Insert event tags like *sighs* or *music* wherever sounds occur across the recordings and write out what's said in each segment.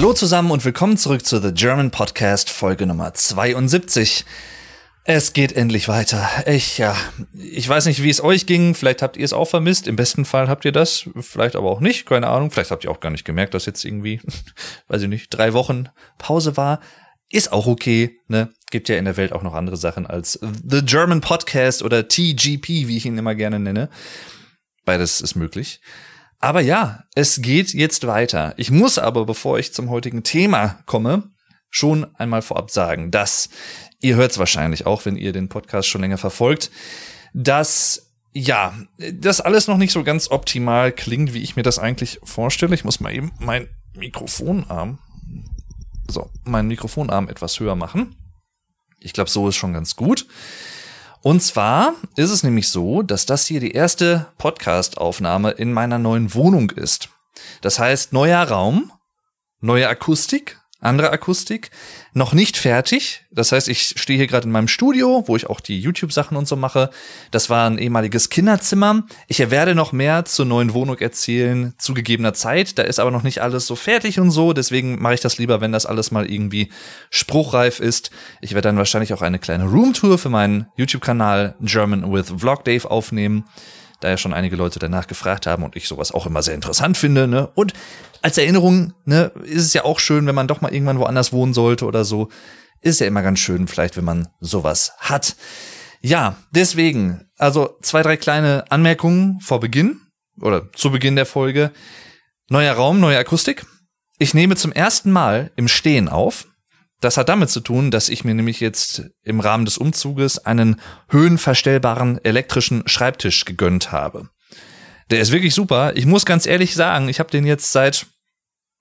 Hallo zusammen und willkommen zurück zu The German Podcast Folge Nummer 72. Es geht endlich weiter. Ich, ja, ich weiß nicht, wie es euch ging. Vielleicht habt ihr es auch vermisst. Im besten Fall habt ihr das. Vielleicht aber auch nicht. Keine Ahnung. Vielleicht habt ihr auch gar nicht gemerkt, dass jetzt irgendwie, *laughs* weiß ich nicht, drei Wochen Pause war. Ist auch okay, ne? Gibt ja in der Welt auch noch andere Sachen als The German Podcast oder TGP, wie ich ihn immer gerne nenne. Beides ist möglich. Aber ja, es geht jetzt weiter. Ich muss aber, bevor ich zum heutigen Thema komme, schon einmal vorab sagen, dass, ihr hört es wahrscheinlich auch, wenn ihr den Podcast schon länger verfolgt, dass ja, das alles noch nicht so ganz optimal klingt, wie ich mir das eigentlich vorstelle. Ich muss mal eben mein Mikrofonarm, so, meinen Mikrofonarm etwas höher machen. Ich glaube, so ist schon ganz gut. Und zwar ist es nämlich so, dass das hier die erste Podcast-Aufnahme in meiner neuen Wohnung ist. Das heißt, neuer Raum, neue Akustik, andere Akustik, noch nicht fertig. Das heißt, ich stehe hier gerade in meinem Studio, wo ich auch die YouTube-Sachen und so mache. Das war ein ehemaliges Kinderzimmer. Ich werde noch mehr zur neuen Wohnung erzählen, zu gegebener Zeit. Da ist aber noch nicht alles so fertig und so. Deswegen mache ich das lieber, wenn das alles mal irgendwie spruchreif ist. Ich werde dann wahrscheinlich auch eine kleine Roomtour für meinen YouTube-Kanal German with Vlog Dave aufnehmen da ja schon einige Leute danach gefragt haben und ich sowas auch immer sehr interessant finde. Ne? Und als Erinnerung ne, ist es ja auch schön, wenn man doch mal irgendwann woanders wohnen sollte oder so. Ist ja immer ganz schön, vielleicht, wenn man sowas hat. Ja, deswegen, also zwei, drei kleine Anmerkungen vor Beginn oder zu Beginn der Folge. Neuer Raum, neue Akustik. Ich nehme zum ersten Mal im Stehen auf. Das hat damit zu tun, dass ich mir nämlich jetzt im Rahmen des Umzuges einen höhenverstellbaren elektrischen Schreibtisch gegönnt habe. Der ist wirklich super. Ich muss ganz ehrlich sagen, ich habe den jetzt seit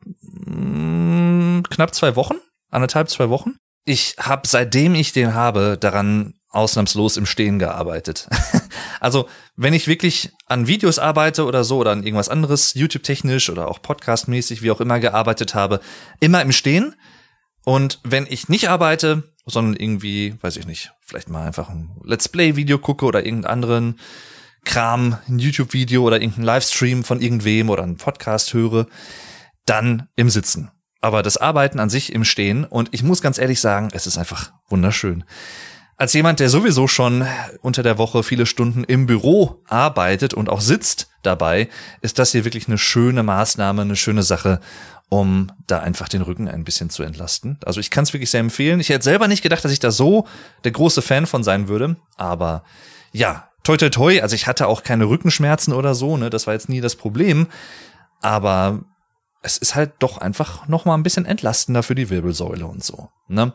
mm, knapp zwei Wochen, anderthalb, zwei Wochen. Ich habe, seitdem ich den habe, daran ausnahmslos im Stehen gearbeitet. *laughs* also, wenn ich wirklich an Videos arbeite oder so oder an irgendwas anderes, YouTube-technisch oder auch Podcast-mäßig, wie auch immer gearbeitet habe, immer im Stehen und wenn ich nicht arbeite, sondern irgendwie, weiß ich nicht, vielleicht mal einfach ein Let's Play-Video gucke oder irgendeinen anderen Kram, ein YouTube-Video oder irgendeinen Livestream von irgendwem oder einen Podcast höre, dann im Sitzen. Aber das Arbeiten an sich im Stehen und ich muss ganz ehrlich sagen, es ist einfach wunderschön. Als jemand, der sowieso schon unter der Woche viele Stunden im Büro arbeitet und auch sitzt dabei, ist das hier wirklich eine schöne Maßnahme, eine schöne Sache um da einfach den Rücken ein bisschen zu entlasten. Also ich kann es wirklich sehr empfehlen. Ich hätte selber nicht gedacht, dass ich da so der große Fan von sein würde, aber ja, toi toi toi, also ich hatte auch keine Rückenschmerzen oder so, ne, das war jetzt nie das Problem, aber es ist halt doch einfach noch mal ein bisschen entlastender für die Wirbelsäule und so, ne?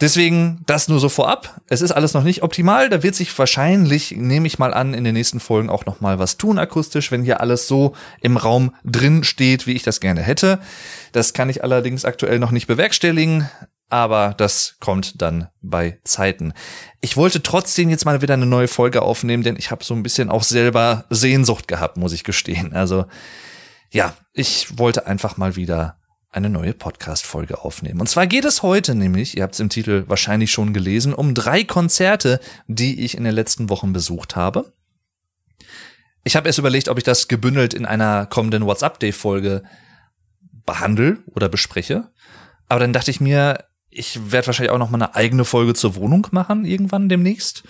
Deswegen das nur so vorab. Es ist alles noch nicht optimal. Da wird sich wahrscheinlich, nehme ich mal an, in den nächsten Folgen auch noch mal was tun akustisch, wenn hier alles so im Raum drin steht, wie ich das gerne hätte. Das kann ich allerdings aktuell noch nicht bewerkstelligen, aber das kommt dann bei Zeiten. Ich wollte trotzdem jetzt mal wieder eine neue Folge aufnehmen, denn ich habe so ein bisschen auch selber Sehnsucht gehabt, muss ich gestehen. Also ja, ich wollte einfach mal wieder eine neue Podcast-Folge aufnehmen. Und zwar geht es heute nämlich, ihr habt es im Titel wahrscheinlich schon gelesen, um drei Konzerte, die ich in den letzten Wochen besucht habe. Ich habe erst überlegt, ob ich das gebündelt in einer kommenden WhatsApp-Day-Folge behandle oder bespreche. Aber dann dachte ich mir, ich werde wahrscheinlich auch noch mal eine eigene Folge zur Wohnung machen, irgendwann demnächst.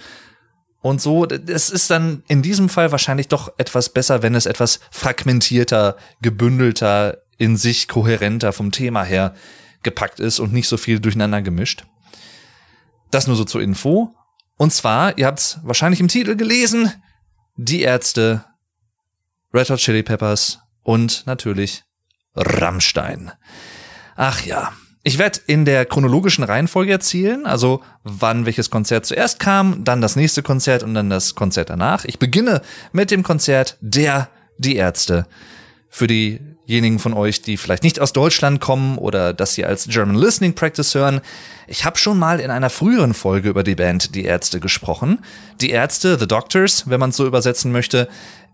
Und so, es ist dann in diesem Fall wahrscheinlich doch etwas besser, wenn es etwas fragmentierter, gebündelter in sich kohärenter vom Thema her gepackt ist und nicht so viel durcheinander gemischt. Das nur so zur Info. Und zwar, ihr habt es wahrscheinlich im Titel gelesen, die Ärzte, Red Hot Chili Peppers und natürlich Rammstein. Ach ja, ich werde in der chronologischen Reihenfolge erzählen, also wann welches Konzert zuerst kam, dann das nächste Konzert und dann das Konzert danach. Ich beginne mit dem Konzert der Die Ärzte. Für die diejenigen von euch, die vielleicht nicht aus Deutschland kommen oder das hier als German Listening Practice hören, ich habe schon mal in einer früheren Folge über die Band Die Ärzte gesprochen. Die Ärzte, The Doctors, wenn man es so übersetzen möchte,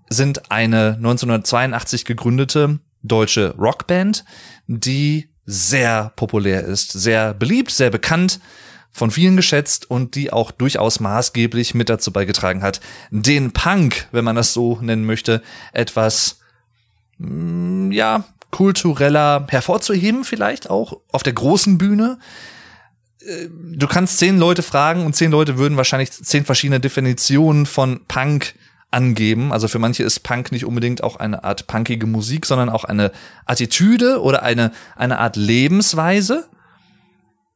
sind eine 1982 gegründete deutsche Rockband, die sehr populär ist, sehr beliebt, sehr bekannt, von vielen geschätzt und die auch durchaus maßgeblich mit dazu beigetragen hat, den Punk, wenn man das so nennen möchte, etwas ja, kultureller hervorzuheben, vielleicht auch auf der großen Bühne. Äh, du kannst zehn Leute fragen und zehn Leute würden wahrscheinlich zehn verschiedene Definitionen von Punk angeben. Also für manche ist Punk nicht unbedingt auch eine Art punkige Musik, sondern auch eine Attitüde oder eine, eine Art Lebensweise.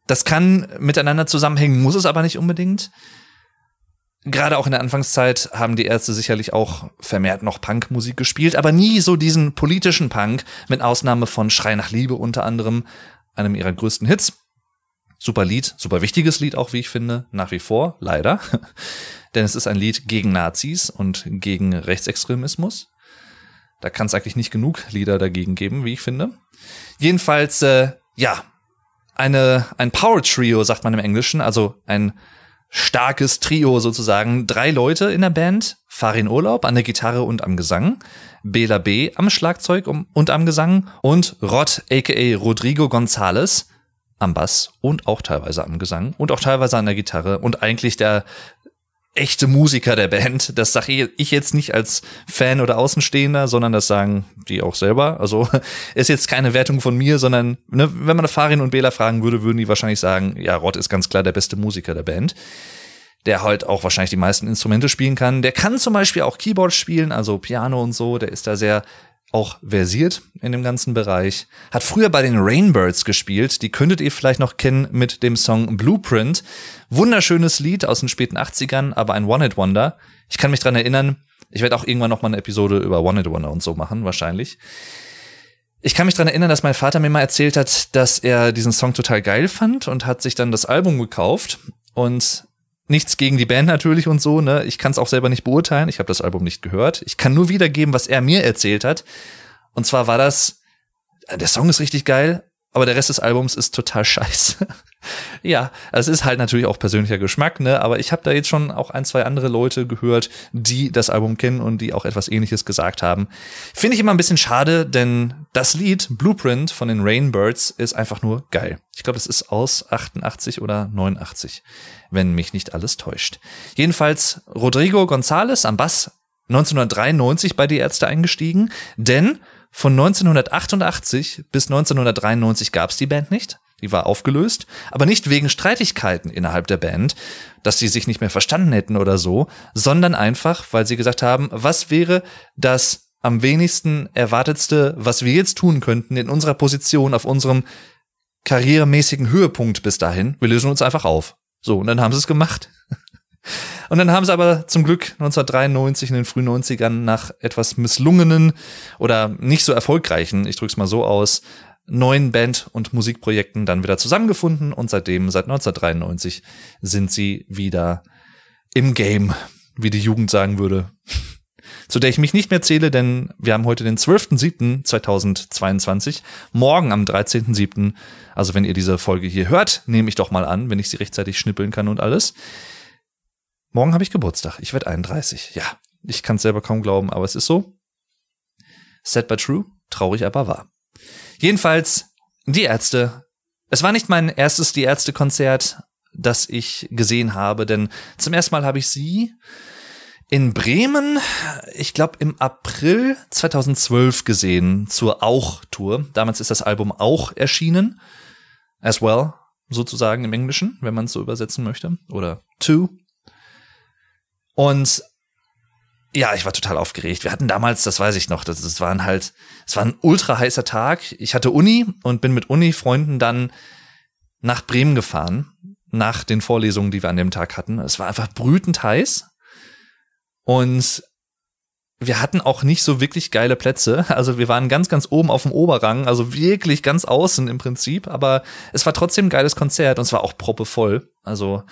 Das kann miteinander zusammenhängen, muss es aber nicht unbedingt. Gerade auch in der Anfangszeit haben die Ärzte sicherlich auch vermehrt noch Punkmusik gespielt, aber nie so diesen politischen Punk, mit Ausnahme von Schrei nach Liebe unter anderem, einem ihrer größten Hits. Super Lied, super wichtiges Lied auch, wie ich finde, nach wie vor, leider. *laughs* Denn es ist ein Lied gegen Nazis und gegen Rechtsextremismus. Da kann es eigentlich nicht genug Lieder dagegen geben, wie ich finde. Jedenfalls, äh, ja, eine, ein Power Trio, sagt man im Englischen, also ein starkes Trio sozusagen. Drei Leute in der Band. Farin Urlaub an der Gitarre und am Gesang. Bela B. am Schlagzeug und am Gesang. Und Rod, aka Rodrigo Gonzalez am Bass und auch teilweise am Gesang und auch teilweise an der Gitarre und eigentlich der echte Musiker der Band. Das sage ich jetzt nicht als Fan oder Außenstehender, sondern das sagen die auch selber. Also *laughs* ist jetzt keine Wertung von mir, sondern ne, wenn man Farin und Bela fragen würde, würden die wahrscheinlich sagen, ja, Rod ist ganz klar der beste Musiker der Band. Der halt auch wahrscheinlich die meisten Instrumente spielen kann. Der kann zum Beispiel auch Keyboard spielen, also Piano und so. Der ist da sehr auch versiert in dem ganzen Bereich. Hat früher bei den Rainbirds gespielt. Die könntet ihr vielleicht noch kennen mit dem Song Blueprint. Wunderschönes Lied aus den späten 80ern, aber ein One-Hit-Wonder. Ich kann mich dran erinnern. Ich werde auch irgendwann noch mal eine Episode über One-Hit-Wonder und so machen, wahrscheinlich. Ich kann mich dran erinnern, dass mein Vater mir mal erzählt hat, dass er diesen Song total geil fand und hat sich dann das Album gekauft und Nichts gegen die Band natürlich und so, ne? Ich kann es auch selber nicht beurteilen. Ich habe das Album nicht gehört. Ich kann nur wiedergeben, was er mir erzählt hat. Und zwar war das, der Song ist richtig geil, aber der Rest des Albums ist total *laughs* scheiße. ja, es ist halt natürlich auch persönlicher Geschmack, ne? Aber ich habe da jetzt schon auch ein, zwei andere Leute gehört, die das Album kennen und die auch etwas ähnliches gesagt haben. Finde ich immer ein bisschen schade, denn das Lied Blueprint von den Rainbirds ist einfach nur geil. Ich glaube, es ist aus 88 oder 89, wenn mich nicht alles täuscht. Jedenfalls Rodrigo González am Bass 1993 bei die Ärzte eingestiegen, denn von 1988 bis 1993 gab es die Band nicht. Die war aufgelöst, aber nicht wegen Streitigkeiten innerhalb der Band, dass sie sich nicht mehr verstanden hätten oder so, sondern einfach, weil sie gesagt haben, was wäre das am wenigsten erwartetste, was wir jetzt tun könnten in unserer Position auf unserem karrieremäßigen Höhepunkt bis dahin? Wir lösen uns einfach auf. So, und dann haben sie es gemacht. *laughs* Und dann haben sie aber zum Glück 1993 in den frühen 90ern nach etwas misslungenen oder nicht so erfolgreichen, ich drück's mal so aus, neuen Band- und Musikprojekten dann wieder zusammengefunden und seitdem, seit 1993, sind sie wieder im Game, wie die Jugend sagen würde. Zu der ich mich nicht mehr zähle, denn wir haben heute den 12.07.2022. Morgen am 13.07., also wenn ihr diese Folge hier hört, nehme ich doch mal an, wenn ich sie rechtzeitig schnippeln kann und alles, Morgen habe ich Geburtstag. Ich werde 31. Ja, ich kann es selber kaum glauben, aber es ist so. Sad but true, traurig aber wahr. Jedenfalls, die Ärzte. Es war nicht mein erstes Die Ärzte-Konzert, das ich gesehen habe, denn zum ersten Mal habe ich sie in Bremen, ich glaube im April 2012 gesehen, zur Auch-Tour. Damals ist das Album Auch erschienen. As well, sozusagen im Englischen, wenn man es so übersetzen möchte. Oder To. Und ja, ich war total aufgeregt. Wir hatten damals, das weiß ich noch, das, das waren halt, es war ein ultra heißer Tag. Ich hatte Uni und bin mit Uni-Freunden dann nach Bremen gefahren, nach den Vorlesungen, die wir an dem Tag hatten. Es war einfach brütend heiß. Und wir hatten auch nicht so wirklich geile Plätze. Also wir waren ganz, ganz oben auf dem Oberrang, also wirklich ganz außen im Prinzip. Aber es war trotzdem ein geiles Konzert und es war auch proppevoll. Also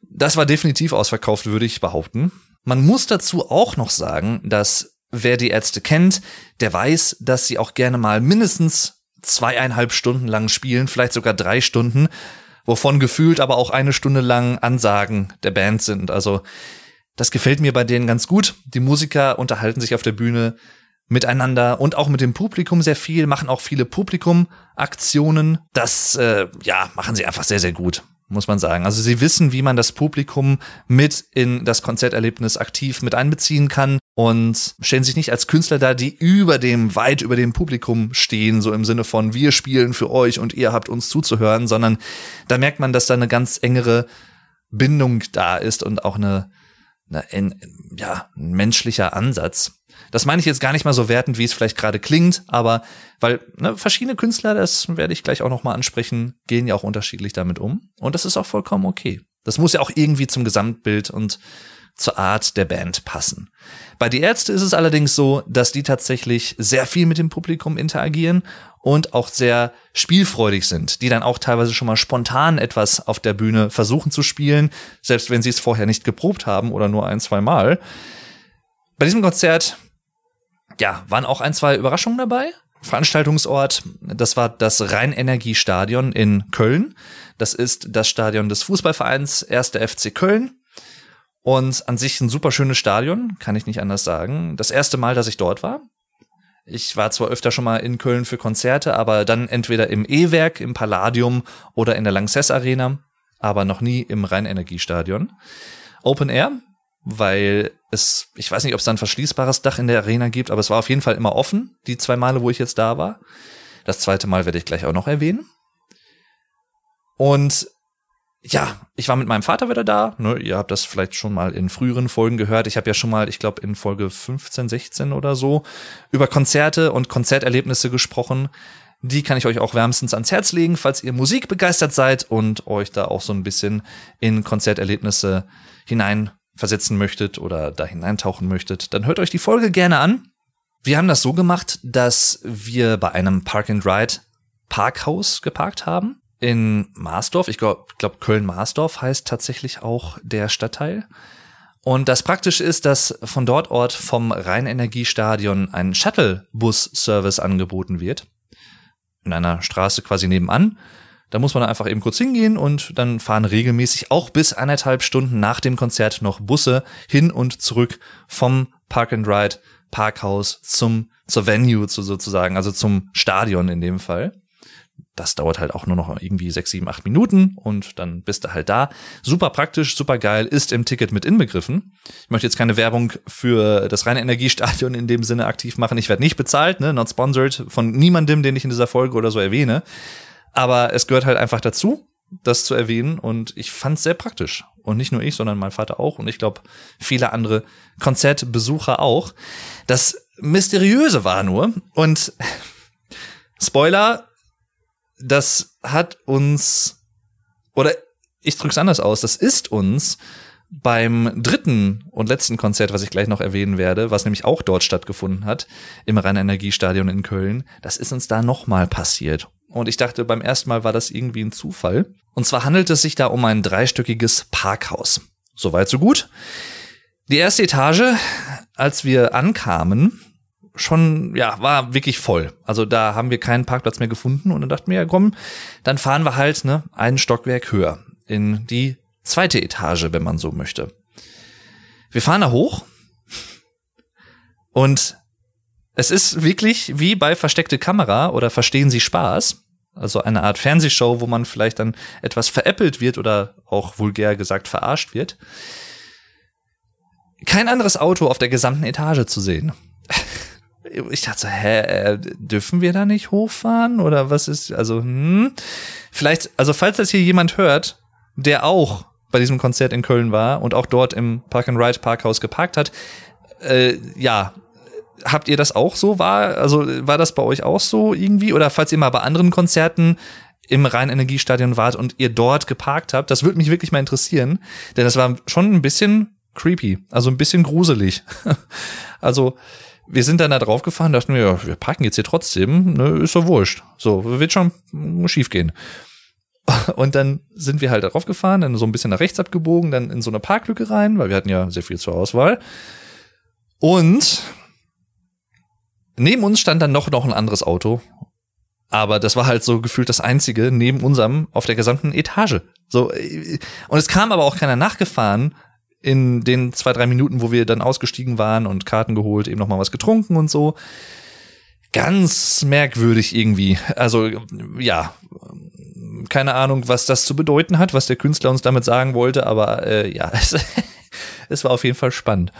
das war definitiv ausverkauft, würde ich behaupten. Man muss dazu auch noch sagen, dass wer die Ärzte kennt, der weiß, dass sie auch gerne mal mindestens zweieinhalb Stunden lang spielen, vielleicht sogar drei Stunden, wovon gefühlt aber auch eine Stunde lang Ansagen der Band sind. Also das gefällt mir bei denen ganz gut. Die Musiker unterhalten sich auf der Bühne miteinander und auch mit dem Publikum sehr viel, machen auch viele Publikumaktionen. Das äh, ja machen sie einfach sehr sehr gut. muss man sagen. Also sie wissen, wie man das Publikum mit in das Konzerterlebnis aktiv mit einbeziehen kann und stellen sich nicht als Künstler da, die über dem, weit über dem Publikum stehen, so im Sinne von wir spielen für euch und ihr habt uns zuzuhören, sondern da merkt man, dass da eine ganz engere Bindung da ist und auch eine, ein, ja, ein menschlicher Ansatz. Das meine ich jetzt gar nicht mal so wertend, wie es vielleicht gerade klingt, aber weil ne, verschiedene Künstler, das werde ich gleich auch noch mal ansprechen, gehen ja auch unterschiedlich damit um und das ist auch vollkommen okay. Das muss ja auch irgendwie zum Gesamtbild und zur Art der Band passen. Bei Die Ärzte ist es allerdings so, dass die tatsächlich sehr viel mit dem Publikum interagieren und auch sehr spielfreudig sind, die dann auch teilweise schon mal spontan etwas auf der Bühne versuchen zu spielen, selbst wenn sie es vorher nicht geprobt haben oder nur ein, zwei Mal. Bei diesem Konzert, ja, waren auch ein, zwei Überraschungen dabei. Veranstaltungsort, das war das Rheinenergiestadion in Köln. Das ist das Stadion des Fußballvereins 1. FC Köln. Und an sich ein super schönes Stadion, kann ich nicht anders sagen. Das erste Mal, dass ich dort war. Ich war zwar öfter schon mal in Köln für Konzerte, aber dann entweder im E-Werk, im Palladium oder in der Lanxess Arena, aber noch nie im Rheinenergiestadion. Open Air, weil es, ich weiß nicht, ob es da ein verschließbares Dach in der Arena gibt, aber es war auf jeden Fall immer offen, die zwei Male, wo ich jetzt da war. Das zweite Mal werde ich gleich auch noch erwähnen. Und ja, ich war mit meinem Vater wieder da. Ne, ihr habt das vielleicht schon mal in früheren Folgen gehört. Ich habe ja schon mal, ich glaube in Folge 15, 16 oder so, über Konzerte und Konzerterlebnisse gesprochen. Die kann ich euch auch wärmstens ans Herz legen, falls ihr Musik begeistert seid und euch da auch so ein bisschen in Konzerterlebnisse hineinversetzen möchtet oder da hineintauchen möchtet. Dann hört euch die Folge gerne an. Wir haben das so gemacht, dass wir bei einem Park and Ride Parkhaus geparkt haben in Marsdorf. Ich glaube, glaub, Köln-Marsdorf heißt tatsächlich auch der Stadtteil. Und das Praktische ist, dass von dort Ort vom Rheinenergiestadion ein Shuttle-Bus-Service angeboten wird. In einer Straße quasi nebenan. Da muss man einfach eben kurz hingehen und dann fahren regelmäßig auch bis anderthalb Stunden nach dem Konzert noch Busse hin und zurück vom Park and Ride Parkhaus zum zur Venue zu sozusagen, also zum Stadion in dem Fall das dauert halt auch nur noch irgendwie sechs, sieben, acht Minuten und dann bist du halt da. Super praktisch, super geil, ist im Ticket mit inbegriffen. Ich möchte jetzt keine Werbung für das reine Energiestadion in dem Sinne aktiv machen. Ich werde nicht bezahlt, ne, not sponsored von niemandem, den ich in dieser Folge oder so erwähne. Aber es gehört halt einfach dazu, das zu erwähnen und ich fand es sehr praktisch. Und nicht nur ich, sondern mein Vater auch und ich glaube viele andere Konzertbesucher auch. Das Mysteriöse war nur und *laughs* Spoiler, das hat uns, oder ich drück's anders aus, das ist uns beim dritten und letzten Konzert, was ich gleich noch erwähnen werde, was nämlich auch dort stattgefunden hat, im Rhein-Energiestadion in Köln, das ist uns da nochmal passiert. Und ich dachte, beim ersten Mal war das irgendwie ein Zufall. Und zwar handelt es sich da um ein dreistöckiges Parkhaus. Soweit, so gut. Die erste Etage, als wir ankamen, schon, ja, war wirklich voll. Also da haben wir keinen Parkplatz mehr gefunden und dann dachten wir, ja komm, dann fahren wir halt ne, einen Stockwerk höher in die zweite Etage, wenn man so möchte. Wir fahren da hoch und es ist wirklich wie bei versteckte Kamera oder verstehen Sie Spaß. Also eine Art Fernsehshow, wo man vielleicht dann etwas veräppelt wird oder auch vulgär gesagt verarscht wird. Kein anderes Auto auf der gesamten Etage zu sehen ich dachte so, hä, äh, dürfen wir da nicht hochfahren oder was ist, also, hm, vielleicht, also falls das hier jemand hört, der auch bei diesem Konzert in Köln war und auch dort im Park and Ride Parkhaus geparkt hat, äh, ja, habt ihr das auch so? War, also, war das bei euch auch so irgendwie? Oder falls ihr mal bei anderen Konzerten im Rhein-Energiestadion wart und ihr dort geparkt habt, das würde mich wirklich mal interessieren, denn das war schon ein bisschen creepy, also ein bisschen gruselig. *laughs* also, wir sind dann da drauf gefahren, dachten wir, wir parken jetzt hier trotzdem, ne, ist so wurscht. So, wird schon schief gehen. *laughs* Und dann sind wir halt darauf gefahren, dann so ein bisschen nach rechts abgebogen, dann in so eine Parklücke rein, weil wir hatten ja sehr viel zur Auswahl. Und neben uns stand dann noch, noch ein anderes Auto. Aber das war halt so gefühlt das einzige neben unserem auf der gesamten Etage. So, und es kam aber auch keiner nachgefahren, in den zwei, drei Minuten, wo wir dann ausgestiegen waren und Karten geholt, eben noch mal was getrunken und so. Ganz merkwürdig irgendwie. Also, ja, keine Ahnung, was das zu bedeuten hat, was der Künstler uns damit sagen wollte, aber äh, ja, *laughs* es, es war auf jeden Fall spannend.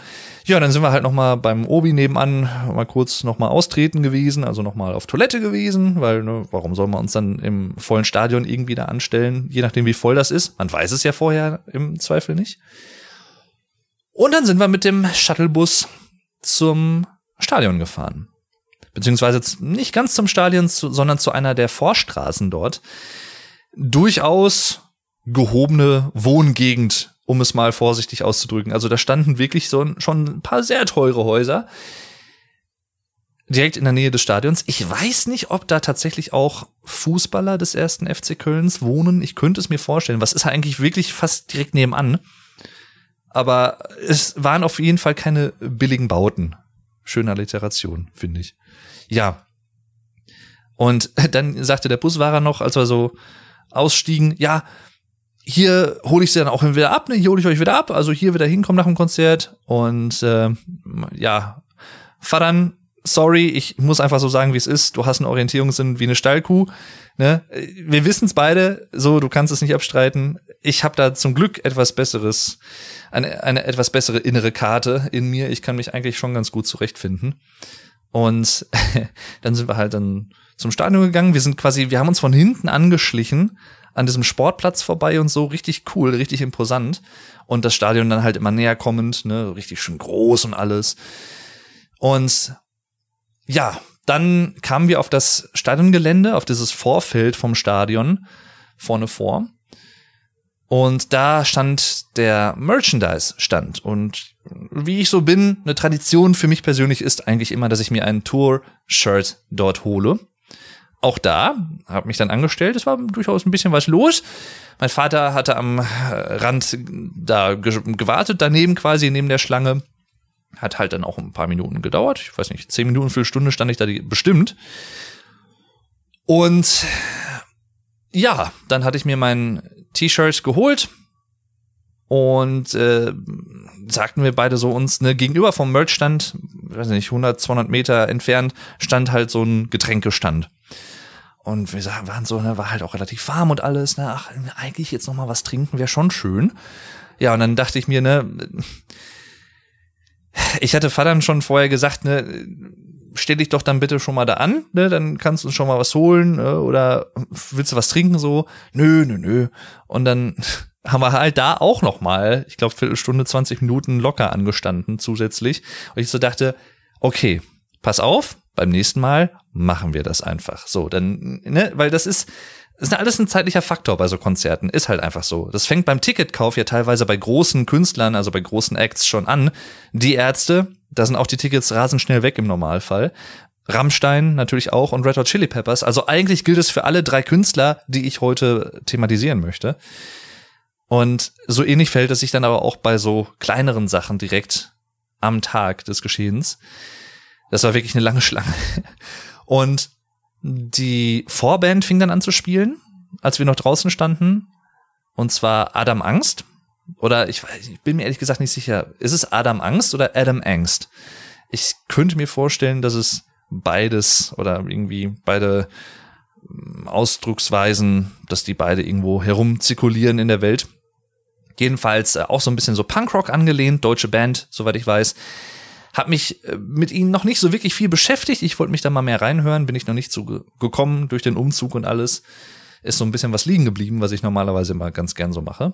Ja, dann sind wir halt noch mal beim Obi nebenan mal kurz noch mal austreten gewesen, also noch mal auf Toilette gewesen, weil ne, warum soll man uns dann im vollen Stadion irgendwie da anstellen, je nachdem wie voll das ist? Man weiß es ja vorher im Zweifel nicht. Und dann sind wir mit dem Shuttlebus zum Stadion gefahren. Beziehungsweise nicht ganz zum Stadion, sondern zu einer der Vorstraßen dort. Durchaus gehobene Wohngegend um es mal vorsichtig auszudrücken. Also da standen wirklich so ein, schon ein paar sehr teure Häuser direkt in der Nähe des Stadions. Ich weiß nicht, ob da tatsächlich auch Fußballer des ersten FC Kölns wohnen. Ich könnte es mir vorstellen. Was ist eigentlich wirklich fast direkt nebenan? Aber es waren auf jeden Fall keine billigen Bauten. Schöne Alliteration, finde ich. Ja. Und *laughs* dann sagte der Busfahrer noch, als wir so ausstiegen, ja, hier hole ich sie dann auch wieder ab, ne? hier hole ich euch wieder ab, also hier wieder hinkommen nach dem Konzert und äh, ja, fahr dann, sorry, ich muss einfach so sagen, wie es ist, du hast einen Orientierungssinn wie eine Stallkuh, ne? Wir wissen es beide, so, du kannst es nicht abstreiten. Ich habe da zum Glück etwas besseres, eine, eine etwas bessere innere Karte in mir. Ich kann mich eigentlich schon ganz gut zurechtfinden. Und *laughs* dann sind wir halt dann zum Stadion gegangen. Wir sind quasi, wir haben uns von hinten angeschlichen an diesem Sportplatz vorbei und so, richtig cool, richtig imposant. Und das Stadion dann halt immer näher kommend, ne, richtig schön groß und alles. Und ja, dann kamen wir auf das Stadiongelände, auf dieses Vorfeld vom Stadion vorne vor. Und da stand der Merchandise-Stand. Und wie ich so bin, eine Tradition für mich persönlich ist eigentlich immer, dass ich mir ein Tour-Shirt dort hole auch da, habe mich dann angestellt, es war durchaus ein bisschen was los. Mein Vater hatte am Rand da gewartet, daneben quasi, neben der Schlange. Hat halt dann auch ein paar Minuten gedauert. Ich weiß nicht, zehn Minuten, für Stunde stand ich da bestimmt. Und ja, dann hatte ich mir mein T-Shirt geholt und äh, sagten wir beide so uns, ne, gegenüber vom Merchstand, weiß nicht, 100, 200 Meter entfernt, stand halt so ein Getränkestand. Und wir waren so, ne, war halt auch relativ warm und alles, ne, ach, eigentlich jetzt noch mal was trinken wäre schon schön. Ja, und dann dachte ich mir, ne, ich hatte Vater schon vorher gesagt, ne, stell dich doch dann bitte schon mal da an, ne, dann kannst du uns schon mal was holen, ne, oder willst du was trinken so? Nö, nö, nö. Und dann *laughs* haben wir halt da auch noch mal, ich glaube, Viertelstunde, 20 Minuten locker angestanden zusätzlich. Und ich so dachte, okay, pass auf, beim nächsten Mal machen wir das einfach. So, dann, ne, weil das ist, das ist alles ein zeitlicher Faktor bei so Konzerten, ist halt einfach so. Das fängt beim Ticketkauf ja teilweise bei großen Künstlern, also bei großen Acts schon an. Die Ärzte, da sind auch die Tickets rasend schnell weg im Normalfall. Rammstein natürlich auch und Red Hot Chili Peppers. Also eigentlich gilt es für alle drei Künstler, die ich heute thematisieren möchte. Und so ähnlich fällt es sich dann aber auch bei so kleineren Sachen direkt am Tag des Geschehens. Das war wirklich eine lange Schlange. Und die Vorband fing dann an zu spielen, als wir noch draußen standen. Und zwar Adam Angst. Oder ich, ich bin mir ehrlich gesagt nicht sicher. Ist es Adam Angst oder Adam Angst? Ich könnte mir vorstellen, dass es beides oder irgendwie beide hm, Ausdrucksweisen, dass die beide irgendwo herumzirkulieren in der Welt. Jedenfalls äh, auch so ein bisschen so Punkrock angelehnt, deutsche Band, soweit ich weiß. Hab mich äh, mit ihnen noch nicht so wirklich viel beschäftigt. Ich wollte mich da mal mehr reinhören, bin ich noch nicht zu gekommen durch den Umzug und alles. Ist so ein bisschen was liegen geblieben, was ich normalerweise immer ganz gern so mache.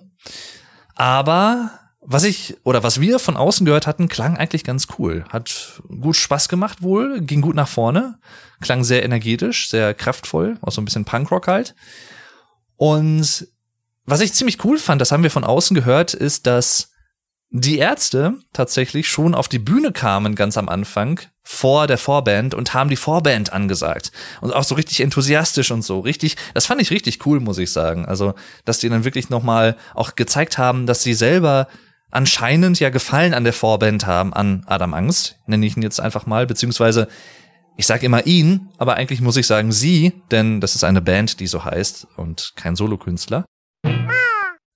Aber was ich oder was wir von außen gehört hatten, klang eigentlich ganz cool. Hat gut Spaß gemacht wohl, ging gut nach vorne, klang sehr energetisch, sehr kraftvoll, auch so ein bisschen Punkrock halt. Und was ich ziemlich cool fand, das haben wir von außen gehört, ist, dass die Ärzte tatsächlich schon auf die Bühne kamen ganz am Anfang vor der Vorband und haben die Vorband angesagt. Und auch so richtig enthusiastisch und so. Richtig das fand ich richtig cool muss ich sagen. Also dass die dann wirklich noch mal auch gezeigt haben dass sie selber anscheinend ja Gefallen an der Vorband haben an Adam Angst nenne ich ihn jetzt einfach mal beziehungsweise ich sage immer ihn aber eigentlich muss ich sagen sie denn das ist eine Band die so heißt und kein Solokünstler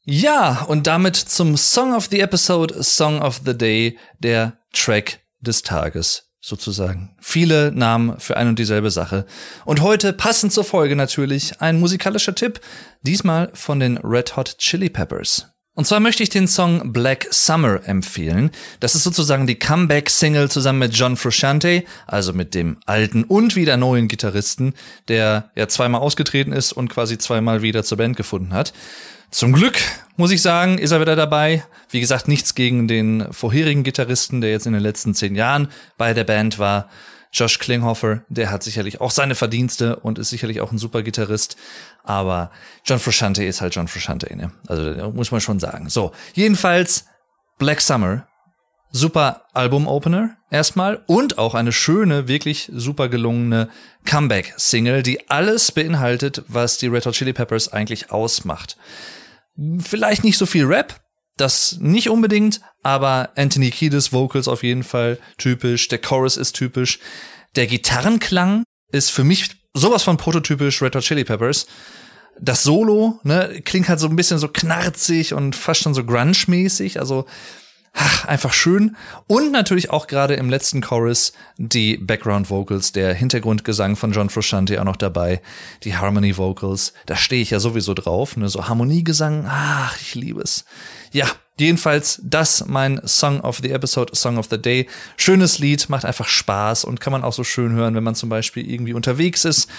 ja, und damit zum Song of the Episode, Song of the Day, der Track des Tages. sozusagen. Viele Namen für ein und dieselbe Sache. Und heute, passend zur Folge natürlich, ein musikalischer Tipp, diesmal von den Red Hot Chili Peppers. Und zwar möchte ich den Song Black Summer empfehlen. Das ist sozusagen die Comeback-Single zusammen mit John Frusciante, also mit dem alten und wieder neuen Gitarristen, der ja zweimal ausgetreten ist und quasi zweimal wieder zur Band gefunden hat. Zum Glück, muss ich sagen, ist er wieder dabei. Wie gesagt, nichts gegen den vorherigen Gitarristen, der jetzt in den letzten zehn Jahren bei der Band war. Josh Klinghoffer, der hat sicherlich auch seine Verdienste und ist sicherlich auch ein super Gitarrist. Aber John Frusciante ist halt John Frusciante, ne? Also muss man schon sagen. So, jedenfalls Black Summer, super Album-Opener erstmal und auch eine schöne, wirklich super gelungene Comeback-Single, die alles beinhaltet, was die Red Hot Chili Peppers eigentlich ausmacht. Vielleicht nicht so viel Rap, das nicht unbedingt, aber Anthony Kiedis Vocals auf jeden Fall typisch, der Chorus ist typisch, der Gitarrenklang ist für mich sowas von prototypisch Red Hot Chili Peppers. Das Solo, ne, klingt halt so ein bisschen so knarzig und fast schon so grunge-mäßig, also ach, einfach schön. Und natürlich auch gerade im letzten Chorus die Background Vocals, der Hintergrundgesang von John Frusciante auch noch dabei, die Harmony Vocals, da stehe ich ja sowieso drauf, ne, so Harmoniegesang, ach, ich liebe es. Ja, jedenfalls das mein Song of the Episode, Song of the Day. Schönes Lied, macht einfach Spaß und kann man auch so schön hören, wenn man zum Beispiel irgendwie unterwegs ist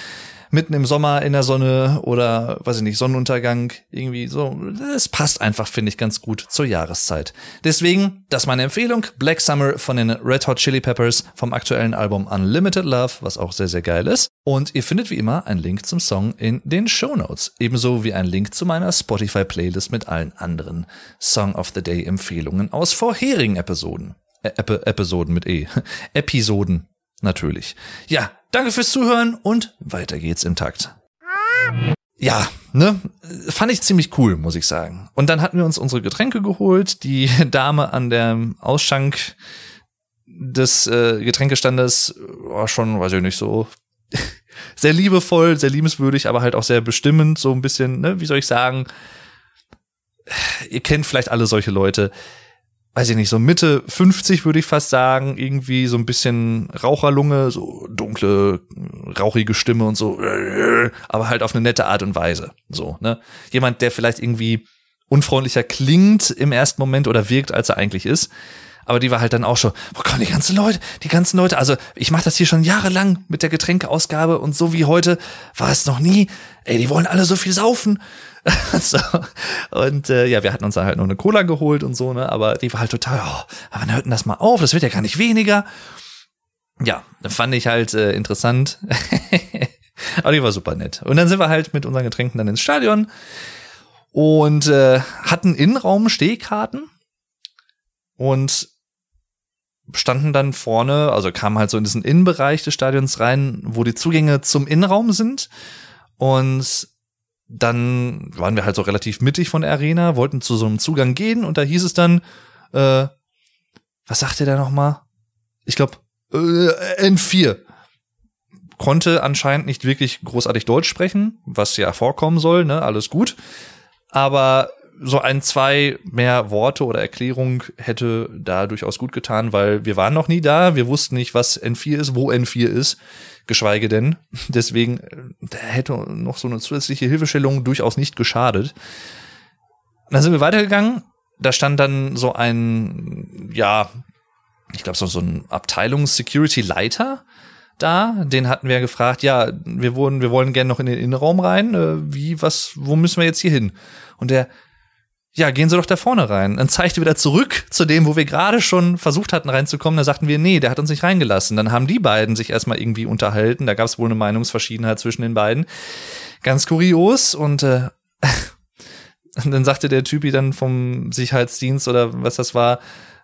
mitten im Sommer in der Sonne oder, weiß ich nicht, Sonnenuntergang, irgendwie so. Es passt einfach, finde ich, ganz gut zur Jahreszeit. Deswegen, das ist meine Empfehlung. Black Summer von den Red Hot Chili Peppers vom aktuellen Album Unlimited Love, was auch sehr, sehr geil ist. Und ihr findet wie immer einen Link zum Song in den Show Notes. Ebenso wie ein Link zu meiner Spotify-Playlist mit allen anderen Song of the Day Empfehlungen aus vorherigen Episoden. Äh, Episoden mit E. *laughs* Episoden natürlich. Ja, danke fürs Zuhören und weiter geht's im Takt. Ja, ne, fand ich ziemlich cool, muss ich sagen. Und dann hatten wir uns unsere Getränke geholt. Die *laughs* Dame an der Ausschank des äh, Getränkestandes war schon, weiß ich nicht, so *laughs* sehr liebevoll, sehr liebenswürdig, aber halt auch sehr bestimmend, so ein bisschen, ne, wie soll ich sagen, ihr kennt vielleicht alle solche Leute, weiß ich nicht, so Mitte 50 würde ich fast sagen, irgendwie so ein bisschen Raucherlunge, so dunkle, rauchige Stimme und so, aber halt auf eine nette Art und Weise. So, ne? Jemand, der vielleicht irgendwie unfreundlicher klingt im ersten Moment oder wirkt, als er eigentlich ist. Aber die war halt dann auch schon, boah, komm, die ganzen Leute, die ganzen Leute, also ich mache das hier schon jahrelang mit der Getränkeausgabe und so wie heute war es noch nie. Ey, die wollen alle so viel saufen. *laughs* so. Und äh, ja, wir hatten uns dann halt noch eine Cola geholt und so, ne? Aber die war halt total, oh, aber wann hört denn das mal auf? Das wird ja gar nicht weniger. Ja, fand ich halt äh, interessant. *laughs* aber die war super nett. Und dann sind wir halt mit unseren Getränken dann ins Stadion und äh, hatten Innenraum Stehkarten und standen dann vorne, also kamen halt so in diesen Innenbereich des Stadions rein, wo die Zugänge zum Innenraum sind. Und dann waren wir halt so relativ mittig von der Arena, wollten zu so einem Zugang gehen und da hieß es dann, äh, was sagt ihr da nochmal? Ich glaube, äh, N4. Konnte anscheinend nicht wirklich großartig Deutsch sprechen, was ja vorkommen soll, ne, alles gut. Aber so ein, zwei mehr Worte oder Erklärung hätte da durchaus gut getan, weil wir waren noch nie da, wir wussten nicht, was N4 ist, wo N4 ist, geschweige denn. *laughs* Deswegen äh, da hätte noch so eine zusätzliche Hilfestellung durchaus nicht geschadet. Dann sind wir weitergegangen. Da stand dann so ein, ja, ich glaube, so, so ein Abteilungs-Security-Leiter da. Den hatten wir gefragt, ja, wir wurden, wir wollen gerne noch in den Innenraum rein. Äh, wie, was, wo müssen wir jetzt hier hin? Und der, ja, gehen Sie doch da vorne rein. Dann zeigte wieder zurück zu dem, wo wir gerade schon versucht hatten reinzukommen. Da sagten wir, nee, der hat uns nicht reingelassen. Dann haben die beiden sich erstmal irgendwie unterhalten. Da gab es wohl eine Meinungsverschiedenheit zwischen den beiden. Ganz kurios. Und äh, *laughs* dann sagte der Typi dann vom Sicherheitsdienst oder was das war,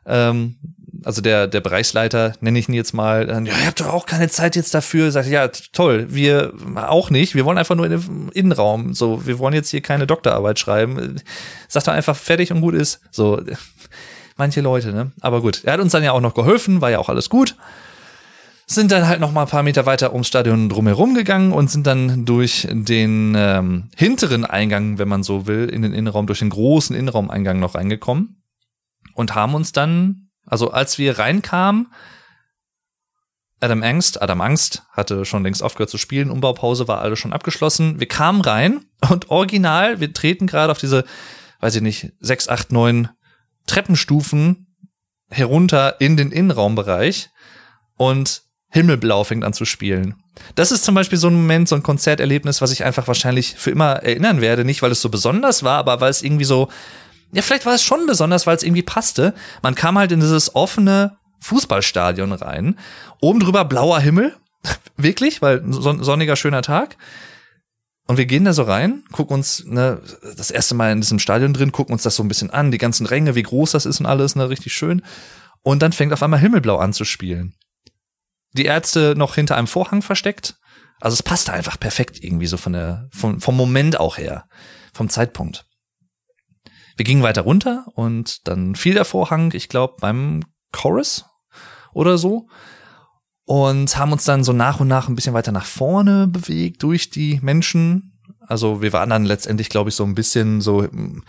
ähm, also der, der Bereichsleiter, nenne ich ihn jetzt mal, dann, ja, ihr habt doch auch keine Zeit jetzt dafür. Sagt, ja, toll, wir auch nicht. Wir wollen einfach nur in den Innenraum. So, wir wollen jetzt hier keine Doktorarbeit schreiben. Sagt doch einfach fertig und gut ist. So, *laughs* manche Leute, ne? Aber gut, er hat uns dann ja auch noch geholfen, war ja auch alles gut. Sind dann halt noch mal ein paar Meter weiter ums Stadion drumherum gegangen und sind dann durch den ähm, hinteren Eingang, wenn man so will, in den Innenraum, durch den großen Innenraumeingang noch reingekommen und haben uns dann also als wir reinkamen, Adam Angst, Adam Angst hatte schon längst aufgehört zu spielen, Umbaupause war alles schon abgeschlossen. Wir kamen rein und original, wir treten gerade auf diese, weiß ich nicht, sechs, acht, neun Treppenstufen herunter in den Innenraumbereich und Himmelblau fängt an zu spielen. Das ist zum Beispiel so ein Moment, so ein Konzerterlebnis, was ich einfach wahrscheinlich für immer erinnern werde. Nicht, weil es so besonders war, aber weil es irgendwie so, ja, vielleicht war es schon besonders, weil es irgendwie passte. Man kam halt in dieses offene Fußballstadion rein. Oben drüber blauer Himmel. *laughs* Wirklich, weil sonniger, schöner Tag. Und wir gehen da so rein, gucken uns ne, das erste Mal in diesem Stadion drin, gucken uns das so ein bisschen an, die ganzen Ränge, wie groß das ist und alles, ne, richtig schön. Und dann fängt auf einmal Himmelblau an zu spielen. Die Ärzte noch hinter einem Vorhang versteckt. Also es passte einfach perfekt irgendwie so von der, vom, vom Moment auch her, vom Zeitpunkt. Wir gingen weiter runter und dann fiel der Vorhang, ich glaube, beim Chorus oder so. Und haben uns dann so nach und nach ein bisschen weiter nach vorne bewegt durch die Menschen. Also wir waren dann letztendlich, glaube ich, so ein bisschen so in,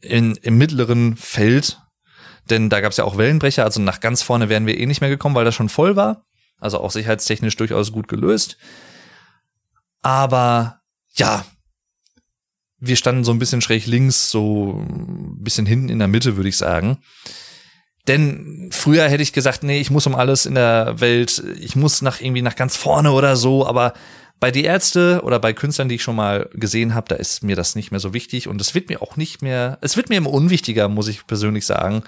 im mittleren Feld. Denn da gab es ja auch Wellenbrecher. Also nach ganz vorne wären wir eh nicht mehr gekommen, weil das schon voll war. Also auch sicherheitstechnisch durchaus gut gelöst. Aber ja, wir standen so ein bisschen schräg links, so ein bisschen hinten in der Mitte, würde ich sagen. Denn früher hätte ich gesagt, nee, ich muss um alles in der Welt, ich muss nach irgendwie nach ganz vorne oder so, aber bei die Ärzte oder bei Künstlern, die ich schon mal gesehen habe, da ist mir das nicht mehr so wichtig und es wird mir auch nicht mehr, es wird mir immer unwichtiger, muss ich persönlich sagen,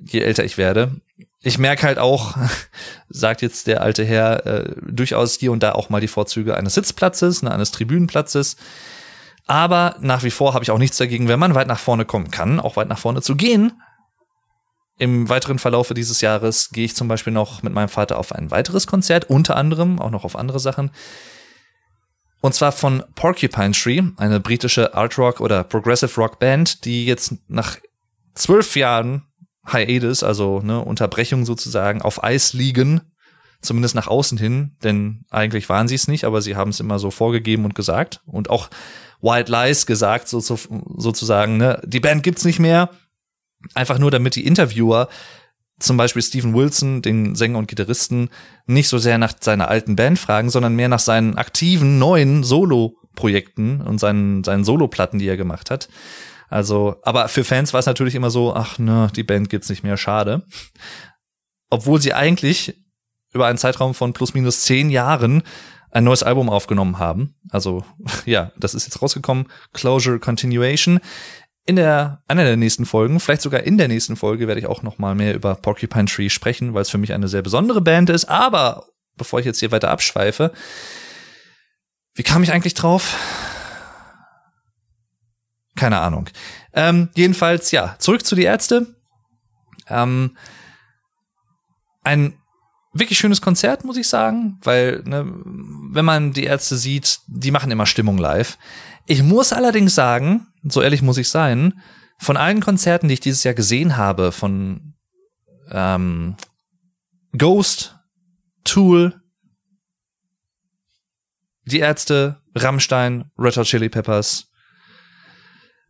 je älter ich werde. Ich merke halt auch, *laughs* sagt jetzt der alte Herr, äh, durchaus hier und da auch mal die Vorzüge eines Sitzplatzes, ne, eines Tribünenplatzes. Aber nach wie vor habe ich auch nichts dagegen, wenn man weit nach vorne kommen kann, auch weit nach vorne zu gehen. Im weiteren Verlaufe dieses Jahres gehe ich zum Beispiel noch mit meinem Vater auf ein weiteres Konzert, unter anderem auch noch auf andere Sachen. Und zwar von Porcupine Tree, eine britische Art Rock oder Progressive Rock Band, die jetzt nach zwölf Jahren Hiatus, also ne, Unterbrechung sozusagen, auf Eis liegen, zumindest nach außen hin, denn eigentlich waren sie es nicht, aber sie haben es immer so vorgegeben und gesagt und auch White Lies gesagt, so, so, sozusagen, ne, die Band gibt's nicht mehr, einfach nur damit die Interviewer zum Beispiel Stephen Wilson, den Sänger und Gitarristen, nicht so sehr nach seiner alten Band fragen, sondern mehr nach seinen aktiven neuen Solo-Projekten und seinen, seinen Solo-Platten, die er gemacht hat. Also, aber für Fans war es natürlich immer so, ach ne, die Band gibt's nicht mehr, schade. Obwohl sie eigentlich über einen Zeitraum von plus minus zehn Jahren ein neues Album aufgenommen haben. Also, *laughs* ja, das ist jetzt rausgekommen. Closure Continuation in der einer der nächsten Folgen, vielleicht sogar in der nächsten Folge, werde ich auch noch mal mehr über Porcupine Tree sprechen, weil es für mich eine sehr besondere Band ist. Aber bevor ich jetzt hier weiter abschweife, wie kam ich eigentlich drauf? Keine Ahnung. Ähm, jedenfalls, ja, zurück zu die Ärzte. Ähm, ein wirklich schönes Konzert, muss ich sagen, weil, ne, wenn man die Ärzte sieht, die machen immer Stimmung live. Ich muss allerdings sagen, so ehrlich muss ich sein, von allen Konzerten, die ich dieses Jahr gesehen habe, von ähm, Ghost, Tool, die Ärzte, Rammstein, Red Hot Chili Peppers.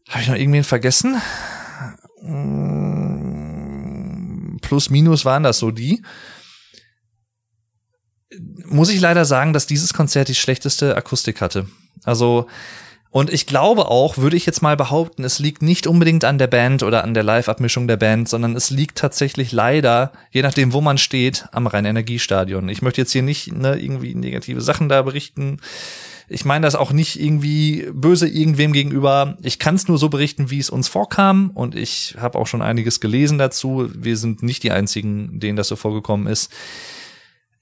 Habe ich noch irgendwen vergessen? Mm, plus, minus waren das so die. Muss ich leider sagen, dass dieses Konzert die schlechteste Akustik hatte. Also und ich glaube auch, würde ich jetzt mal behaupten, es liegt nicht unbedingt an der Band oder an der Live-Abmischung der Band, sondern es liegt tatsächlich leider, je nachdem, wo man steht, am Rhein-Energiestadion. Ich möchte jetzt hier nicht ne, irgendwie negative Sachen da berichten. Ich meine das auch nicht irgendwie böse irgendwem gegenüber. Ich kann es nur so berichten, wie es uns vorkam. Und ich habe auch schon einiges gelesen dazu. Wir sind nicht die einzigen, denen das so vorgekommen ist.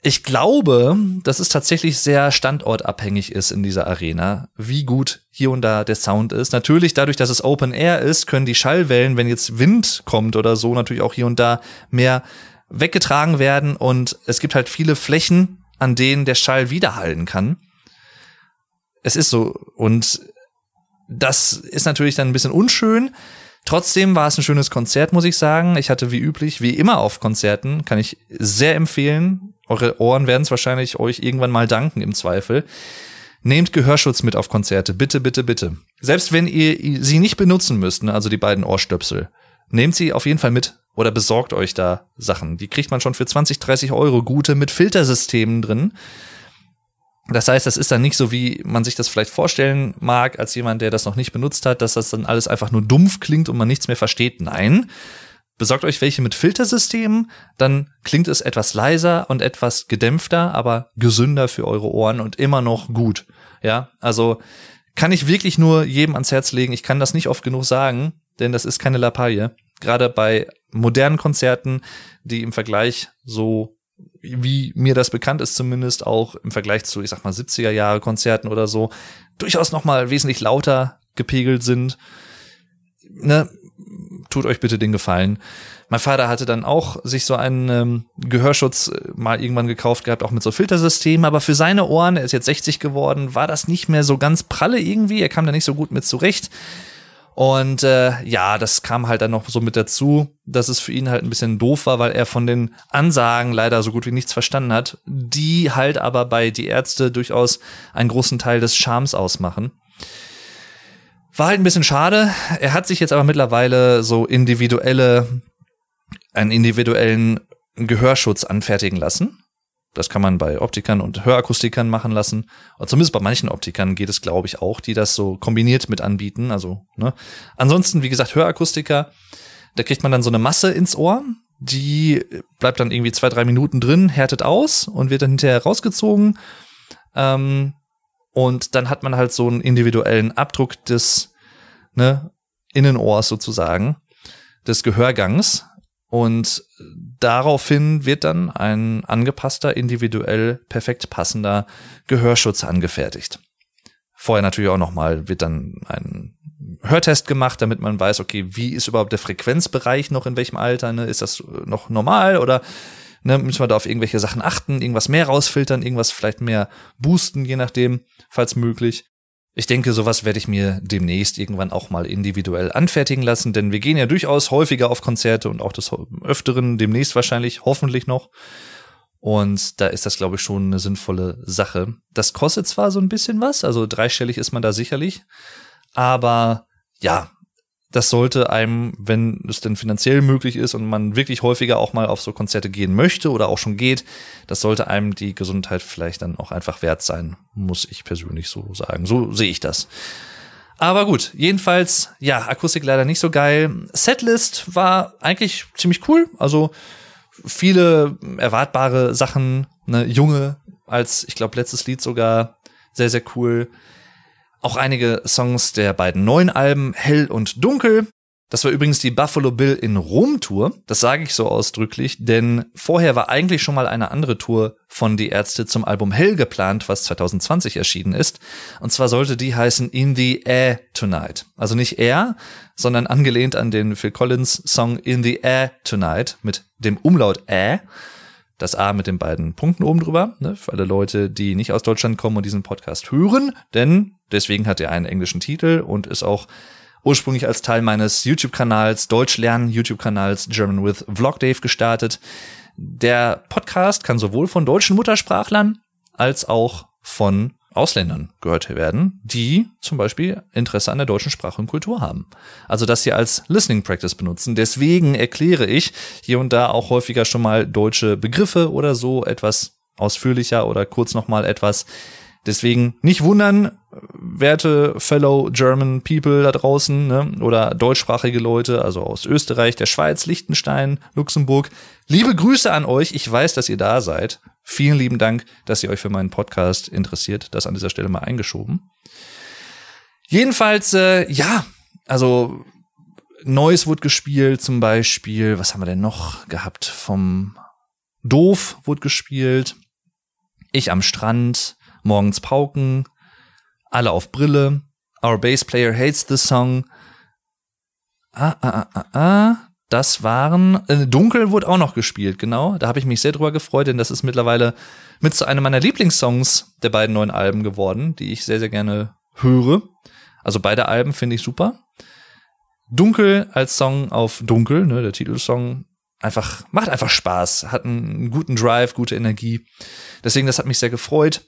Ich glaube, dass es tatsächlich sehr standortabhängig ist in dieser Arena, wie gut hier und da der Sound ist. Natürlich, dadurch, dass es Open Air ist, können die Schallwellen, wenn jetzt Wind kommt oder so, natürlich auch hier und da mehr weggetragen werden und es gibt halt viele Flächen, an denen der Schall widerhallen kann. Es ist so und das ist natürlich dann ein bisschen unschön. Trotzdem war es ein schönes Konzert, muss ich sagen. Ich hatte wie üblich, wie immer auf Konzerten, kann ich sehr empfehlen, eure Ohren werden es wahrscheinlich euch irgendwann mal danken im Zweifel. Nehmt Gehörschutz mit auf Konzerte. Bitte, bitte, bitte. Selbst wenn ihr sie nicht benutzen müsst, ne, also die beiden Ohrstöpsel, nehmt sie auf jeden Fall mit. oder besorgt euch da Sachen. Die kriegt man schon für 20, 30 Euro gute mit Filtersystemen drin. Das heißt, das ist dann nicht so, wie man sich das vielleicht vorstellen mag, als jemand, der das noch nicht benutzt hat, dass das dann alles einfach nur dumpf klingt und man nichts mehr versteht. Nein. Besorgt euch welche mit Filtersystemen, dann klingt es etwas leiser und etwas gedämpfter, aber gesünder für eure Ohren und immer noch gut. Ja, also kann ich wirklich nur jedem ans Herz legen. Ich kann das nicht oft genug sagen, denn das ist keine Lappalie. Gerade bei modernen Konzerten, die im Vergleich so wie mir das bekannt ist, zumindest auch im Vergleich zu, ich sag mal, 70er Jahre Konzerten oder so, durchaus noch mal wesentlich lauter gepegelt sind. Ne? Tut euch bitte den Gefallen. Mein Vater hatte dann auch sich so einen ähm, Gehörschutz äh, mal irgendwann gekauft gehabt, auch mit so Filtersystemen, aber für seine Ohren, er ist jetzt 60 geworden, war das nicht mehr so ganz pralle irgendwie. Er kam da nicht so gut mit zurecht. Und äh, ja, das kam halt dann noch so mit dazu, dass es für ihn halt ein bisschen doof war, weil er von den Ansagen leider so gut wie nichts verstanden hat, die halt aber bei die Ärzte durchaus einen großen Teil des Charmes ausmachen. War halt ein bisschen schade. Er hat sich jetzt aber mittlerweile so individuelle, einen individuellen Gehörschutz anfertigen lassen. Das kann man bei Optikern und Hörakustikern machen lassen. Oder zumindest bei manchen Optikern geht es, glaube ich, auch, die das so kombiniert mit anbieten. Also, ne. Ansonsten, wie gesagt, Hörakustiker, da kriegt man dann so eine Masse ins Ohr. Die bleibt dann irgendwie zwei, drei Minuten drin, härtet aus und wird dann hinterher rausgezogen. Ähm, und dann hat man halt so einen individuellen Abdruck des ne, Innenohrs sozusagen, des Gehörgangs. Und daraufhin wird dann ein angepasster, individuell perfekt passender Gehörschutz angefertigt. Vorher natürlich auch nochmal wird dann ein Hörtest gemacht, damit man weiß, okay, wie ist überhaupt der Frequenzbereich noch in welchem Alter? Ne? Ist das noch normal oder ne, müssen wir da auf irgendwelche Sachen achten, irgendwas mehr rausfiltern, irgendwas vielleicht mehr boosten, je nachdem, falls möglich. Ich denke, sowas werde ich mir demnächst irgendwann auch mal individuell anfertigen lassen, denn wir gehen ja durchaus häufiger auf Konzerte und auch des Öfteren, demnächst wahrscheinlich, hoffentlich noch. Und da ist das, glaube ich, schon eine sinnvolle Sache. Das kostet zwar so ein bisschen was, also dreistellig ist man da sicherlich, aber ja, das sollte einem, wenn es denn finanziell möglich ist und man wirklich häufiger auch mal auf so Konzerte gehen möchte oder auch schon geht, das sollte einem die Gesundheit vielleicht dann auch einfach wert sein, muss ich persönlich so sagen. So sehe ich das. Aber gut, jedenfalls, ja, Akustik leider nicht so geil. Setlist war eigentlich ziemlich cool. Also viele erwartbare Sachen, ne, junge als, ich glaube, letztes Lied sogar sehr, sehr cool. Auch einige Songs der beiden neuen Alben, Hell und Dunkel. Das war übrigens die Buffalo Bill in Rom Tour. Das sage ich so ausdrücklich, denn vorher war eigentlich schon mal eine andere Tour von Die Ärzte zum Album Hell geplant, was 2020 erschienen ist. Und zwar sollte die heißen In the Air Tonight. Also nicht Air, sondern angelehnt an den Phil Collins Song In the Air Tonight mit dem Umlaut Ä das A mit den beiden Punkten oben drüber, ne, für alle Leute, die nicht aus Deutschland kommen und diesen Podcast hören, denn deswegen hat er einen englischen Titel und ist auch ursprünglich als Teil meines YouTube-Kanals, Deutsch lernen YouTube-Kanals German with Vlog Dave gestartet. Der Podcast kann sowohl von deutschen Muttersprachlern als auch von Ausländern gehört werden, die zum Beispiel Interesse an der deutschen Sprache und Kultur haben. Also das hier als Listening Practice benutzen. Deswegen erkläre ich hier und da auch häufiger schon mal deutsche Begriffe oder so etwas ausführlicher oder kurz nochmal etwas. Deswegen nicht wundern, werte fellow German people da draußen ne, oder deutschsprachige Leute, also aus Österreich, der Schweiz, Liechtenstein, Luxemburg. Liebe Grüße an euch. Ich weiß, dass ihr da seid. Vielen lieben Dank, dass ihr euch für meinen Podcast interessiert. Das an dieser Stelle mal eingeschoben. Jedenfalls, äh, ja, also Neues wurde gespielt, zum Beispiel, was haben wir denn noch gehabt? Vom Doof wurde gespielt. Ich am Strand, morgens Pauken, alle auf Brille. Our bass player hates the song. Ah, ah, ah, ah, ah. Das waren, äh, Dunkel wurde auch noch gespielt, genau. Da habe ich mich sehr drüber gefreut, denn das ist mittlerweile mit zu einem meiner Lieblingssongs der beiden neuen Alben geworden, die ich sehr, sehr gerne höre. Also beide Alben finde ich super. Dunkel als Song auf Dunkel, ne, der Titelsong, einfach, macht einfach Spaß, hat einen guten Drive, gute Energie. Deswegen, das hat mich sehr gefreut.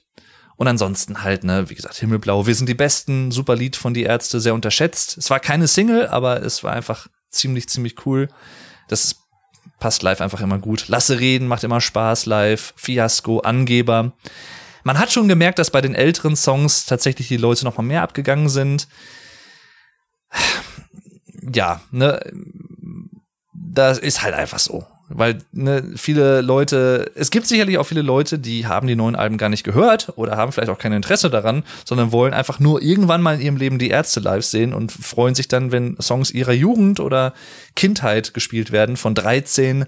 Und ansonsten halt, ne, wie gesagt, Himmelblau, wir sind die Besten, super Lied von Die Ärzte, sehr unterschätzt. Es war keine Single, aber es war einfach ziemlich, ziemlich cool. Das passt live einfach immer gut. Lasse reden, macht immer Spaß live. Fiasko, Angeber. Man hat schon gemerkt, dass bei den älteren Songs tatsächlich die Leute noch mal mehr abgegangen sind. Ja, ne, das ist halt einfach so. Weil ne, viele Leute, es gibt sicherlich auch viele Leute, die haben die neuen Alben gar nicht gehört oder haben vielleicht auch kein Interesse daran, sondern wollen einfach nur irgendwann mal in ihrem Leben die Ärzte live sehen und freuen sich dann, wenn Songs ihrer Jugend oder Kindheit gespielt werden von 13.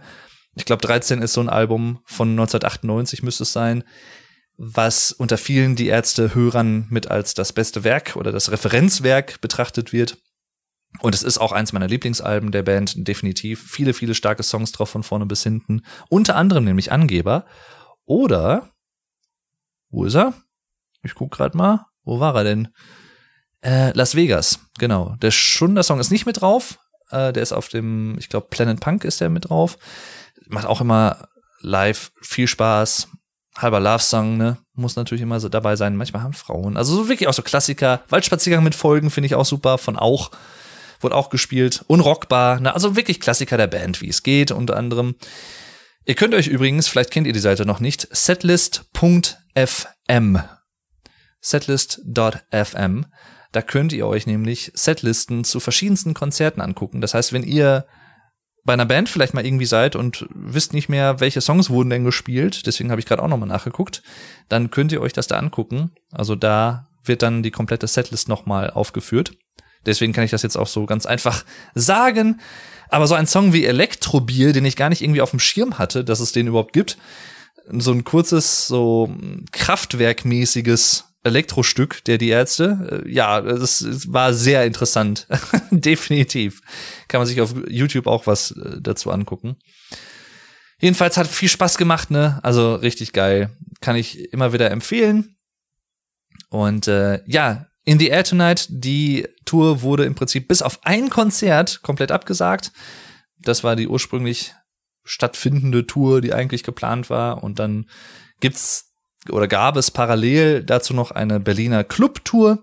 Ich glaube, 13 ist so ein Album von 1998 müsste es sein, was unter vielen die Ärzte-Hörern mit als das beste Werk oder das Referenzwerk betrachtet wird. Und es ist auch eins meiner Lieblingsalben der Band, definitiv. Viele, viele starke Songs drauf von vorne bis hinten. Unter anderem nämlich Angeber. Oder, wo ist er? Ich guck grad mal. Wo war er denn? Äh, Las Vegas, genau. Der Schunder-Song ist nicht mit drauf. Äh, der ist auf dem, ich glaube, Planet Punk ist der mit drauf. Macht auch immer live viel Spaß. Halber Love-Song, ne? Muss natürlich immer so dabei sein. Manchmal haben Frauen. Also so wirklich auch so Klassiker. Waldspaziergang mit Folgen finde ich auch super. Von auch wurde auch gespielt. Unrockbar, na, also wirklich Klassiker der Band, wie es geht, unter anderem. Ihr könnt euch übrigens, vielleicht kennt ihr die Seite noch nicht, setlist.fm. Setlist.fm. Da könnt ihr euch nämlich Setlisten zu verschiedensten Konzerten angucken. Das heißt, wenn ihr bei einer Band vielleicht mal irgendwie seid und wisst nicht mehr, welche Songs wurden denn gespielt, deswegen habe ich gerade auch nochmal nachgeguckt, dann könnt ihr euch das da angucken. Also da wird dann die komplette Setlist nochmal aufgeführt. Deswegen kann ich das jetzt auch so ganz einfach sagen. Aber so ein Song wie Elektrobier, den ich gar nicht irgendwie auf dem Schirm hatte, dass es den überhaupt gibt, so ein kurzes, so Kraftwerkmäßiges Elektrostück der die Ärzte. Äh, ja, das war sehr interessant. *laughs* Definitiv. Kann man sich auf YouTube auch was äh, dazu angucken. Jedenfalls hat viel Spaß gemacht, ne? Also richtig geil. Kann ich immer wieder empfehlen. Und äh, ja, in the Air Tonight, die Tour wurde im Prinzip bis auf ein Konzert komplett abgesagt. Das war die ursprünglich stattfindende Tour, die eigentlich geplant war. Und dann gibt's oder gab es parallel dazu noch eine Berliner Clubtour.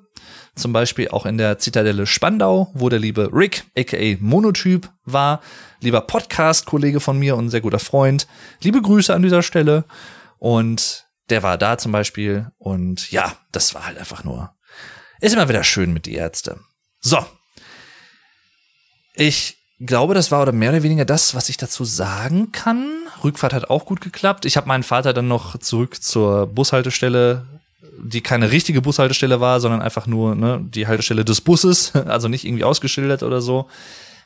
Zum Beispiel auch in der Zitadelle Spandau, wo der liebe Rick, aka Monotyp, war. Lieber Podcast-Kollege von mir und sehr guter Freund. Liebe Grüße an dieser Stelle. Und der war da zum Beispiel. Und ja, das war halt einfach nur ist immer wieder schön mit die Ärzte. So. Ich glaube, das war oder mehr oder weniger das, was ich dazu sagen kann. Rückfahrt hat auch gut geklappt. Ich habe meinen Vater dann noch zurück zur Bushaltestelle, die keine richtige Bushaltestelle war, sondern einfach nur ne, die Haltestelle des Busses, *laughs* also nicht irgendwie ausgeschildert oder so.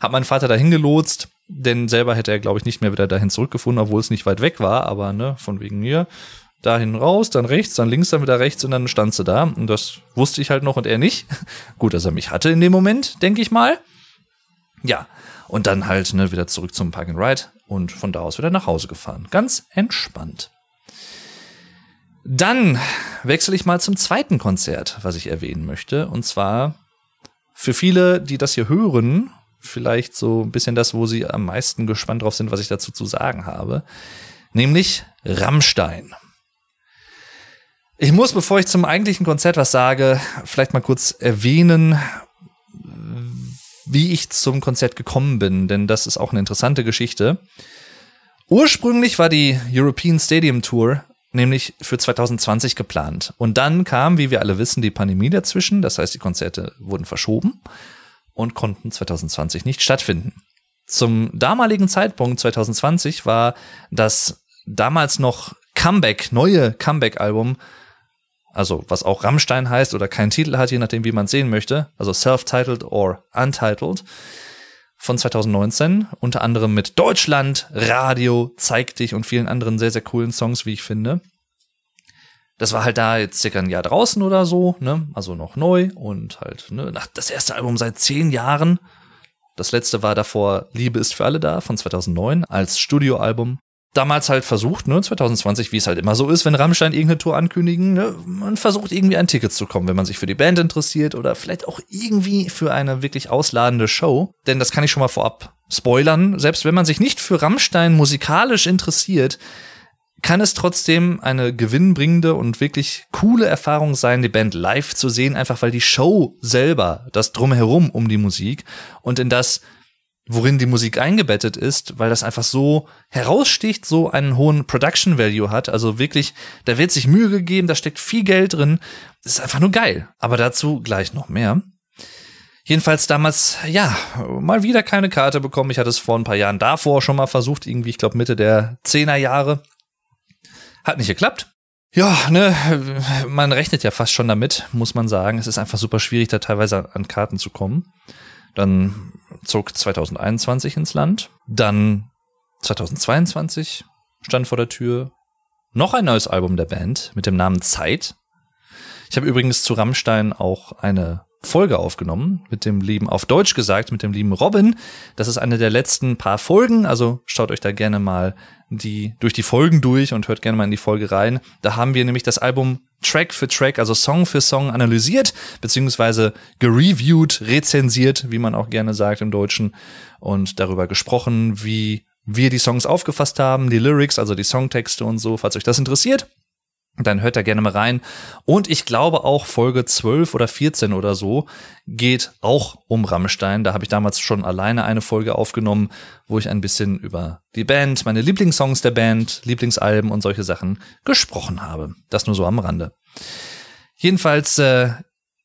Hab meinen Vater dahin gelotst, denn selber hätte er, glaube ich, nicht mehr wieder dahin zurückgefunden, obwohl es nicht weit weg war, aber ne, von wegen mir dahin raus, dann rechts, dann links, dann wieder rechts und dann stand sie da. Und das wusste ich halt noch und er nicht. *laughs* Gut, dass er mich hatte in dem Moment, denke ich mal. Ja, und dann halt ne, wieder zurück zum Park and Ride und von da aus wieder nach Hause gefahren. Ganz entspannt. Dann wechsle ich mal zum zweiten Konzert, was ich erwähnen möchte. Und zwar für viele, die das hier hören, vielleicht so ein bisschen das, wo sie am meisten gespannt drauf sind, was ich dazu zu sagen habe. Nämlich Rammstein. Ich muss, bevor ich zum eigentlichen Konzert was sage, vielleicht mal kurz erwähnen, wie ich zum Konzert gekommen bin, denn das ist auch eine interessante Geschichte. Ursprünglich war die European Stadium Tour nämlich für 2020 geplant. Und dann kam, wie wir alle wissen, die Pandemie dazwischen. Das heißt, die Konzerte wurden verschoben und konnten 2020 nicht stattfinden. Zum damaligen Zeitpunkt 2020 war das damals noch Comeback, neue Comeback-Album also was auch Rammstein heißt oder keinen Titel hat, je nachdem, wie man sehen möchte, also self-titled or untitled, von 2019, unter anderem mit Deutschland, Radio, Zeig dich und vielen anderen sehr, sehr coolen Songs, wie ich finde. Das war halt da jetzt circa ein Jahr draußen oder so, ne, also noch neu und halt, ne, nach das erste Album seit zehn Jahren. Das letzte war davor Liebe ist für alle da von 2009 als Studioalbum damals halt versucht, ne, 2020, wie es halt immer so ist, wenn Rammstein irgendeine Tour ankündigen, ne, man versucht irgendwie an Tickets zu kommen, wenn man sich für die Band interessiert oder vielleicht auch irgendwie für eine wirklich ausladende Show. Denn das kann ich schon mal vorab spoilern. Selbst wenn man sich nicht für Rammstein musikalisch interessiert, kann es trotzdem eine gewinnbringende und wirklich coole Erfahrung sein, die Band live zu sehen, einfach weil die Show selber, das drumherum um die Musik und in das worin die Musik eingebettet ist, weil das einfach so heraussticht, so einen hohen Production Value hat. Also wirklich, da wird sich Mühe gegeben, da steckt viel Geld drin. Das ist einfach nur geil. Aber dazu gleich noch mehr. Jedenfalls damals, ja, mal wieder keine Karte bekommen. Ich hatte es vor ein paar Jahren davor schon mal versucht, irgendwie, ich glaube Mitte der Zehner Jahre. Hat nicht geklappt. Ja, ne, man rechnet ja fast schon damit, muss man sagen. Es ist einfach super schwierig, da teilweise an Karten zu kommen. Dann zog 2021 ins Land. Dann 2022 stand vor der Tür noch ein neues Album der Band mit dem Namen Zeit. Ich habe übrigens zu Rammstein auch eine Folge aufgenommen mit dem lieben, auf Deutsch gesagt, mit dem lieben Robin. Das ist eine der letzten paar Folgen, also schaut euch da gerne mal die, durch die Folgen durch und hört gerne mal in die Folge rein. Da haben wir nämlich das Album Track für Track, also Song für Song analysiert, beziehungsweise gereviewt, rezensiert, wie man auch gerne sagt im Deutschen, und darüber gesprochen, wie wir die Songs aufgefasst haben, die Lyrics, also die Songtexte und so, falls euch das interessiert. Dann hört da gerne mal rein. Und ich glaube auch Folge 12 oder 14 oder so geht auch um Rammstein. Da habe ich damals schon alleine eine Folge aufgenommen, wo ich ein bisschen über die Band, meine Lieblingssongs der Band, Lieblingsalben und solche Sachen gesprochen habe. Das nur so am Rande. Jedenfalls, äh,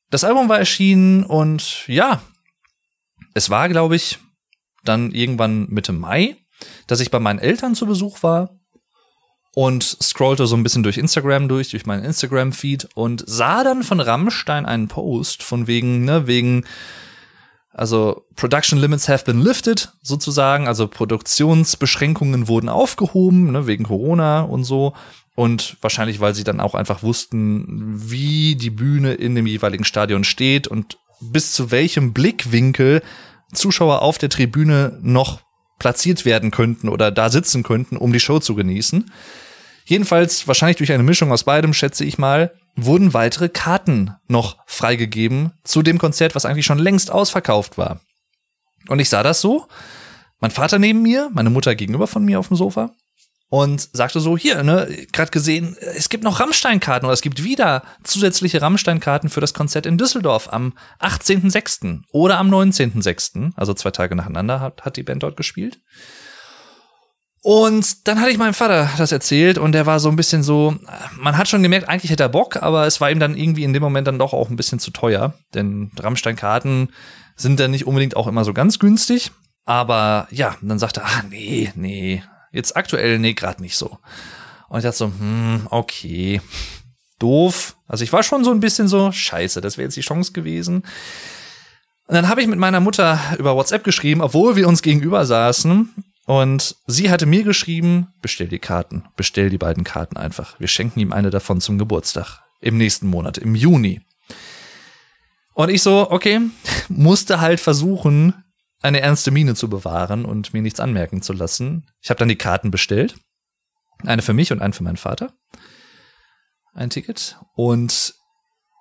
das Album war erschienen und ja, es war, glaube ich, dann irgendwann Mitte Mai, dass ich bei meinen Eltern zu Besuch war und scrollte so ein bisschen durch Instagram durch, durch meinen Instagram-Feed und sah dann von Rammstein einen Post von wegen, ne, wegen, also Production Limits have been lifted, sozusagen, also Produktionsbeschränkungen wurden aufgehoben, ne, wegen Corona und so. Und wahrscheinlich, weil sie dann auch einfach wussten, wie die Bühne in dem jeweiligen Stadion steht und bis zu welchem Blickwinkel Zuschauer auf der Tribüne noch platziert werden könnten oder da sitzen könnten, um die Show zu genießen. Jedenfalls, wahrscheinlich durch eine Mischung aus beidem, schätze ich mal, wurden weitere Karten noch freigegeben zu dem Konzert, was eigentlich schon längst ausverkauft war. Und ich sah das so. Mein Vater neben mir, meine Mutter gegenüber von mir auf dem Sofa und sagte so, hier, ne, gerade gesehen, es gibt noch Rammstein-Karten oder es gibt wieder zusätzliche Rammstein-Karten für das Konzert in Düsseldorf am 18.06. oder am 19.06., also zwei Tage nacheinander hat, hat die Band dort gespielt. Und dann hatte ich meinem Vater das erzählt und der war so ein bisschen so, man hat schon gemerkt, eigentlich hätte er Bock, aber es war ihm dann irgendwie in dem Moment dann doch auch ein bisschen zu teuer, denn Rammstein-Karten sind dann nicht unbedingt auch immer so ganz günstig. Aber ja, dann sagte er, ah, nee, nee, jetzt aktuell, nee, gerade nicht so. Und ich dachte so, hm, okay, doof. Also ich war schon so ein bisschen so, scheiße, das wäre jetzt die Chance gewesen. Und dann habe ich mit meiner Mutter über WhatsApp geschrieben, obwohl wir uns gegenüber saßen und sie hatte mir geschrieben, bestell die Karten, bestell die beiden Karten einfach. Wir schenken ihm eine davon zum Geburtstag. Im nächsten Monat, im Juni. Und ich so, okay, *laughs* musste halt versuchen, eine ernste Miene zu bewahren und mir nichts anmerken zu lassen. Ich habe dann die Karten bestellt. Eine für mich und eine für meinen Vater. Ein Ticket. Und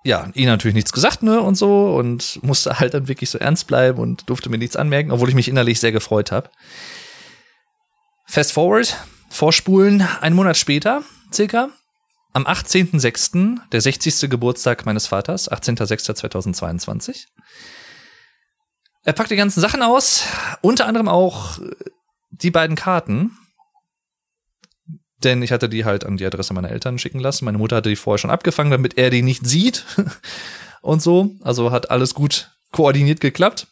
ja, ihn natürlich nichts gesagt, ne, und so, und musste halt dann wirklich so ernst bleiben und durfte mir nichts anmerken, obwohl ich mich innerlich sehr gefreut habe. Fast forward, vorspulen, einen Monat später, circa, am 18.06., der 60. Geburtstag meines Vaters, 18.06.2022. Er packt die ganzen Sachen aus, unter anderem auch die beiden Karten. Denn ich hatte die halt an die Adresse meiner Eltern schicken lassen. Meine Mutter hatte die vorher schon abgefangen, damit er die nicht sieht. *laughs* und so. Also hat alles gut koordiniert geklappt.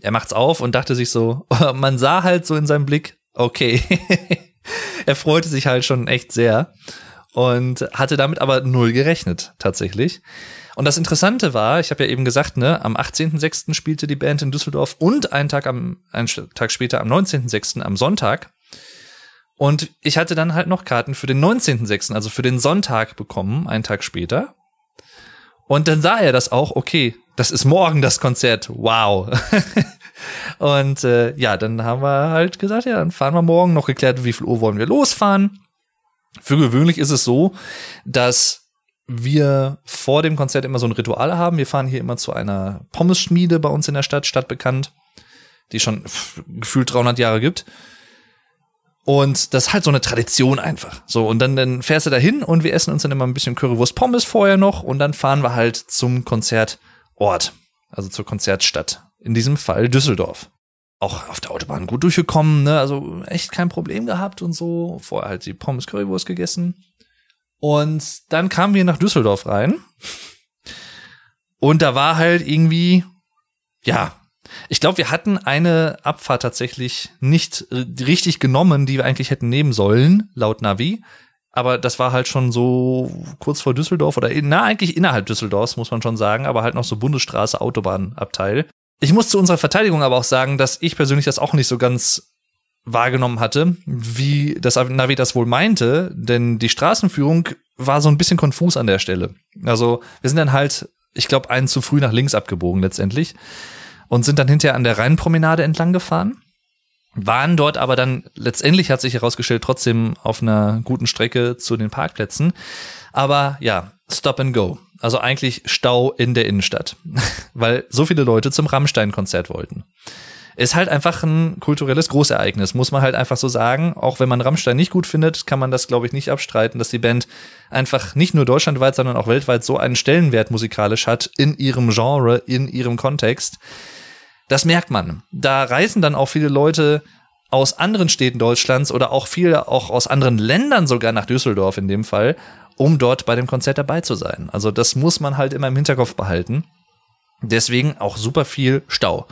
Er macht's auf und dachte sich so, *laughs* man sah halt so in seinem Blick, Okay. *laughs* er freute sich halt schon echt sehr und hatte damit aber null gerechnet, tatsächlich. Und das Interessante war, ich habe ja eben gesagt, ne, am 18.06. spielte die Band in Düsseldorf und einen Tag am einen Tag später am 19.06. am Sonntag. Und ich hatte dann halt noch Karten für den 19.06., also für den Sonntag bekommen, einen Tag später. Und dann sah er das auch, okay, das ist morgen das Konzert. Wow. *laughs* Und äh, ja, dann haben wir halt gesagt, ja, dann fahren wir morgen. Noch geklärt, wie viel Uhr wollen wir losfahren. Für gewöhnlich ist es so, dass wir vor dem Konzert immer so ein Ritual haben. Wir fahren hier immer zu einer Pommesschmiede bei uns in der Stadt, stadtbekannt, die schon gefühlt 300 Jahre gibt. Und das ist halt so eine Tradition einfach. So, und dann, dann fährst du da hin und wir essen uns dann immer ein bisschen Currywurst Pommes vorher noch und dann fahren wir halt zum Konzertort, also zur Konzertstadt in diesem Fall Düsseldorf. auch auf der Autobahn gut durchgekommen, ne? Also echt kein Problem gehabt und so. Vorher halt die Pommes Currywurst gegessen. Und dann kamen wir nach Düsseldorf rein. Und da war halt irgendwie, ja, ich glaube, wir hatten eine Abfahrt tatsächlich nicht richtig genommen, die wir eigentlich hätten nehmen sollen, laut Navi. Aber das war halt schon so kurz vor Düsseldorf oder na, eigentlich innerhalb Düsseldorfs, muss man schon sagen, aber halt noch so Bundesstraße, Autobahnabteil. Ich muss zu unserer Verteidigung aber auch sagen, dass ich persönlich das auch nicht so ganz wahrgenommen hatte, wie das Navi das wohl meinte, denn die Straßenführung war so ein bisschen konfus an der Stelle. Also wir sind dann halt, ich glaube, einen zu früh nach links abgebogen letztendlich und sind dann hinterher an der Rheinpromenade entlang gefahren, waren dort aber dann letztendlich hat sich herausgestellt trotzdem auf einer guten Strecke zu den Parkplätzen. Aber ja, Stop and Go. Also eigentlich Stau in der Innenstadt, *laughs* weil so viele Leute zum Rammstein-Konzert wollten. Ist halt einfach ein kulturelles Großereignis, muss man halt einfach so sagen. Auch wenn man Rammstein nicht gut findet, kann man das, glaube ich, nicht abstreiten, dass die Band einfach nicht nur deutschlandweit, sondern auch weltweit so einen Stellenwert musikalisch hat in ihrem Genre, in ihrem Kontext. Das merkt man. Da reisen dann auch viele Leute aus anderen Städten Deutschlands oder auch viele auch aus anderen Ländern sogar nach Düsseldorf in dem Fall, um dort bei dem Konzert dabei zu sein. Also das muss man halt immer im Hinterkopf behalten. Deswegen auch super viel Stau.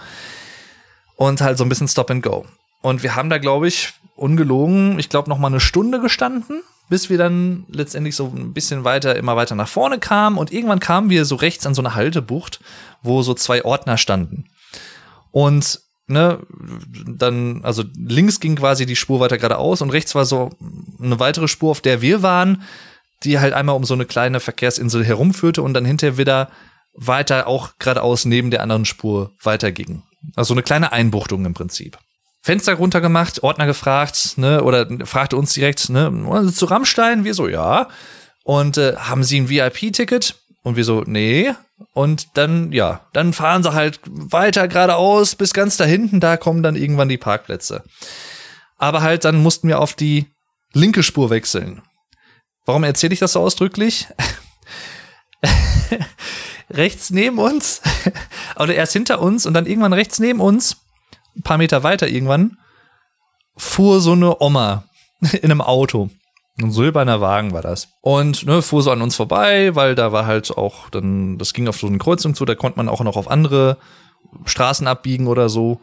Und halt so ein bisschen Stop and Go. Und wir haben da, glaube ich, ungelogen, ich glaube, noch mal eine Stunde gestanden, bis wir dann letztendlich so ein bisschen weiter, immer weiter nach vorne kamen. Und irgendwann kamen wir so rechts an so eine Haltebucht, wo so zwei Ordner standen. Und ne, dann, also links ging quasi die Spur weiter geradeaus und rechts war so eine weitere Spur, auf der wir waren die halt einmal um so eine kleine Verkehrsinsel herumführte und dann hinterher wieder weiter auch geradeaus neben der anderen Spur weiterging. Also eine kleine Einbuchtung im Prinzip. Fenster runtergemacht, Ordner gefragt, ne, oder fragte uns direkt, ne, zu Rammstein? Wir so, ja. Und äh, haben Sie ein VIP-Ticket? Und wir so, nee. Und dann, ja, dann fahren sie halt weiter geradeaus bis ganz da hinten, da kommen dann irgendwann die Parkplätze. Aber halt, dann mussten wir auf die linke Spur wechseln. Warum erzähle ich das so ausdrücklich? *laughs* rechts neben uns, *laughs* oder erst hinter uns und dann irgendwann rechts neben uns, ein paar Meter weiter irgendwann, fuhr so eine Oma *laughs* in einem Auto. Ein silberner Wagen war das. Und ne, fuhr so an uns vorbei, weil da war halt auch, dann, das ging auf so eine Kreuzung zu, da konnte man auch noch auf andere Straßen abbiegen oder so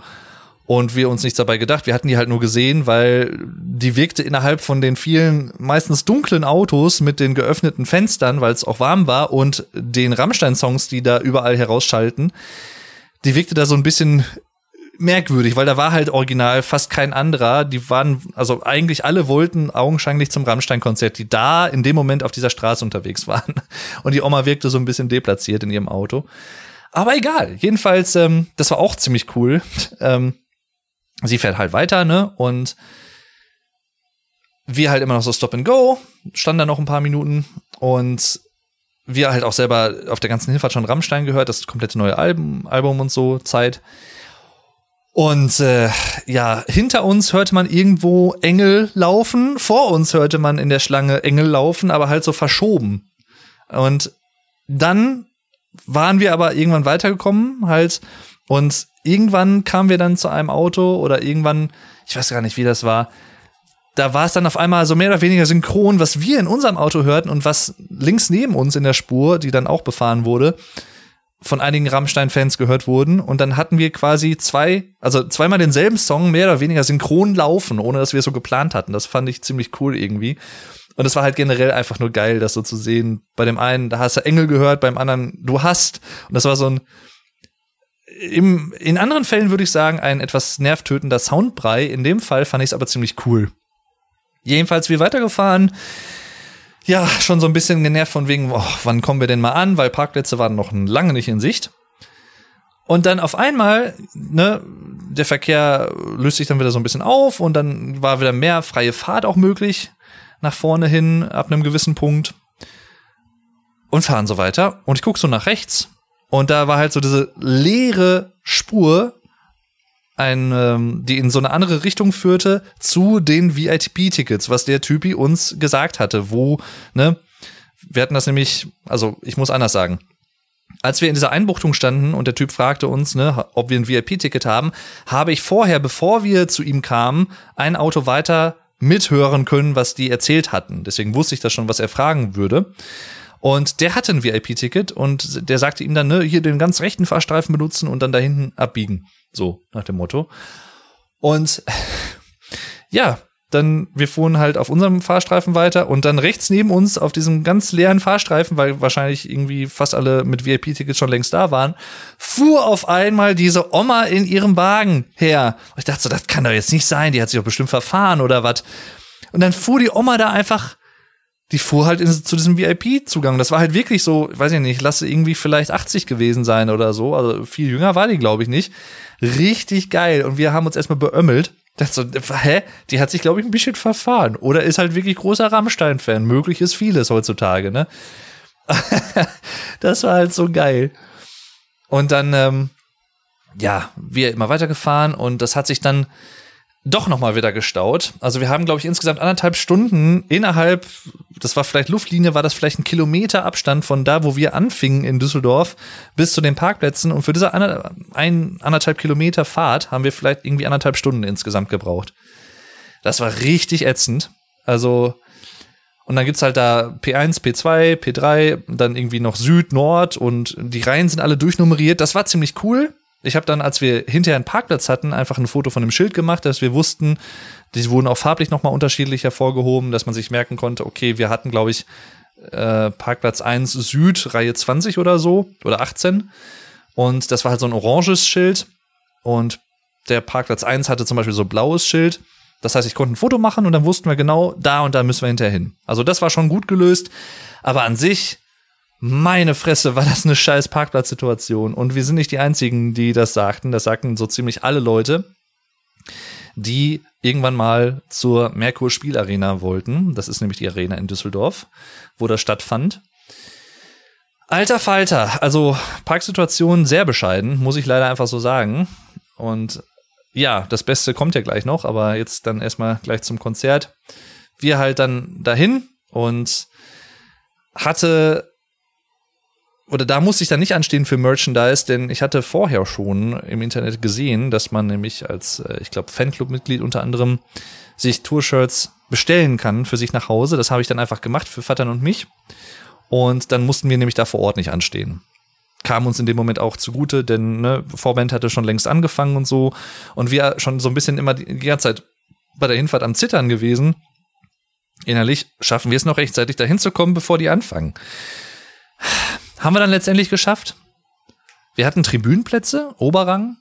und wir uns nichts dabei gedacht. Wir hatten die halt nur gesehen, weil die wirkte innerhalb von den vielen meistens dunklen Autos mit den geöffneten Fenstern, weil es auch warm war und den Rammstein-Songs, die da überall herausschalten, die wirkte da so ein bisschen merkwürdig, weil da war halt original fast kein anderer. Die waren, also eigentlich alle wollten augenscheinlich zum Rammstein-Konzert, die da in dem Moment auf dieser Straße unterwegs waren. Und die Oma wirkte so ein bisschen deplatziert in ihrem Auto. Aber egal. Jedenfalls, ähm, das war auch ziemlich cool. Ähm, sie fährt halt weiter, ne? Und wir halt immer noch so Stop and Go, stand da noch ein paar Minuten und wir halt auch selber auf der ganzen Hinfahrt schon Rammstein gehört, das komplette neue Album, Album und so, Zeit. Und äh, ja, hinter uns hörte man irgendwo Engel laufen, vor uns hörte man in der Schlange Engel laufen, aber halt so verschoben. Und dann waren wir aber irgendwann weitergekommen, halt, und irgendwann kamen wir dann zu einem Auto oder irgendwann, ich weiß gar nicht, wie das war. Da war es dann auf einmal so mehr oder weniger synchron, was wir in unserem Auto hörten und was links neben uns in der Spur, die dann auch befahren wurde, von einigen Rammstein-Fans gehört wurden. Und dann hatten wir quasi zwei, also zweimal denselben Song mehr oder weniger synchron laufen, ohne dass wir es so geplant hatten. Das fand ich ziemlich cool irgendwie. Und es war halt generell einfach nur geil, das so zu sehen. Bei dem einen, da hast du Engel gehört, beim anderen, du hast. Und das war so ein, im, in anderen Fällen würde ich sagen, ein etwas nervtötender Soundbrei. In dem Fall fand ich es aber ziemlich cool. Jedenfalls wir weitergefahren. Ja, schon so ein bisschen genervt von wegen, oh, wann kommen wir denn mal an, weil Parkplätze waren noch lange nicht in Sicht. Und dann auf einmal, ne, der Verkehr löst sich dann wieder so ein bisschen auf und dann war wieder mehr freie Fahrt auch möglich nach vorne hin ab einem gewissen Punkt und fahren so weiter. Und ich gucke so nach rechts und da war halt so diese leere Spur, ein, ähm, die in so eine andere Richtung führte zu den VIP-Tickets, was der Typi uns gesagt hatte, wo, ne, wir hatten das nämlich, also ich muss anders sagen. als wir in dieser Einbuchtung standen und der Typ fragte uns, ne, ob wir ein VIP-Ticket haben, habe ich vorher, bevor wir zu ihm kamen, ein Auto weiter mithören können, was die erzählt hatten. Deswegen wusste ich das schon, was er fragen würde. Und der hatte ein VIP-Ticket und der sagte ihm dann, ne, hier den ganz rechten Fahrstreifen benutzen und dann da hinten abbiegen. So, nach dem Motto. Und *laughs* ja, dann wir fuhren halt auf unserem Fahrstreifen weiter und dann rechts neben uns auf diesem ganz leeren Fahrstreifen, weil wahrscheinlich irgendwie fast alle mit VIP-Tickets schon längst da waren, fuhr auf einmal diese Oma in ihrem Wagen her. Und ich dachte so, das kann doch jetzt nicht sein, die hat sich doch bestimmt verfahren oder was. Und dann fuhr die Oma da einfach, die fuhr halt in, zu diesem VIP-Zugang. Das war halt wirklich so, weiß ich nicht, lasse irgendwie vielleicht 80 gewesen sein oder so. Also viel jünger war die, glaube ich, nicht. Richtig geil. Und wir haben uns erstmal beömmelt das so, hä? Die hat sich, glaube ich, ein bisschen verfahren. Oder ist halt wirklich großer Rammstein-Fan. Möglich ist vieles heutzutage, ne? *laughs* das war halt so geil. Und dann, ähm, ja, wir immer weitergefahren und das hat sich dann doch nochmal wieder gestaut. Also wir haben, glaube ich, insgesamt anderthalb Stunden innerhalb, das war vielleicht Luftlinie, war das vielleicht ein Kilometer Abstand von da, wo wir anfingen in Düsseldorf, bis zu den Parkplätzen. Und für diese ander, ein, anderthalb Kilometer Fahrt haben wir vielleicht irgendwie anderthalb Stunden insgesamt gebraucht. Das war richtig ätzend. Also, und dann gibt's halt da P1, P2, P3, dann irgendwie noch Süd, Nord und die Reihen sind alle durchnummeriert. Das war ziemlich cool. Ich habe dann, als wir hinterher einen Parkplatz hatten, einfach ein Foto von dem Schild gemacht, dass wir wussten, die wurden auch farblich nochmal unterschiedlich hervorgehoben, dass man sich merken konnte, okay, wir hatten, glaube ich, äh, Parkplatz 1 Süd, Reihe 20 oder so, oder 18. Und das war halt so ein oranges Schild. Und der Parkplatz 1 hatte zum Beispiel so blaues Schild. Das heißt, ich konnte ein Foto machen und dann wussten wir genau, da und da müssen wir hinterher hin. Also das war schon gut gelöst. Aber an sich meine Fresse, war das eine scheiß Parkplatzsituation. Und wir sind nicht die Einzigen, die das sagten. Das sagten so ziemlich alle Leute, die irgendwann mal zur Merkur Spielarena wollten. Das ist nämlich die Arena in Düsseldorf, wo das stattfand. Alter Falter, also Parksituation sehr bescheiden, muss ich leider einfach so sagen. Und ja, das Beste kommt ja gleich noch, aber jetzt dann erstmal gleich zum Konzert. Wir halt dann dahin und hatte oder da musste ich dann nicht anstehen für Merchandise, denn ich hatte vorher schon im Internet gesehen, dass man nämlich als, äh, ich glaube, Fanclub-Mitglied unter anderem sich Tour-Shirts bestellen kann für sich nach Hause. Das habe ich dann einfach gemacht für Vattern und mich. Und dann mussten wir nämlich da vor Ort nicht anstehen. Kam uns in dem Moment auch zugute, denn ne, Vorband hatte schon längst angefangen und so. Und wir schon so ein bisschen immer die ganze Zeit bei der Hinfahrt am Zittern gewesen. Innerlich schaffen wir es noch rechtzeitig dahin zu kommen, bevor die anfangen. Haben wir dann letztendlich geschafft. Wir hatten Tribünenplätze, Oberrang.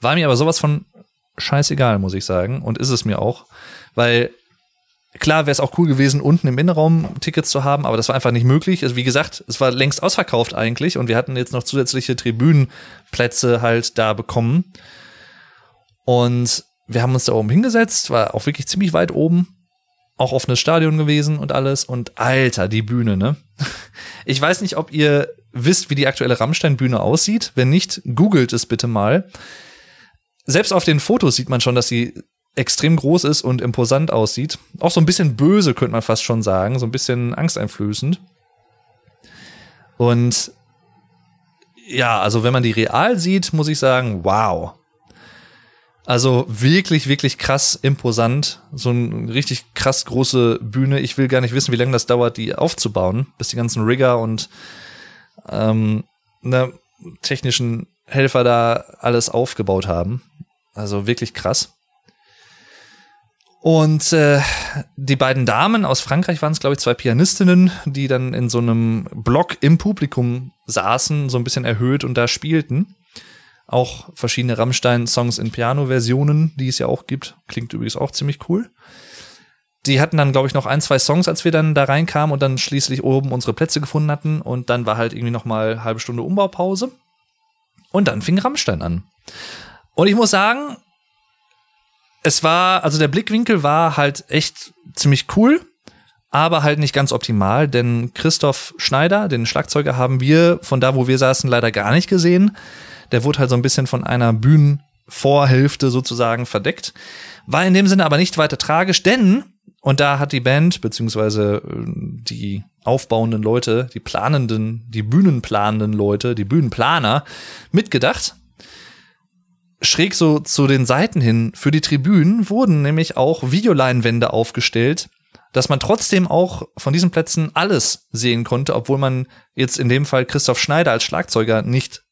War mir aber sowas von scheißegal, muss ich sagen. Und ist es mir auch. Weil klar wäre es auch cool gewesen, unten im Innenraum Tickets zu haben, aber das war einfach nicht möglich. Also wie gesagt, es war längst ausverkauft eigentlich und wir hatten jetzt noch zusätzliche Tribünenplätze halt da bekommen. Und wir haben uns da oben hingesetzt, war auch wirklich ziemlich weit oben auch offenes Stadion gewesen und alles. Und alter, die Bühne, ne? Ich weiß nicht, ob ihr wisst, wie die aktuelle Rammstein-Bühne aussieht. Wenn nicht, googelt es bitte mal. Selbst auf den Fotos sieht man schon, dass sie extrem groß ist und imposant aussieht. Auch so ein bisschen böse, könnte man fast schon sagen. So ein bisschen angsteinflößend. Und ja, also wenn man die real sieht, muss ich sagen, wow. Also wirklich, wirklich krass imposant. So eine richtig krass große Bühne. Ich will gar nicht wissen, wie lange das dauert, die aufzubauen, bis die ganzen Rigger und ähm, ne, technischen Helfer da alles aufgebaut haben. Also wirklich krass. Und äh, die beiden Damen aus Frankreich waren es, glaube ich, zwei Pianistinnen, die dann in so einem Block im Publikum saßen, so ein bisschen erhöht und da spielten. Auch verschiedene Rammstein-Songs in Piano-Versionen, die es ja auch gibt. Klingt übrigens auch ziemlich cool. Die hatten dann, glaube ich, noch ein, zwei Songs, als wir dann da reinkamen und dann schließlich oben unsere Plätze gefunden hatten. Und dann war halt irgendwie noch mal halbe Stunde Umbaupause. Und dann fing Rammstein an. Und ich muss sagen, es war, also der Blickwinkel war halt echt ziemlich cool, aber halt nicht ganz optimal, denn Christoph Schneider, den Schlagzeuger, haben wir von da, wo wir saßen, leider gar nicht gesehen der wurde halt so ein bisschen von einer Bühnen Vorhälfte sozusagen verdeckt. War in dem Sinne aber nicht weiter tragisch, denn, und da hat die Band, beziehungsweise äh, die aufbauenden Leute, die planenden, die bühnenplanenden Leute, die Bühnenplaner mitgedacht. Schräg so zu den Seiten hin für die Tribünen wurden nämlich auch Videoleinwände aufgestellt, dass man trotzdem auch von diesen Plätzen alles sehen konnte, obwohl man jetzt in dem Fall Christoph Schneider als Schlagzeuger nicht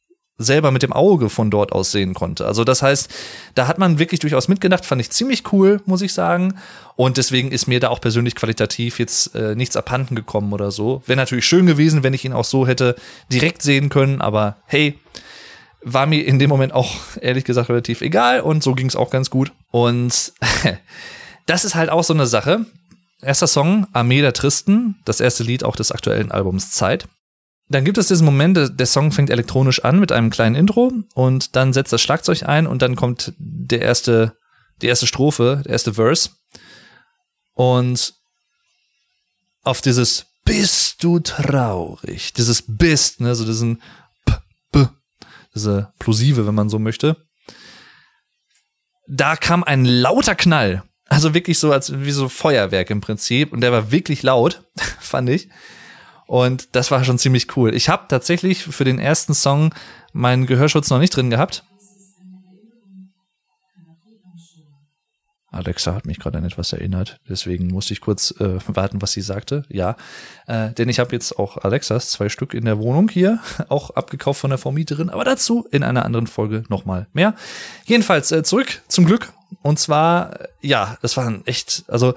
selber mit dem Auge von dort aus sehen konnte. Also das heißt, da hat man wirklich durchaus mitgedacht, fand ich ziemlich cool, muss ich sagen. Und deswegen ist mir da auch persönlich qualitativ jetzt äh, nichts abhanden gekommen oder so. Wäre natürlich schön gewesen, wenn ich ihn auch so hätte direkt sehen können, aber hey, war mir in dem Moment auch *laughs* ehrlich gesagt relativ egal und so ging es auch ganz gut. Und *laughs* das ist halt auch so eine Sache. Erster Song, Armee der Tristen, das erste Lied auch des aktuellen Albums Zeit. Dann gibt es diesen Moment, der Song fängt elektronisch an mit einem kleinen Intro und dann setzt das Schlagzeug ein und dann kommt der erste, die erste Strophe, der erste Verse. Und auf dieses Bist du traurig, dieses Bist, ne, so diesen P, B, diese Plosive, wenn man so möchte. Da kam ein lauter Knall. Also wirklich so als wie so Feuerwerk im Prinzip. Und der war wirklich laut, *laughs* fand ich. Und das war schon ziemlich cool. Ich habe tatsächlich für den ersten Song meinen Gehörschutz noch nicht drin gehabt. Alexa hat mich gerade an etwas erinnert, deswegen musste ich kurz äh, *laughs* warten, was sie sagte. Ja, äh, denn ich habe jetzt auch Alexas zwei Stück in der Wohnung hier, *laughs* auch abgekauft von der Vermieterin, aber dazu in einer anderen Folge nochmal mehr. Jedenfalls äh, zurück zum Glück. Und zwar, äh, ja, das waren echt, also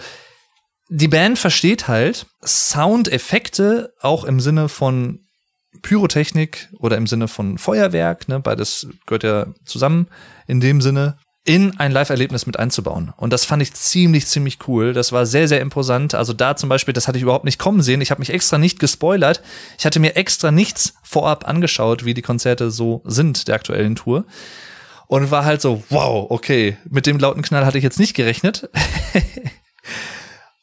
die Band versteht halt Soundeffekte auch im Sinne von Pyrotechnik oder im Sinne von Feuerwerk, ne, beides gehört ja zusammen in dem Sinne, in ein Live-Erlebnis mit einzubauen. Und das fand ich ziemlich, ziemlich cool. Das war sehr, sehr imposant. Also da zum Beispiel, das hatte ich überhaupt nicht kommen sehen. Ich habe mich extra nicht gespoilert. Ich hatte mir extra nichts vorab angeschaut, wie die Konzerte so sind der aktuellen Tour. Und war halt so, wow, okay, mit dem lauten Knall hatte ich jetzt nicht gerechnet. *laughs*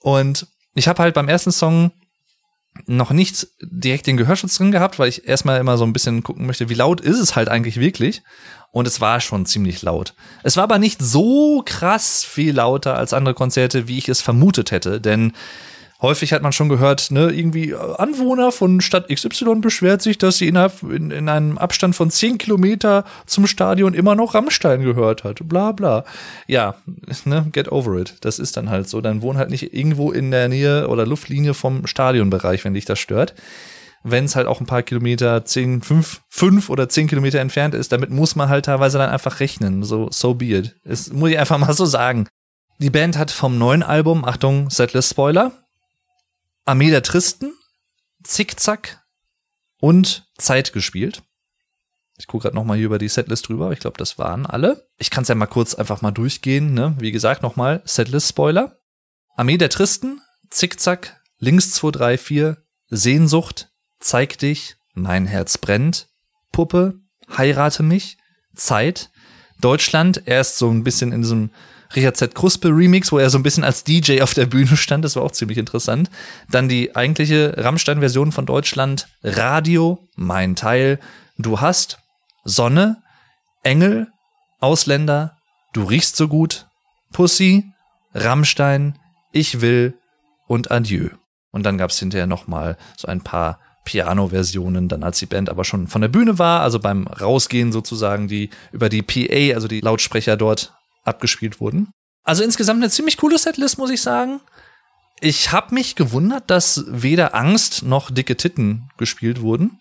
Und ich habe halt beim ersten Song noch nicht direkt den Gehörschutz drin gehabt, weil ich erstmal immer so ein bisschen gucken möchte, wie laut ist es halt eigentlich wirklich. Und es war schon ziemlich laut. Es war aber nicht so krass viel lauter als andere Konzerte, wie ich es vermutet hätte, denn häufig hat man schon gehört, ne, irgendwie äh, Anwohner von Stadt XY beschwert sich, dass sie innerhalb in, in einem Abstand von 10 Kilometer zum Stadion immer noch Rammstein gehört hat. Bla bla. Ja, *laughs* ne, get over it. Das ist dann halt so. Dann wohn halt nicht irgendwo in der Nähe oder Luftlinie vom Stadionbereich, wenn dich das stört. Wenn es halt auch ein paar Kilometer, 10, 5, 5 oder 10 Kilometer entfernt ist, damit muss man halt teilweise dann einfach rechnen. So, so be it. Das muss ich einfach mal so sagen. Die Band hat vom neuen Album, Achtung, Setlist Spoiler, Armee der Tristen, Zickzack und Zeit gespielt. Ich gucke gerade noch mal hier über die Setlist drüber. Ich glaube, das waren alle. Ich kann es ja mal kurz einfach mal durchgehen. Ne? Wie gesagt, noch mal Setlist-Spoiler. Armee der Tristen, Zickzack, Links 2, 3, 4, Sehnsucht, Zeig dich, Mein Herz brennt, Puppe, Heirate mich, Zeit, Deutschland, erst so ein bisschen in diesem Richard Z. Kruspe Remix, wo er so ein bisschen als DJ auf der Bühne stand. Das war auch ziemlich interessant. Dann die eigentliche Rammstein-Version von Deutschland. Radio, mein Teil. Du hast Sonne, Engel, Ausländer, du riechst so gut, Pussy, Rammstein, ich will und Adieu. Und dann gab's hinterher noch mal so ein paar Piano-Versionen, dann als die Band aber schon von der Bühne war, also beim Rausgehen sozusagen, die über die PA, also die Lautsprecher dort abgespielt wurden. Also insgesamt eine ziemlich coole Setlist, muss ich sagen. Ich habe mich gewundert, dass weder Angst noch dicke Titten gespielt wurden.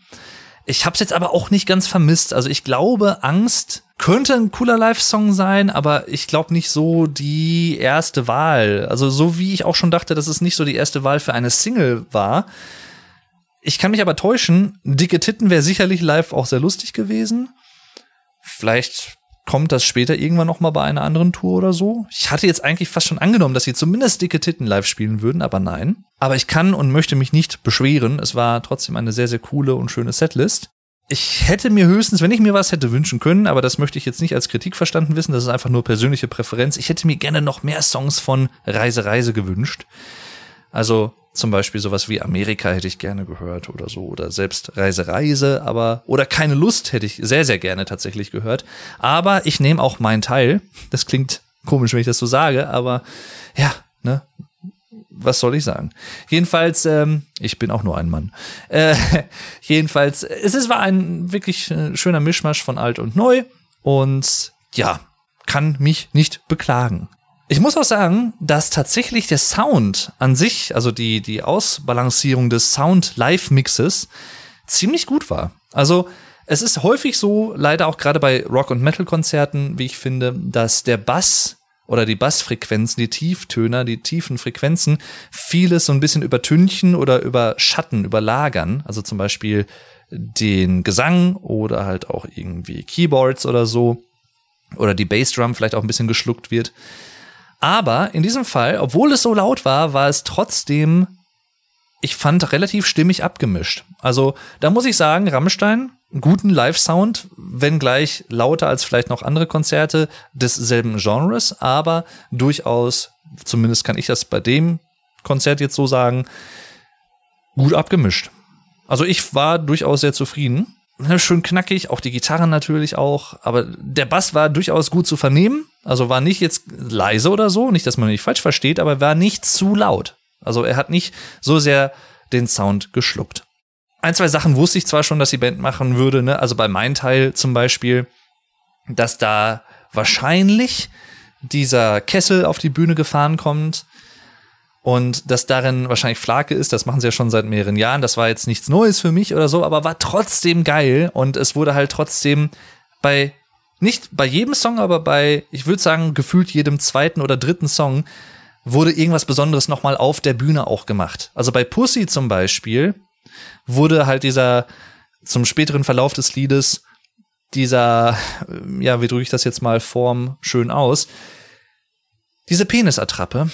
Ich habe es jetzt aber auch nicht ganz vermisst. Also ich glaube, Angst könnte ein cooler Live-Song sein, aber ich glaube nicht so die erste Wahl. Also so wie ich auch schon dachte, dass es nicht so die erste Wahl für eine Single war. Ich kann mich aber täuschen. Dicke Titten wäre sicherlich live auch sehr lustig gewesen. Vielleicht kommt das später irgendwann noch mal bei einer anderen Tour oder so. Ich hatte jetzt eigentlich fast schon angenommen, dass sie zumindest dicke Titten live spielen würden, aber nein. Aber ich kann und möchte mich nicht beschweren. Es war trotzdem eine sehr, sehr coole und schöne Setlist. Ich hätte mir höchstens, wenn ich mir was hätte wünschen können, aber das möchte ich jetzt nicht als Kritik verstanden wissen, das ist einfach nur persönliche Präferenz. Ich hätte mir gerne noch mehr Songs von Reise Reise gewünscht. Also Zum Beispiel sowas wie Amerika hätte ich gerne gehört oder so. Oder selbst Reise, Reise, aber, oder keine Lust hätte ich sehr, sehr gerne tatsächlich gehört. Aber ich nehme auch meinen Teil. Das klingt komisch, wenn ich das so sage, aber ja, ne, was soll ich sagen? Jedenfalls, ähm, ich bin auch nur ein Mann. Äh, *laughs* jedenfalls, es ist, war ein wirklich äh, schöner Mischmasch von alt und neu und ja, kann mich nicht beklagen. Ich muss auch sagen, dass tatsächlich der Sound an sich, also die, die Ausbalancierung des Sound-Live-Mixes, ziemlich gut war. Also, es ist häufig so, leider auch gerade bei Rock- und Metal-Konzerten, wie ich finde, dass der Bass oder die Bassfrequenzen, die Tieftöner, die tiefen Frequenzen, vieles so ein bisschen übertünchen oder überschatten, überlagern. Also zum Beispiel den Gesang oder halt auch irgendwie Keyboards oder so. Oder die Bassdrum vielleicht auch ein bisschen geschluckt wird. Aber in diesem Fall, obwohl es so laut war, war es trotzdem, ich fand, relativ stimmig abgemischt. Also da muss ich sagen, Rammstein guten Live-Sound, wenngleich lauter als vielleicht noch andere Konzerte desselben Genres, aber durchaus, zumindest kann ich das bei dem Konzert jetzt so sagen, gut abgemischt. Also ich war durchaus sehr zufrieden. Schön knackig, auch die Gitarren natürlich auch, aber der Bass war durchaus gut zu vernehmen. Also war nicht jetzt leise oder so, nicht, dass man mich falsch versteht, aber war nicht zu laut. Also er hat nicht so sehr den Sound geschluckt ein, zwei Sachen wusste ich zwar schon, dass die Band machen würde, ne? Also bei meinem Teil zum Beispiel, dass da wahrscheinlich dieser Kessel auf die Bühne gefahren kommt und dass darin wahrscheinlich Flake ist, das machen sie ja schon seit mehreren Jahren. Das war jetzt nichts Neues für mich oder so, aber war trotzdem geil und es wurde halt trotzdem bei nicht bei jedem Song, aber bei, ich würde sagen, gefühlt jedem zweiten oder dritten Song wurde irgendwas Besonderes nochmal auf der Bühne auch gemacht. Also bei Pussy zum Beispiel wurde halt dieser zum späteren Verlauf des Liedes dieser, ja, wie drücke ich das jetzt mal Form schön aus, diese Penisattrappe,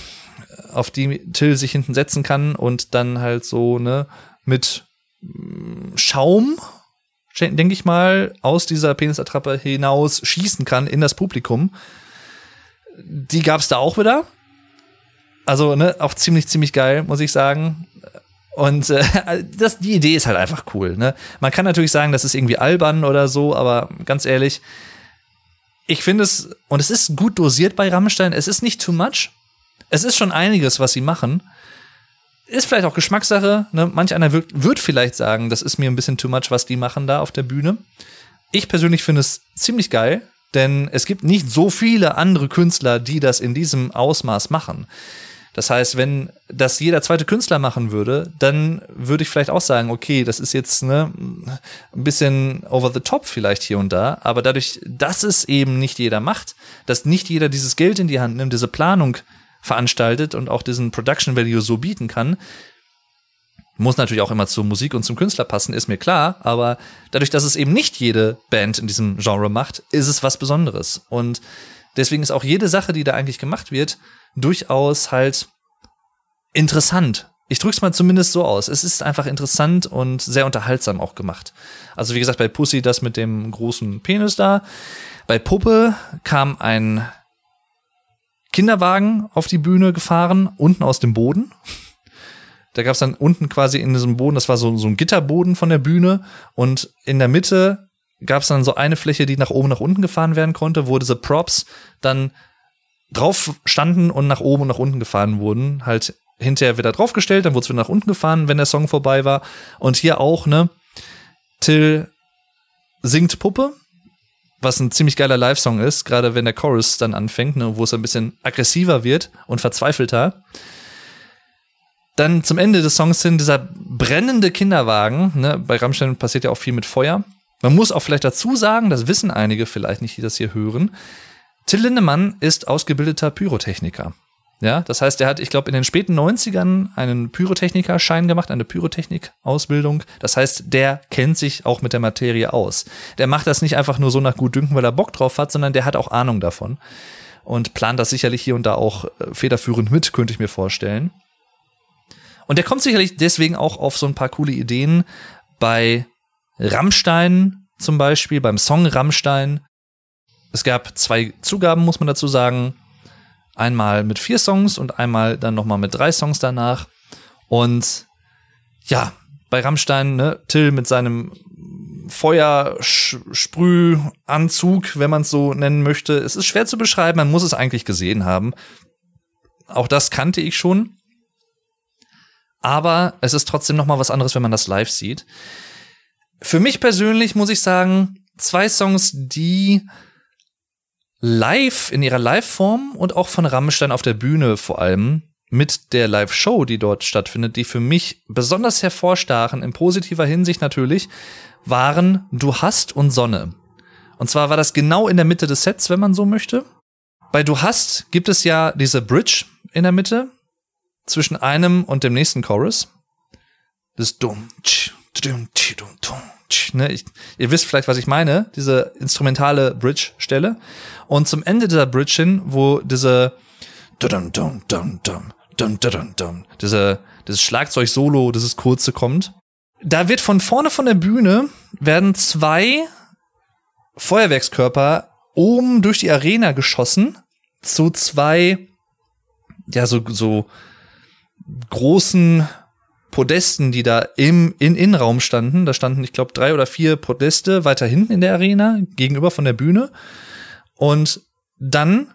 auf die Till sich hinten setzen kann und dann halt so, ne, mit mm, Schaum, denke ich mal, aus dieser Penisattrappe hinaus schießen kann in das Publikum. Die gab es da auch wieder. Also, ne, auch ziemlich, ziemlich geil, muss ich sagen. Und äh, *laughs* das, die Idee ist halt einfach cool. Ne? Man kann natürlich sagen, das ist irgendwie albern oder so, aber ganz ehrlich, ich finde es, und es ist gut dosiert bei Rammstein, es ist nicht too much. Es ist schon einiges, was sie machen. Ist vielleicht auch Geschmackssache. Ne? Manch einer wird, wird vielleicht sagen, das ist mir ein bisschen too much, was die machen da auf der Bühne. Ich persönlich finde es ziemlich geil, denn es gibt nicht so viele andere Künstler, die das in diesem Ausmaß machen. Das heißt, wenn das jeder zweite Künstler machen würde, dann würde ich vielleicht auch sagen, okay, das ist jetzt ne, ein bisschen over the top vielleicht hier und da, aber dadurch, dass es eben nicht jeder macht, dass nicht jeder dieses Geld in die Hand nimmt, diese Planung veranstaltet und auch diesen Production Value so bieten kann, muss natürlich auch immer zur Musik und zum Künstler passen, ist mir klar, aber dadurch, dass es eben nicht jede Band in diesem Genre macht, ist es was Besonderes. Und deswegen ist auch jede Sache, die da eigentlich gemacht wird, durchaus halt interessant. Ich drück's mal zumindest so aus. Es ist einfach interessant und sehr unterhaltsam auch gemacht. Also wie gesagt, bei Pussy das mit dem großen Penis da. Bei Puppe kam ein Kinderwagen auf die Bühne gefahren, unten aus dem Boden. Da gab's dann unten quasi in diesem Boden, das war so, so ein Gitterboden von der Bühne und in der Mitte gab's dann so eine Fläche, die nach oben nach unten gefahren werden konnte, wo diese Props dann drauf standen und nach oben und nach unten gefahren wurden, halt hinterher wieder draufgestellt, dann wurde es wieder nach unten gefahren, wenn der Song vorbei war. Und hier auch, ne, Till singt Puppe, was ein ziemlich geiler Live-Song ist, gerade wenn der Chorus dann anfängt, ne, wo es ein bisschen aggressiver wird und verzweifelter. Dann zum Ende des Songs hin dieser brennende Kinderwagen, ne, bei Rammstein passiert ja auch viel mit Feuer. Man muss auch vielleicht dazu sagen, das wissen einige vielleicht nicht, die das hier hören. Till Lindemann ist ausgebildeter Pyrotechniker. Ja, das heißt, er hat, ich glaube, in den späten 90ern einen Pyrotechniker-Schein gemacht, eine Pyrotechnik-Ausbildung. Das heißt, der kennt sich auch mit der Materie aus. Der macht das nicht einfach nur so nach Gutdünken, weil er Bock drauf hat, sondern der hat auch Ahnung davon. Und plant das sicherlich hier und da auch äh, federführend mit, könnte ich mir vorstellen. Und der kommt sicherlich deswegen auch auf so ein paar coole Ideen bei Rammstein zum Beispiel, beim Song Rammstein. Es gab zwei Zugaben, muss man dazu sagen Einmal mit vier Songs und einmal dann nochmal mit drei Songs danach. Und ja, bei Rammstein, ne, Till mit seinem Feuersprühanzug, wenn man es so nennen möchte. Es ist schwer zu beschreiben, man muss es eigentlich gesehen haben. Auch das kannte ich schon. Aber es ist trotzdem noch mal was anderes, wenn man das live sieht. Für mich persönlich muss ich sagen, zwei Songs, die live in ihrer Live-Form und auch von Rammstein auf der Bühne vor allem mit der Live-Show, die dort stattfindet, die für mich besonders hervorstachen, in positiver Hinsicht natürlich, waren Du hast und Sonne. Und zwar war das genau in der Mitte des Sets, wenn man so möchte. Bei Du hast gibt es ja diese Bridge in der Mitte zwischen einem und dem nächsten Chorus. Das dumm, dumm, ne, ich, ihr wisst vielleicht, was ich meine, diese instrumentale Bridge-Stelle. Und zum Ende dieser Bridge hin, wo diese dum, dum, dum, dum, dum, dum, dum, diese, dieses Schlagzeug-Solo, dieses kurze kommt, da wird von vorne von der Bühne werden zwei Feuerwerkskörper oben durch die Arena geschossen zu zwei, ja, so, so großen Podesten, die da im in Innenraum standen. Da standen, ich glaube, drei oder vier Podeste weiter hinten in der Arena, gegenüber von der Bühne. Und dann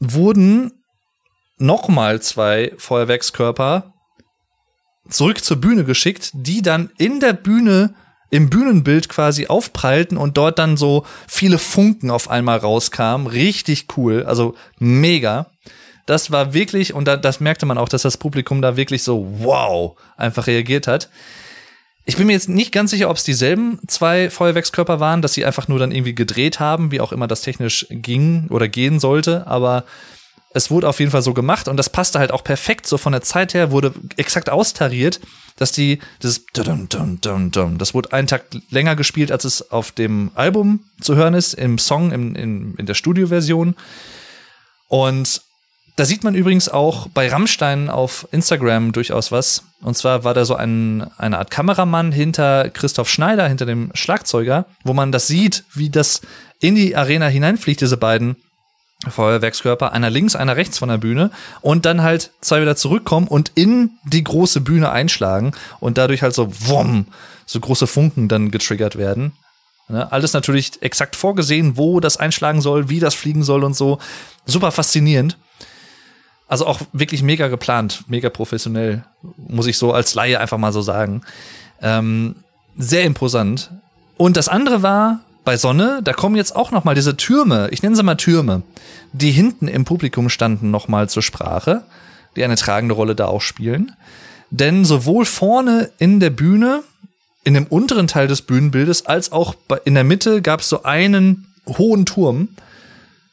wurden nochmal zwei Feuerwerkskörper zurück zur Bühne geschickt, die dann in der Bühne im Bühnenbild quasi aufprallten und dort dann so viele Funken auf einmal rauskamen. Richtig cool, also mega das war wirklich, und da, das merkte man auch, dass das Publikum da wirklich so, wow, einfach reagiert hat. Ich bin mir jetzt nicht ganz sicher, ob es dieselben zwei Feuerwerkskörper waren, dass sie einfach nur dann irgendwie gedreht haben, wie auch immer das technisch ging oder gehen sollte, aber es wurde auf jeden Fall so gemacht und das passte halt auch perfekt. So von der Zeit her wurde exakt austariert, dass die, das, das wurde einen Tag länger gespielt, als es auf dem Album zu hören ist, im Song, im, in, in der Studioversion. Und da sieht man übrigens auch bei Rammstein auf Instagram durchaus was. Und zwar war da so ein, eine Art Kameramann hinter Christoph Schneider, hinter dem Schlagzeuger, wo man das sieht, wie das in die Arena hineinfliegt, diese beiden Feuerwerkskörper, einer links, einer rechts von der Bühne und dann halt zwei wieder zurückkommen und in die große Bühne einschlagen und dadurch halt so wumm, so große Funken dann getriggert werden. Ne? Alles natürlich exakt vorgesehen, wo das einschlagen soll, wie das fliegen soll und so. Super faszinierend. Also auch wirklich mega geplant, mega professionell, muss ich so als Laie einfach mal so sagen. Ähm, sehr imposant. Und das andere war bei Sonne, da kommen jetzt auch noch mal diese Türme, ich nenne sie mal Türme, die hinten im Publikum standen noch mal zur Sprache, die eine tragende Rolle da auch spielen. Denn sowohl vorne in der Bühne, in dem unteren Teil des Bühnenbildes, als auch in der Mitte gab es so einen hohen Turm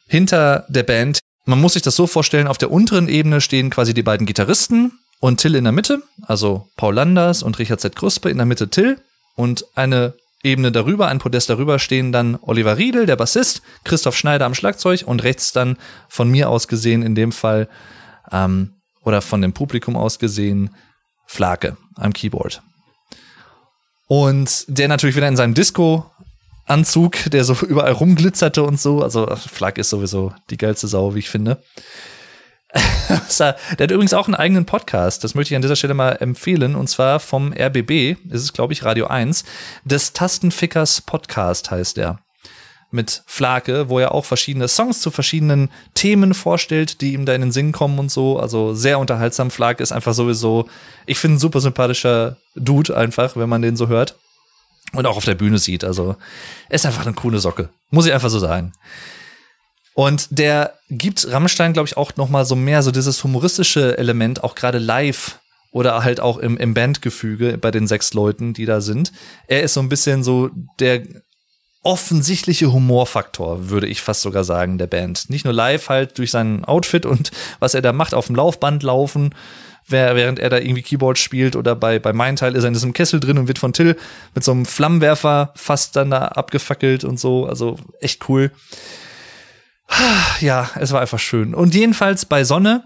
hinter der Band, man muss sich das so vorstellen, auf der unteren Ebene stehen quasi die beiden Gitarristen und Till in der Mitte, also Paul Landers und Richard Z. Kruspe in der Mitte Till und eine Ebene darüber, ein Podest darüber stehen dann Oliver Riedel, der Bassist, Christoph Schneider am Schlagzeug und rechts dann von mir aus gesehen in dem Fall ähm, oder von dem Publikum aus gesehen Flake am Keyboard. Und der natürlich wieder in seinem Disco Anzug, der so *laughs* überall rumglitzerte und so. Also Flak ist sowieso die geilste Sau, wie ich finde. *laughs* der hat übrigens auch einen eigenen Podcast, das möchte ich an dieser Stelle mal empfehlen, und zwar vom RBB, ist es glaube ich Radio 1, des Tastenfickers Podcast heißt der. Mit Flake, wo er auch verschiedene Songs zu verschiedenen Themen vorstellt, die ihm da in den Sinn kommen und so. Also sehr unterhaltsam. Flake ist einfach sowieso, ich finde, ein super sympathischer Dude einfach, wenn man den so hört und auch auf der Bühne sieht. Also ist einfach eine coole Socke, muss ich einfach so sagen. Und der gibt Rammstein, glaube ich, auch noch mal so mehr so dieses humoristische Element, auch gerade live oder halt auch im, im Bandgefüge bei den sechs Leuten, die da sind. Er ist so ein bisschen so der offensichtliche Humorfaktor, würde ich fast sogar sagen, der Band. Nicht nur live halt durch sein Outfit und was er da macht, auf dem Laufband laufen, während er da irgendwie Keyboard spielt oder bei, bei meinem Teil ist er in diesem Kessel drin und wird von Till mit so einem Flammenwerfer fast dann da abgefackelt und so. Also echt cool. Ja, es war einfach schön. Und jedenfalls bei Sonne,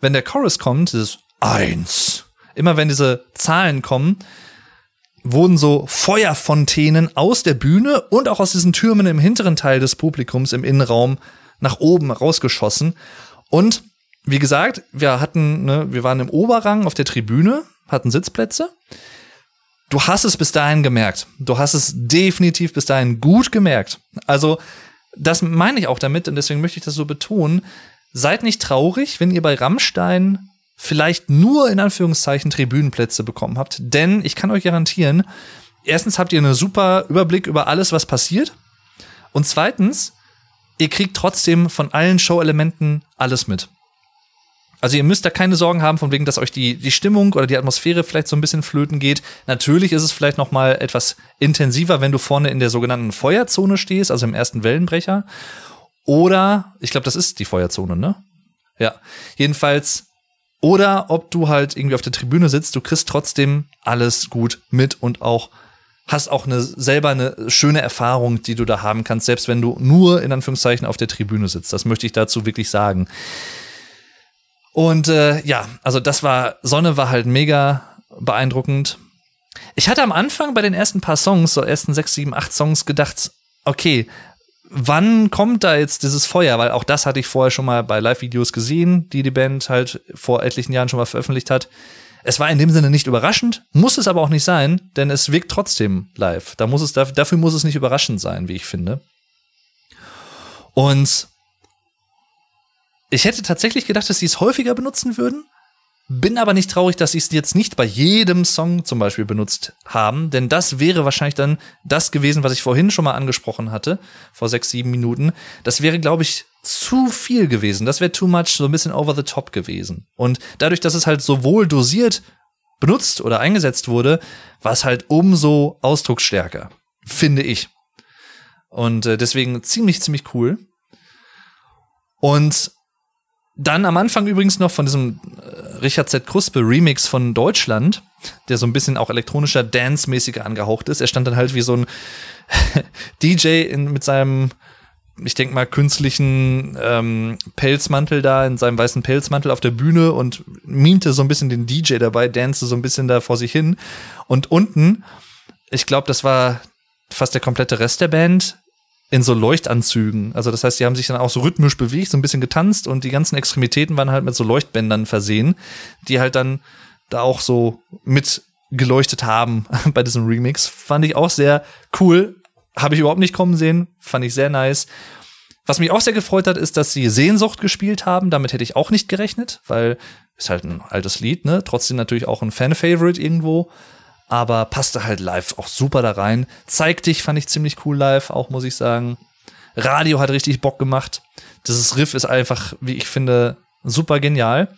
wenn der Chorus kommt, dieses Eins. Immer wenn diese Zahlen kommen, wurden so Feuerfontänen aus der Bühne und auch aus diesen Türmen im hinteren Teil des Publikums im Innenraum nach oben rausgeschossen. Und wie gesagt, wir hatten, ne, wir waren im Oberrang auf der Tribüne, hatten Sitzplätze. Du hast es bis dahin gemerkt. Du hast es definitiv bis dahin gut gemerkt. Also, das meine ich auch damit und deswegen möchte ich das so betonen. Seid nicht traurig, wenn ihr bei Rammstein vielleicht nur in Anführungszeichen Tribünenplätze bekommen habt, denn ich kann euch garantieren, erstens habt ihr einen super Überblick über alles, was passiert und zweitens, ihr kriegt trotzdem von allen Show-Elementen alles mit. Also ihr müsst da keine Sorgen haben, von wegen, dass euch die, die Stimmung oder die Atmosphäre vielleicht so ein bisschen flöten geht. Natürlich ist es vielleicht noch mal etwas intensiver, wenn du vorne in der sogenannten Feuerzone stehst, also im ersten Wellenbrecher. Oder, ich glaube, das ist die Feuerzone, ne? Ja. Jedenfalls, oder ob du halt irgendwie auf der Tribüne sitzt, du kriegst trotzdem alles gut mit und auch hast auch eine, selber eine schöne Erfahrung, die du da haben kannst, selbst wenn du nur in Anführungszeichen auf der Tribüne sitzt. Das möchte ich dazu wirklich sagen. Und äh, ja, also das war, Sonne war halt mega beeindruckend. Ich hatte am Anfang bei den ersten paar Songs, so ersten sechs, sieben, acht Songs gedacht, okay, wann kommt da jetzt dieses Feuer? Weil auch das hatte ich vorher schon mal bei Live-Videos gesehen, die die Band halt vor etlichen Jahren schon mal veröffentlicht hat. Es war in dem Sinne nicht überraschend, muss es aber auch nicht sein, denn es wirkt trotzdem live. Da muss es, dafür muss es nicht überraschend sein, wie ich finde. Und ich hätte tatsächlich gedacht, dass sie es häufiger benutzen würden. Bin aber nicht traurig, dass sie es jetzt nicht bei jedem Song zum Beispiel benutzt haben, denn das wäre wahrscheinlich dann das gewesen, was ich vorhin schon mal angesprochen hatte, vor sechs, sieben Minuten. Das wäre, glaube ich, zu viel gewesen. Das wäre too much, so ein bisschen over the top gewesen. Und dadurch, dass es halt so wohl dosiert benutzt oder eingesetzt wurde, war es halt umso ausdrucksstärker, finde ich. Und äh, deswegen ziemlich, ziemlich cool. Und dann am Anfang übrigens noch von diesem äh, Richard Z. Kruspe Remix von Deutschland, der so ein bisschen auch elektronischer, dance-mäßiger angehaucht ist. Er stand dann halt wie so ein *laughs* DJ in, mit seinem, ich denke mal, künstlichen ähm, Pelzmantel da, in seinem weißen Pelzmantel auf der Bühne und mimte so ein bisschen den DJ dabei, danste so ein bisschen da vor sich hin. Und unten, ich glaube, das war fast der komplette Rest der Band, in so Leuchtanzügen. Also das heißt, die haben sich dann auch so rhythmisch bewegt, so ein bisschen getanzt und die ganzen Extremitäten waren halt mit so Leuchtbändern versehen, die halt dann da auch so mit geleuchtet haben *laughs* bei diesem Remix. Fand ich auch sehr cool. Habe ich überhaupt nicht kommen sehen. Fand ich sehr nice. Was mich auch sehr gefreut hat, ist, dass sie Sehnsucht gespielt haben. Damit hätte ich auch nicht gerechnet, weil ist halt ein altes Lied, ne? Trotzdem natürlich auch ein Fan-Favorite irgendwo aber passte halt live auch super da rein. Zeig dich fand ich ziemlich cool live, auch muss ich sagen. Radio hat richtig Bock gemacht. Dieses Riff ist einfach, wie ich finde, super genial.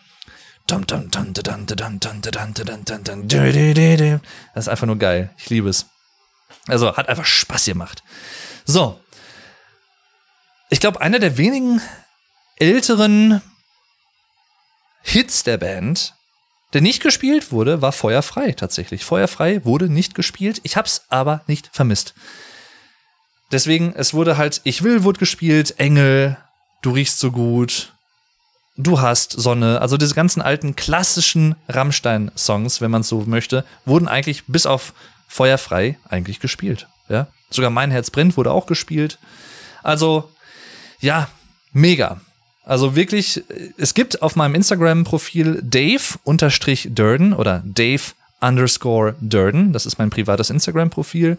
Das ist einfach nur geil. Ich liebe es. Also hat einfach Spaß gemacht. So. Ich glaube, einer der wenigen älteren Hits der Band der nicht gespielt wurde, war Feuerfrei tatsächlich. Feuerfrei wurde nicht gespielt. Ich hab's aber nicht vermisst. Deswegen, es wurde halt, ich will, wurde gespielt, Engel, du riechst so gut, du hast Sonne. Also diese ganzen alten klassischen Rammstein-Songs, wenn man so möchte, wurden eigentlich bis auf Feuerfrei eigentlich gespielt. Ja, sogar Mein Herz brennt wurde auch gespielt. Also, ja, mega. Also wirklich, es gibt auf meinem Instagram-Profil Dave-Durden oder Dave underscore Durden. Das ist mein privates Instagram-Profil,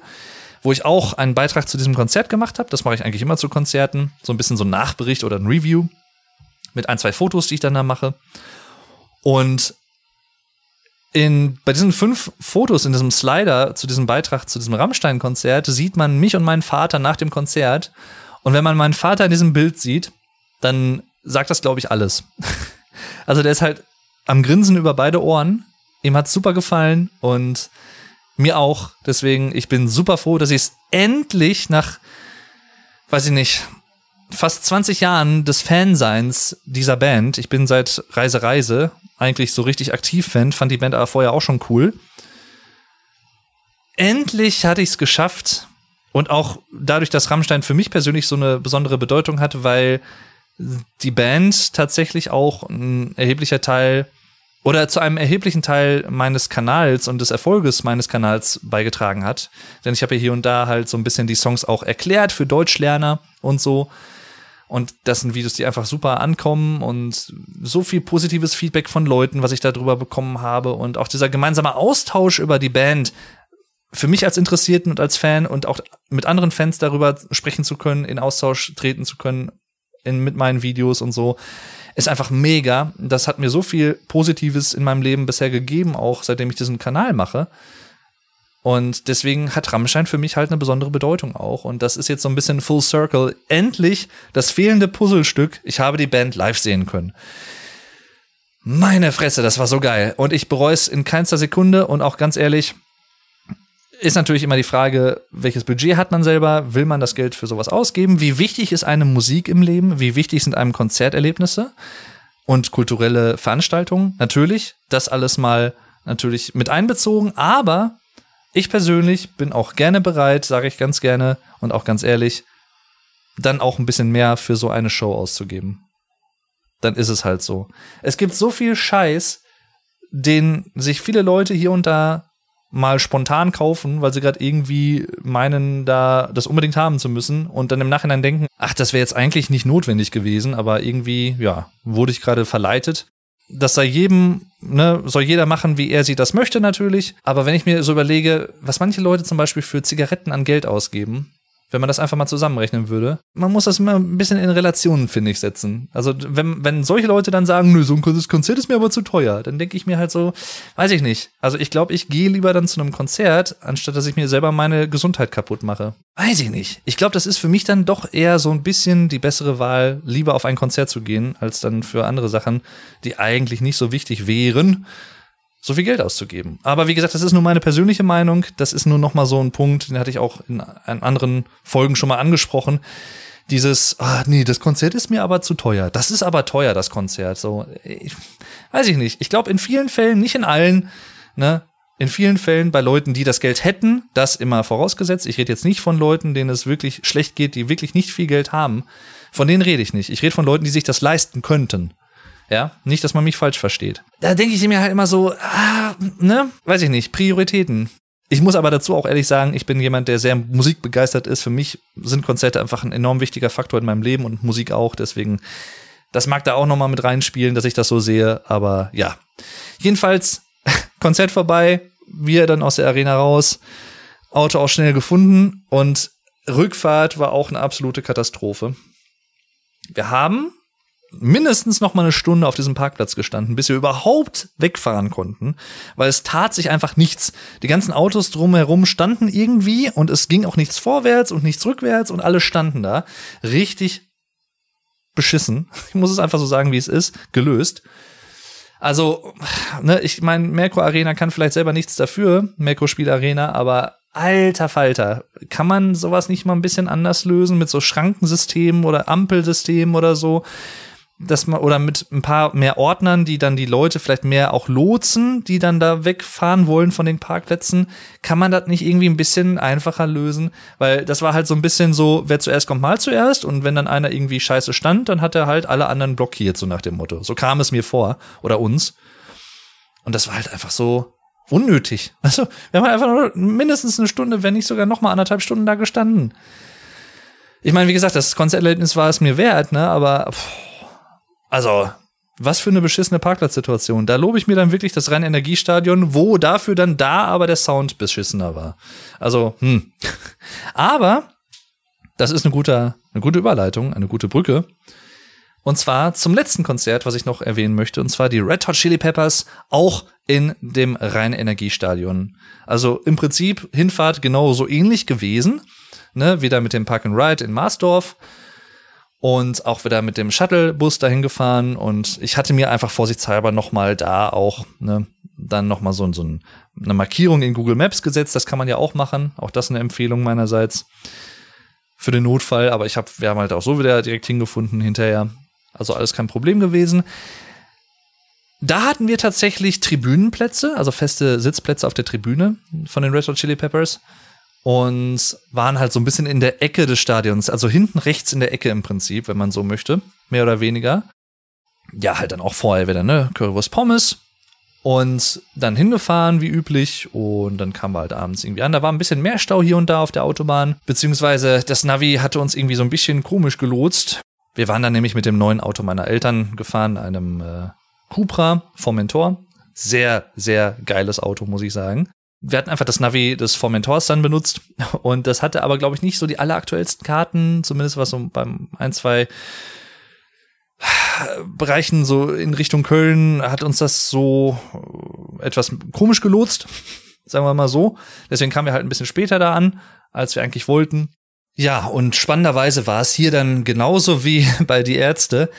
wo ich auch einen Beitrag zu diesem Konzert gemacht habe. Das mache ich eigentlich immer zu Konzerten. So ein bisschen so ein Nachbericht oder ein Review mit ein, zwei Fotos, die ich dann da mache. Und in, bei diesen fünf Fotos in diesem Slider zu diesem Beitrag zu diesem Rammstein-Konzert sieht man mich und meinen Vater nach dem Konzert. Und wenn man meinen Vater in diesem Bild sieht, dann sagt das, glaube ich, alles. *laughs* also der ist halt am Grinsen über beide Ohren. Ihm hat's super gefallen und mir auch. Deswegen, ich bin super froh, dass ich es endlich nach, weiß ich nicht, fast 20 Jahren des Fanseins dieser Band, ich bin seit Reise Reise eigentlich so richtig aktiv Fan, fand die Band aber vorher auch schon cool. Endlich hatte ich es geschafft und auch dadurch, dass Rammstein für mich persönlich so eine besondere Bedeutung hatte, weil die Band tatsächlich auch ein erheblicher Teil oder zu einem erheblichen Teil meines Kanals und des Erfolges meines Kanals beigetragen hat. Denn ich habe hier und da halt so ein bisschen die Songs auch erklärt für Deutschlerner und so. Und das sind Videos, die einfach super ankommen und so viel positives Feedback von Leuten, was ich darüber bekommen habe. Und auch dieser gemeinsame Austausch über die Band, für mich als Interessierten und als Fan und auch mit anderen Fans darüber sprechen zu können, in Austausch treten zu können, in, mit meinen Videos und so, ist einfach mega. Das hat mir so viel Positives in meinem Leben bisher gegeben, auch seitdem ich diesen Kanal mache. Und deswegen hat Rammstein für mich halt eine besondere Bedeutung auch. Und das ist jetzt so ein bisschen Full Circle. Endlich das fehlende Puzzlestück. Ich habe die Band live sehen können. Meine Fresse, das war so geil. Und ich bereue es in keinster Sekunde. Und auch ganz ehrlich, ist natürlich immer die Frage, welches Budget hat man selber? Will man das Geld für sowas ausgeben? Wie wichtig ist eine Musik im Leben? Wie wichtig sind einem Konzerterlebnisse und kulturelle Veranstaltungen? Natürlich, das alles mal natürlich mit einbezogen, aber ich persönlich bin auch gerne bereit, sage ich ganz gerne und auch ganz ehrlich, dann auch ein bisschen mehr für so eine Show auszugeben. Dann ist es halt so. Es gibt so viel Scheiß, den sich viele Leute hier und da mal spontan kaufen, weil sie gerade irgendwie meinen, da das unbedingt haben zu müssen und dann im Nachhinein denken, ach, das wäre jetzt eigentlich nicht notwendig gewesen, aber irgendwie, ja, wurde ich gerade verleitet das sei jedem, ne, soll jeder machen, wie er sie das möchte natürlich. Aber wenn ich mir so überlege, was manche Leute zum Beispiel für Zigaretten an Geld ausgeben, wenn man das einfach mal zusammenrechnen würde. Man muss das immer ein bisschen in Relationen, finde ich, setzen. Also, wenn, wenn solche Leute dann sagen, nö, so ein Konzert ist mir aber zu teuer, dann denke ich mir halt so, weiß ich nicht. Also, ich glaube, ich gehe lieber dann zu einem Konzert, anstatt dass ich mir selber meine Gesundheit kaputt mache. Weiß ich nicht. Ich glaube, das ist für mich dann doch eher so ein bisschen die bessere Wahl, lieber auf ein Konzert zu gehen, als dann für andere Sachen, die eigentlich nicht so wichtig wären so viel Geld auszugeben. Aber wie gesagt, das ist nur meine persönliche Meinung. Das ist nur noch mal so ein Punkt, den hatte ich auch in, anderen Folgen schon mal angesprochen. Dieses, ah, nee, das Konzert ist mir aber zu teuer. Das ist aber teuer, das Konzert. So, ich, weiß ich nicht. Ich glaube, in vielen Fällen, nicht in allen, ne, in vielen Fällen bei Leuten, die das Geld hätten, das immer vorausgesetzt. Ich rede jetzt nicht von Leuten, denen es wirklich schlecht geht, die wirklich nicht viel Geld haben. Von denen rede ich nicht. Ich rede von Leuten, die sich das leisten könnten. Ja, nicht, dass man mich falsch versteht. Da denke ich mir halt immer so, ah, ne, weiß ich nicht, Prioritäten. Ich muss aber dazu auch ehrlich sagen, ich bin jemand, der sehr musikbegeistert ist. Für mich sind Konzerte einfach ein enorm wichtiger Faktor in meinem Leben und Musik auch. Deswegen, das mag da auch noch mal mit reinspielen, dass ich das so sehe. Aber ja, jedenfalls *laughs* Konzert vorbei, wir dann aus der Arena raus, Auto auch schnell gefunden und Rückfahrt war auch eine absolute Katastrophe. Wir haben mindestens noch mal eine Stunde auf diesem Parkplatz gestanden, bis wir überhaupt wegfahren konnten, weil es tat sich einfach nichts. Die ganzen Autos drumherum standen irgendwie und es ging auch nichts vorwärts und nichts rückwärts und alle standen da. Richtig beschissen. *laughs* Ich muss es einfach so sagen, wie es ist. Gelöst. Also, ne, ich meine, Merco Arena kann vielleicht selber nichts dafür, Merco Spiel Arena, aber alter Falter, kann man sowas nicht mal ein bisschen anders lösen mit so Schrankensystemen oder Ampelsystemen oder so? Dass man oder mit ein paar mehr Ordnern, die dann die Leute vielleicht mehr auch lotsen, die dann da wegfahren wollen von den Parkplätzen, kann man das nicht irgendwie ein bisschen einfacher lösen, weil das war halt so ein bisschen so, wer zuerst kommt mal zuerst und wenn dann einer irgendwie scheiße stand, dann hat er halt alle anderen blockiert so nach dem Motto. So kam es mir vor oder uns. Und das war halt einfach so unnötig. *laughs* Also, wir haben halt einfach nur mindestens eine Stunde, wenn nicht sogar noch mal anderthalb Stunden da gestanden. Ich meine, wie gesagt, das Konzerterlebnis war es mir wert, ne, aber pff, also, was für eine beschissene Parkplatzsituation. Da lobe ich mir dann wirklich das Rhein-Energiestadion, wo dafür dann da aber der Sound beschissener war. Also, hm. *laughs* Aber das ist eine gute, eine gute Überleitung, eine gute Brücke. Und zwar zum letzten Konzert, was ich noch erwähnen möchte, und zwar die Red Hot Chili Peppers, auch in dem Rhein-Energiestadion. Also im Prinzip Hinfahrt genau so ähnlich gewesen, ne, wieder mit dem Park and Ride in Marsdorf und auch wieder mit dem Shuttlebus dahin gefahren und ich hatte mir einfach vorsichtshalber nochmal da auch ne, dann nochmal so, so eine Markierung in Google Maps gesetzt. Das kann man ja auch machen. Auch das eine Empfehlung meinerseits für den Notfall. Aber ich habe, wir haben halt auch so wieder direkt hingefunden hinterher. Also alles kein Problem gewesen. Da hatten wir tatsächlich Tribünenplätze, also feste Sitzplätze auf der Tribüne von den Red Hot Chili Peppers und waren halt so ein bisschen in der Ecke des Stadions, also hinten rechts in der Ecke im Prinzip, wenn man so möchte, mehr oder weniger. Ja, halt dann auch vorher wieder, ne, Currywurst Pommes und dann hingefahren wie üblich und dann kamen wir halt abends irgendwie an. Da war ein bisschen mehr Stau hier und da auf der Autobahn, beziehungsweise das Navi hatte uns irgendwie so ein bisschen komisch gelotst. Wir waren dann nämlich mit dem neuen Auto meiner Eltern gefahren, einem äh, Cupra Formentor. Sehr, sehr geiles Auto, muss ich sagen. Wir hatten einfach das Navi des Formentors dann benutzt und das hatte aber, glaube ich, nicht so die alleraktuellsten Karten, zumindest was so beim ein, zwei Bereichen so in Richtung Köln hat uns das so äh, etwas komisch gelotst, sagen wir mal so. Deswegen kamen wir halt ein bisschen später da an, als wir eigentlich wollten. Ja, und spannenderweise war es hier dann genauso wie *laughs* bei die Ärzte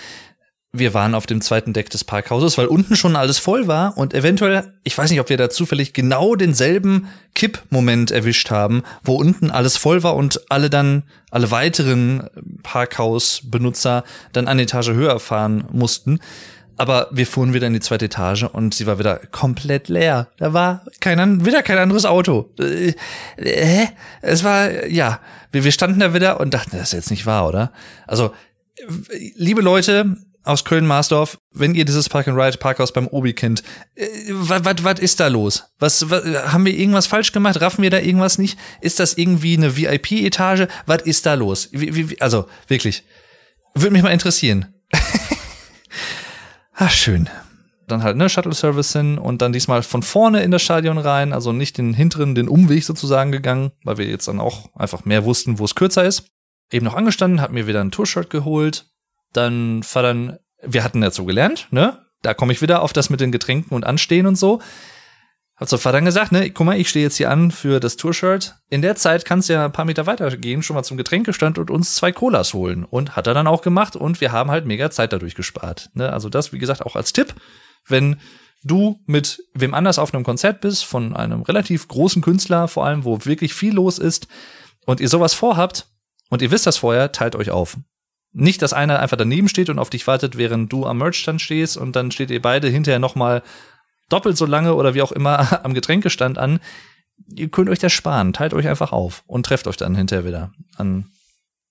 wir waren auf dem zweiten Deck des Parkhauses, weil unten schon alles voll war und eventuell, ich weiß nicht, ob wir da zufällig genau denselben Kippmoment erwischt haben, wo unten alles voll war und alle dann, alle weiteren Parkhausbenutzer dann eine Etage höher fahren mussten. Aber wir fuhren wieder in die zweite Etage und sie war wieder komplett leer. Da war kein, wieder kein anderes Auto. Äh, äh, es war, ja, wir, wir standen da wieder und dachten, das ist jetzt nicht wahr, oder? Also, liebe Leute, aus Köln-Marsdorf, wenn ihr dieses Park and Ride Parkhaus beim Obi kennt, äh, was ist da los? Was, was haben wir irgendwas falsch gemacht? Raffen wir da irgendwas nicht? Ist das irgendwie eine VIP-Etage? Was ist da los? Wie, wie, also wirklich, würde mich mal interessieren. Ach *laughs* schön. Dann halt ne Shuttle Service hin und dann diesmal von vorne in das Stadion rein, also nicht den hinteren, den Umweg sozusagen gegangen, weil wir jetzt dann auch einfach mehr wussten, wo es kürzer ist. Eben noch angestanden, hab mir wieder ein Tour-Shirt geholt, dann Vater, wir hatten dazu gelernt, ne? Da komme ich wieder auf das mit den Getränken und Anstehen und so. Hat zur Vater gesagt, ne, guck mal, ich stehe jetzt hier an für das Tour-Shirt. In der Zeit kannst du ja ein paar Meter weiter gehen, schon mal zum Getränkestand und uns zwei Colas holen. Und hat er dann auch gemacht und wir haben halt mega Zeit dadurch gespart. Ne? Also das, wie gesagt, auch als Tipp, wenn du mit wem anders auf einem Konzert bist, von einem relativ großen Künstler, vor allem, wo wirklich viel los ist, und ihr sowas vorhabt, und ihr wisst das vorher, teilt euch auf. Nicht, dass einer einfach daneben steht und auf dich wartet, während du am Merchstand stehst und dann steht ihr beide hinterher noch mal doppelt so lange oder wie auch immer *laughs* am Getränkestand an. Ihr könnt euch das sparen, teilt euch einfach auf und trefft euch dann hinterher wieder an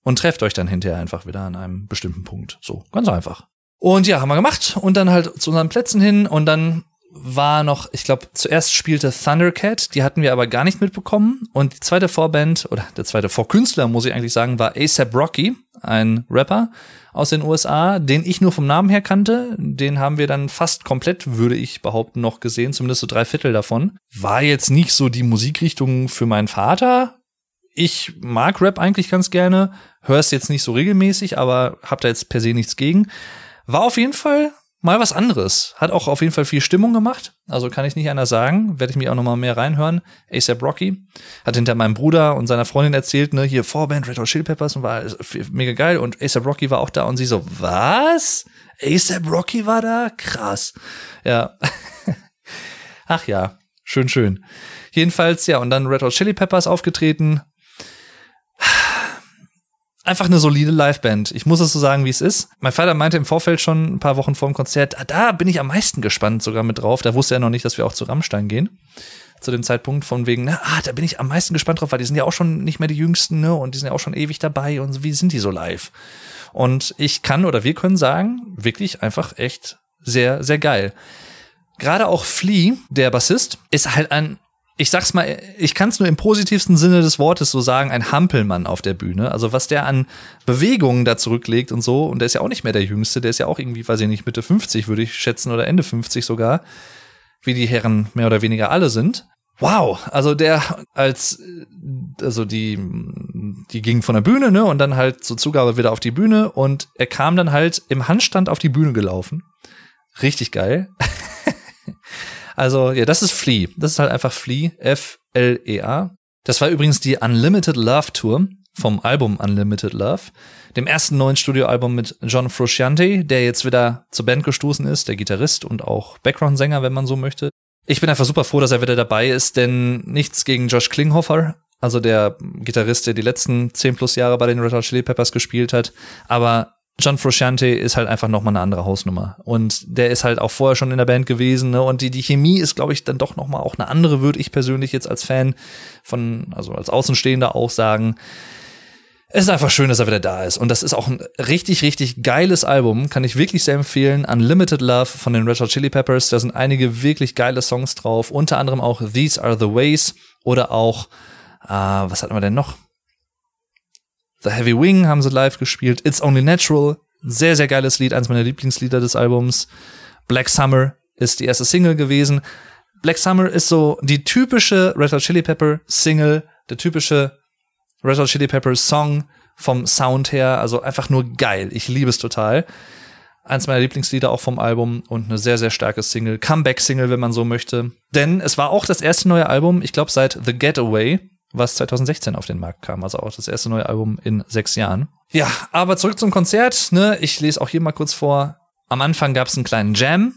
und trefft euch dann hinterher einfach wieder an einem bestimmten Punkt. So, ganz einfach. Und ja, haben wir gemacht und dann halt zu unseren Plätzen hin und dann war noch, ich glaube, zuerst spielte Thundercat, die hatten wir aber gar nicht mitbekommen. Und die zweite Vorband, oder der zweite Vorkünstler, muss ich eigentlich sagen, war ASAP Rocky, ein Rapper aus den USA, den ich nur vom Namen her kannte. Den haben wir dann fast komplett, würde ich behaupten, noch gesehen, zumindest so drei Viertel davon. War jetzt nicht so die Musikrichtung für meinen Vater. Ich mag Rap eigentlich ganz gerne, höre es jetzt nicht so regelmäßig, aber hab da jetzt per se nichts gegen. War auf jeden Fall mal was anderes. Hat auch auf jeden Fall viel Stimmung gemacht. Also kann ich nicht anders sagen. Werde ich mir auch noch mal mehr reinhören. ASAP Rocky hat hinter meinem Bruder und seiner Freundin erzählt, ne, hier Vorband Red Hot Chili Peppers und war mega geil. Und ASAP Rocky war auch da und sie so, was? ASAP Rocky war da? Krass. Ja. *laughs* Ach ja, schön, schön. Jedenfalls, ja, und dann Red Hot Chili Peppers aufgetreten einfach eine solide Liveband. Ich muss es so sagen, wie es ist. Mein Vater meinte im Vorfeld schon ein paar Wochen vor dem Konzert, ah, da bin ich am meisten gespannt sogar mit drauf. Da wusste er noch nicht, dass wir auch zu Rammstein gehen. Zu dem Zeitpunkt von wegen, na, ah, da bin ich am meisten gespannt drauf, weil die sind ja auch schon nicht mehr die Jüngsten, ne, und die sind ja auch schon ewig dabei und wie sind die so live? Und ich kann oder wir können sagen, wirklich einfach echt sehr, sehr geil. Gerade auch Flea, der Bassist, ist halt ein ich sag's mal, ich kann es nur im positivsten Sinne des Wortes so sagen, ein Hampelmann auf der Bühne. Also was der an Bewegungen da zurücklegt und so, und der ist ja auch nicht mehr der Jüngste, der ist ja auch irgendwie, weiß ich nicht, Mitte 50 würde ich schätzen oder Ende 50 sogar, wie die Herren mehr oder weniger alle sind. Wow, also der als also die die ging von der Bühne, ne, und dann halt zur Zugabe wieder auf die Bühne und er kam dann halt im Handstand auf die Bühne gelaufen. Richtig geil. *laughs* Also, ja, das ist Flea. Das ist halt einfach Flea, F-L-E-A. Das war übrigens die Unlimited Love Tour vom Album Unlimited Love, dem ersten neuen Studioalbum mit John Frusciante, der jetzt wieder zur Band gestoßen ist, der Gitarrist und auch Background-Sänger, wenn man so möchte. Ich bin einfach super froh, dass er wieder dabei ist, denn nichts gegen Josh Klinghoffer, also der Gitarrist, der die letzten zehn plus Jahre bei den Red Hot Chili Peppers gespielt hat, aber John Frusciante ist halt einfach nochmal eine andere Hausnummer. Und der ist halt auch vorher schon in der Band gewesen, ne? Und die, die Chemie ist, glaube ich, dann doch nochmal auch eine andere, würde ich persönlich jetzt als Fan von, also als Außenstehender auch sagen. Es ist einfach schön, dass er wieder da ist. Und das ist auch ein richtig, richtig geiles Album. Kann ich wirklich sehr empfehlen. Unlimited Love von den Red Hot Chili Peppers. Da sind einige wirklich geile Songs drauf. Unter anderem auch These Are the Ways oder auch, äh, was hatten wir denn noch? The Heavy Wing haben sie live gespielt. It's Only Natural, Sehr, sehr geiles Lied, eines meiner Lieblingslieder des Albums. Black Summer ist die erste Single gewesen. Black Summer ist so die typische Red Hot Chili Pepper Single, der typische Red Hot Chili Pepper Song vom Sound her, also einfach nur geil. Ich liebe es total. Eins meiner Lieblingslieder auch vom Album und eine sehr, sehr starke Single. Comeback-Single, wenn man so möchte. Denn es war auch das erste neue Album, ich glaube, seit The Getaway, was 2016 auf den Markt kam. Also auch das erste neue Album in sechs Jahren. Ja, aber zurück zum Konzert. Ne? Ich lese auch hier mal kurz vor. Am Anfang gab es einen kleinen Jam.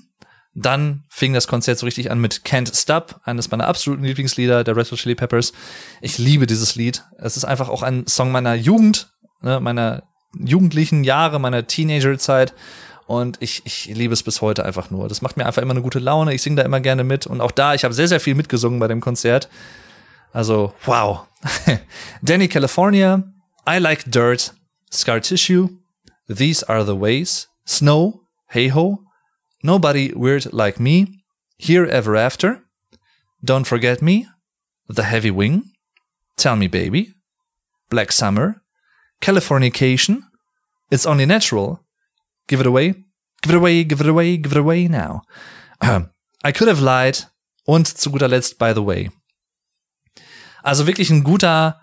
Dann fing das Konzert so richtig an mit Can't Stop, eines meiner absoluten Lieblingslieder der Red Hot Chili Peppers. Ich liebe dieses Lied. Es ist einfach auch ein Song meiner Jugend, ne, meiner jugendlichen Jahre, meiner Teenagerzeit. Und ich, ich liebe es bis heute einfach nur. Das macht mir einfach immer eine gute Laune. Ich singe da immer gerne mit. Und auch da, ich habe sehr, sehr viel mitgesungen bei dem Konzert. Also, wow. *laughs* Danny California, I Like Dirt, Scar Tissue, These Are the Ways, Snow, Hey Ho, Nobody Weird Like Me, Here Ever After, Don't Forget Me, The Heavy Wing, Tell Me Baby, Black Summer, Californication, It's Only Natural, Give It Away, Give It Away, Give It Away, Give It Away Now. *clears throat* I Could Have Lied. Und zu guter Letzt By the Way. Also wirklich ein guter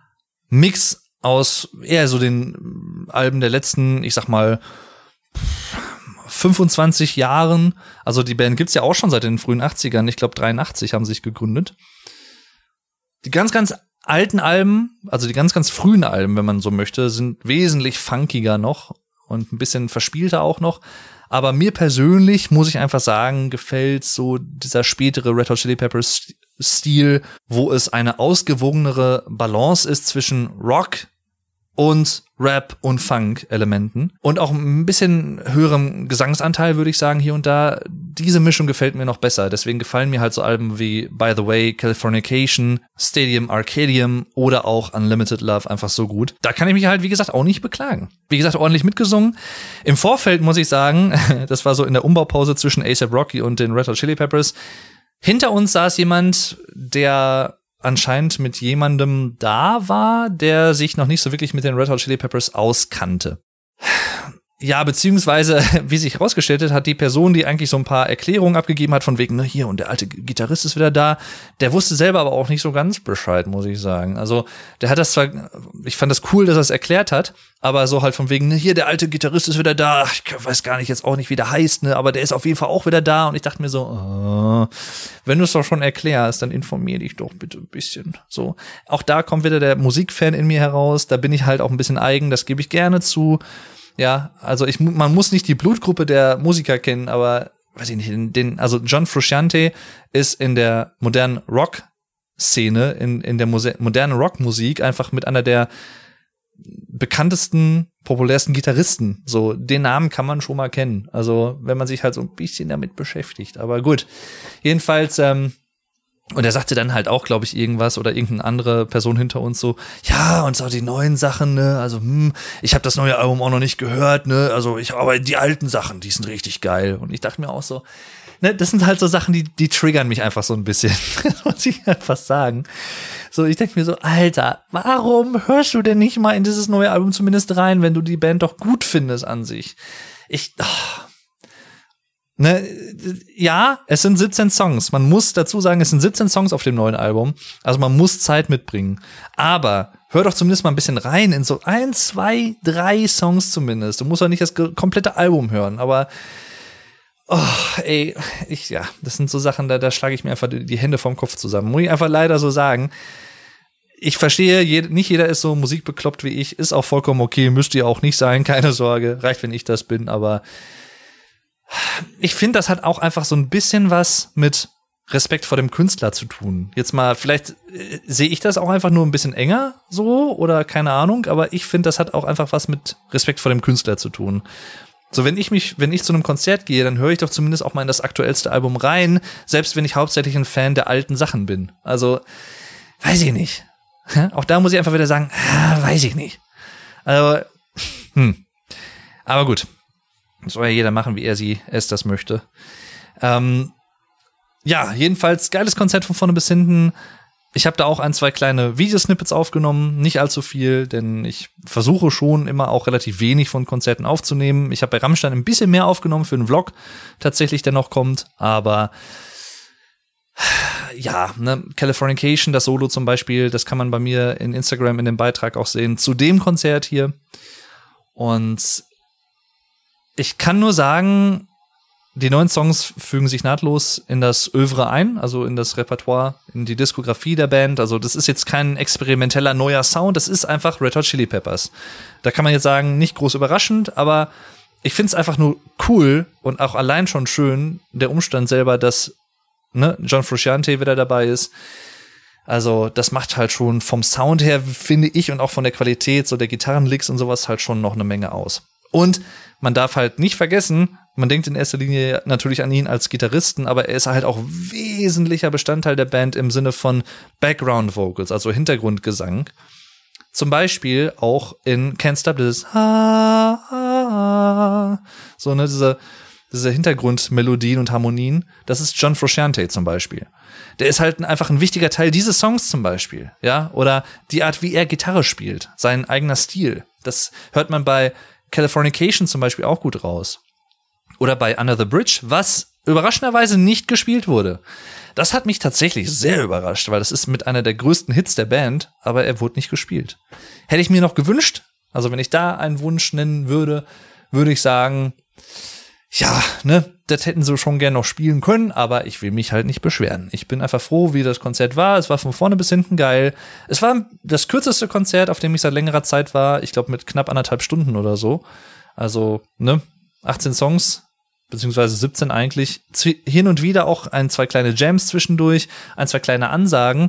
Mix aus eher so den Alben der letzten, ich sag mal, 25 Jahren. Also die Band gibt's ja auch schon seit den frühen 80ern. Ich glaube 83 haben sie sich gegründet. Die ganz, ganz alten Alben, also die ganz, ganz frühen Alben, wenn man so möchte, sind wesentlich funkiger noch und ein bisschen verspielter auch noch. Aber mir persönlich, muss ich einfach sagen, gefällt so dieser spätere Red Hot Chili Peppers Stil, wo es eine ausgewogenere Balance ist zwischen Rock, und Rap und Funk-Elementen und auch ein bisschen höherem Gesangsanteil, würde ich sagen, hier und da. Diese Mischung gefällt mir noch besser. Deswegen gefallen mir halt so Alben wie By the Way, Californication, Stadium Arcadium oder auch Unlimited Love einfach so gut. Da kann ich mich halt, wie gesagt, auch nicht beklagen. Wie gesagt, ordentlich mitgesungen. Im Vorfeld muss ich sagen, *laughs* das war so in der Umbaupause zwischen ASAP Rocky und den Red Hot Chili Peppers. Hinter uns saß jemand, der anscheinend mit jemandem da war, der sich noch nicht so wirklich mit den Red Hot Chili Peppers auskannte. Ja, beziehungsweise, *laughs* wie sich herausgestellt hat, hat die Person, die eigentlich so ein paar Erklärungen abgegeben hat, von wegen, ne, hier und der alte Gitarrist ist wieder da, der wusste selber aber auch nicht so ganz Bescheid, muss ich sagen. Also, der hat das zwar, ich fand das cool, dass er es erklärt hat, aber so halt von wegen, ne, hier der alte Gitarrist ist wieder da, ich weiß gar nicht jetzt auch nicht, wie der heißt, ne, aber der ist auf jeden Fall auch wieder da und ich dachte mir so, oh, wenn du es doch schon erklärst, dann informier dich doch bitte ein bisschen. So, auch da kommt wieder der Musikfan in mir heraus, da bin ich halt auch ein bisschen eigen, das gebe ich gerne zu. Ja, also ich, man muss nicht die Blutgruppe der Musiker kennen, aber weiß ich nicht, den, also John Frusciante ist in der modernen Rock-Szene, in, in der Muse modernen Rockmusik einfach mit einer der bekanntesten, populärsten Gitarristen. So, den Namen kann man schon mal kennen. Also, wenn man sich halt so ein bisschen damit beschäftigt. Aber gut. Jedenfalls, ähm, und er sagte dann halt auch, glaube ich, irgendwas oder irgendeine andere Person hinter uns so, ja, und so die neuen Sachen, ne, also, hm, ich habe das neue Album auch noch nicht gehört, ne, also ich, aber die alten Sachen, die sind richtig geil. Und ich dachte mir auch so, ne, das sind halt so Sachen, die, die triggern mich einfach so ein bisschen, *laughs* muss ich einfach sagen. So, ich denke mir so, Alter, warum hörst du denn nicht mal in dieses neue Album zumindest rein, wenn du die Band doch gut findest an sich? Ich, oh, Ne, ja, es sind 17 Songs. Man muss dazu sagen, es sind 17 Songs auf dem neuen Album. Also man muss Zeit mitbringen. Aber hör doch zumindest mal ein bisschen rein in so ein, zwei, drei Songs zumindest. Du musst doch nicht das komplette Album hören, aber oh, ey, ich, ja, das sind so Sachen, da, da schlage ich mir einfach die, Hände vom Kopf zusammen. Muss ich einfach leider so sagen. Ich verstehe, nicht jeder ist so musikbekloppt wie ich, ist auch vollkommen okay, müsst ihr auch nicht sein, keine Sorge, reicht, wenn ich das bin, aber ich finde, das hat auch einfach so ein bisschen was mit Respekt vor dem Künstler zu tun. Jetzt mal, vielleicht äh, sehe ich das auch einfach nur ein bisschen enger so oder keine Ahnung, aber ich finde, das hat auch einfach was mit Respekt vor dem Künstler zu tun. So, wenn ich mich, wenn ich zu einem Konzert gehe, dann höre ich doch zumindest auch mal in das aktuellste Album rein, selbst wenn ich hauptsächlich ein Fan der alten Sachen bin. Also, weiß ich nicht. Auch da muss ich einfach wieder sagen, ah, weiß ich nicht. Also, hm. Aber gut, soll ja jeder machen, wie er sie es das möchte. Ähm, ja, jedenfalls geiles Konzert von vorne bis hinten. Ich habe da auch ein, zwei kleine Videosnippets aufgenommen, nicht allzu viel, denn ich versuche schon immer auch relativ wenig von Konzerten aufzunehmen. Ich habe bei Rammstein ein bisschen mehr aufgenommen für einen Vlog tatsächlich, der noch kommt, aber ja, ne, Californication, das Solo zum Beispiel, das kann man bei mir in Instagram in dem Beitrag auch sehen, zu dem Konzert hier. Und ich kann nur sagen, die neuen Songs fügen sich nahtlos in das Övre ein, also in das Repertoire, in die Diskografie der Band. Also das ist jetzt kein experimenteller neuer Sound, das ist einfach Red Hot Chili Peppers. Da kann man jetzt sagen, nicht groß überraschend, aber ich finde es einfach nur cool und auch allein schon schön, der Umstand selber, dass ne, John Frusciante wieder dabei ist. Also das macht halt schon vom Sound her, finde ich, und auch von der Qualität, so der Gitarrenlicks und sowas halt schon noch eine Menge aus. Und man darf halt nicht vergessen, man denkt in erster Linie natürlich an ihn als Gitarristen, aber er ist halt auch wesentlicher Bestandteil der Band im Sinne von Background Vocals, also Hintergrundgesang. Zum Beispiel auch in Can't Stop This. So, ne, diese, diese Hintergrundmelodien und Harmonien. Das ist John Frusciante zum Beispiel. Der ist halt einfach ein wichtiger Teil dieses Songs zum Beispiel, ja. Oder die Art, wie er Gitarre spielt, sein eigener Stil. Das hört man bei Californication zum Beispiel auch gut raus. Oder bei Under the Bridge, was überraschenderweise nicht gespielt wurde. Das hat mich tatsächlich sehr überrascht, weil das ist mit einer der größten Hits der Band, aber er wurde nicht gespielt. Hätte ich mir noch gewünscht, also wenn ich da einen Wunsch nennen würde, würde ich sagen, ja, ne, das hätten sie schon gern noch spielen können, aber ich will mich halt nicht beschweren. Ich bin einfach froh, wie das Konzert war. Es war von vorne bis hinten geil. Es war das kürzeste Konzert, auf dem ich seit längerer Zeit war. Ich glaube mit knapp anderthalb Stunden oder so. Also, ne, 18 Songs, beziehungsweise 17 eigentlich. Hin und wieder auch ein, zwei kleine Jams zwischendurch, ein, zwei kleine Ansagen.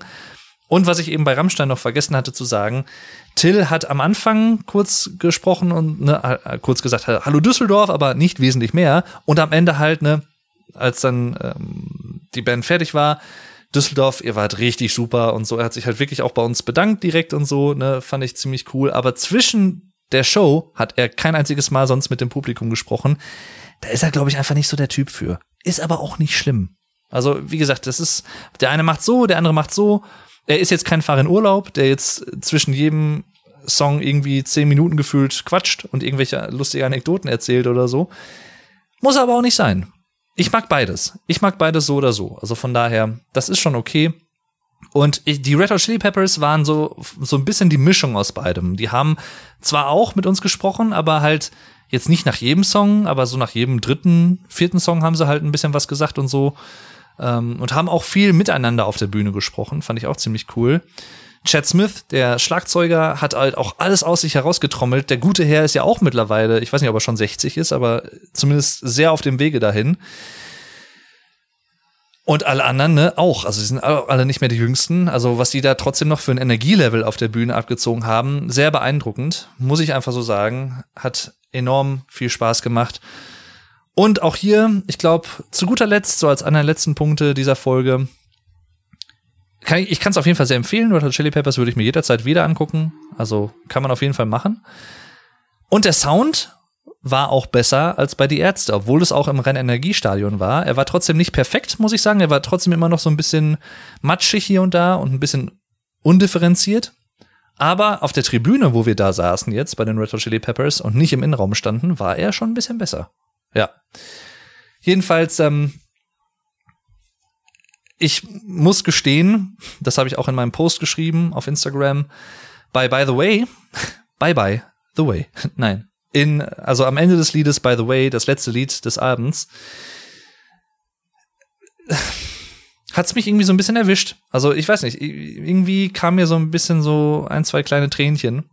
Und was ich eben bei Rammstein noch vergessen hatte zu sagen, Till hat am Anfang kurz gesprochen und ne, kurz gesagt, hallo Düsseldorf, aber nicht wesentlich mehr. Und am Ende halt, ne, als dann ähm, die Band fertig war, Düsseldorf, ihr wart richtig super und so. Er hat sich halt wirklich auch bei uns bedankt direkt und so, ne, fand ich ziemlich cool. Aber zwischen der Show hat er kein einziges Mal sonst mit dem Publikum gesprochen. Da ist er, glaube ich, einfach nicht so der Typ für. Ist aber auch nicht schlimm. Also, wie gesagt, das ist, der eine macht so, der andere macht so. Er ist jetzt kein Fahrer in Urlaub, der jetzt zwischen jedem Song irgendwie zehn Minuten gefühlt quatscht und irgendwelche lustige Anekdoten erzählt oder so. Muss aber auch nicht sein. Ich mag beides. Ich mag beides so oder so. Also von daher, das ist schon okay. Und die Red Hot Chili Peppers waren so, so ein bisschen die Mischung aus beidem. Die haben zwar auch mit uns gesprochen, aber halt jetzt nicht nach jedem Song, aber so nach jedem dritten, vierten Song haben sie halt ein bisschen was gesagt und so. Ähm, und haben auch viel miteinander auf der Bühne gesprochen. Fand ich auch ziemlich cool. Chad Smith, der Schlagzeuger, hat halt auch alles aus sich herausgetrommelt. Der gute Herr ist ja auch mittlerweile, ich weiß nicht, ob er schon 60 ist, aber zumindest sehr auf dem Wege dahin. Und alle anderen, ne, auch. Also, sie sind alle nicht mehr die Jüngsten. Also, was die da trotzdem noch für ein Energielevel auf der Bühne abgezogen haben, sehr beeindruckend. Muss ich einfach so sagen. Hat enorm viel Spaß gemacht. Und auch hier, ich glaube, zu guter Letzt, so als einer der letzten Punkte dieser Folge, kann ich, ich kann es auf jeden Fall sehr empfehlen. Red Hot Chili Peppers würde ich mir jederzeit wieder angucken. Also kann man auf jeden Fall machen. Und der Sound war auch besser als bei Die Ärzte, obwohl es auch im Rennenergiestadion war. Er war trotzdem nicht perfekt, muss ich sagen. Er war trotzdem immer noch so ein bisschen matschig hier und da und ein bisschen undifferenziert. Aber auf der Tribüne, wo wir da saßen jetzt bei den Red Chili Peppers und nicht im Innenraum standen, war er schon ein bisschen besser. Ja. Jedenfalls, ähm, ich muss gestehen, das habe ich auch in meinem Post geschrieben auf Instagram, by by the way, *laughs* bye bye the way. *laughs* Nein. In, also am Ende des Liedes, by the way, das letzte Lied des Abends, *sighs* hat es mich irgendwie so ein bisschen erwischt. Also ich weiß nicht, irgendwie kam mir so ein bisschen so ein, zwei kleine Tränchen.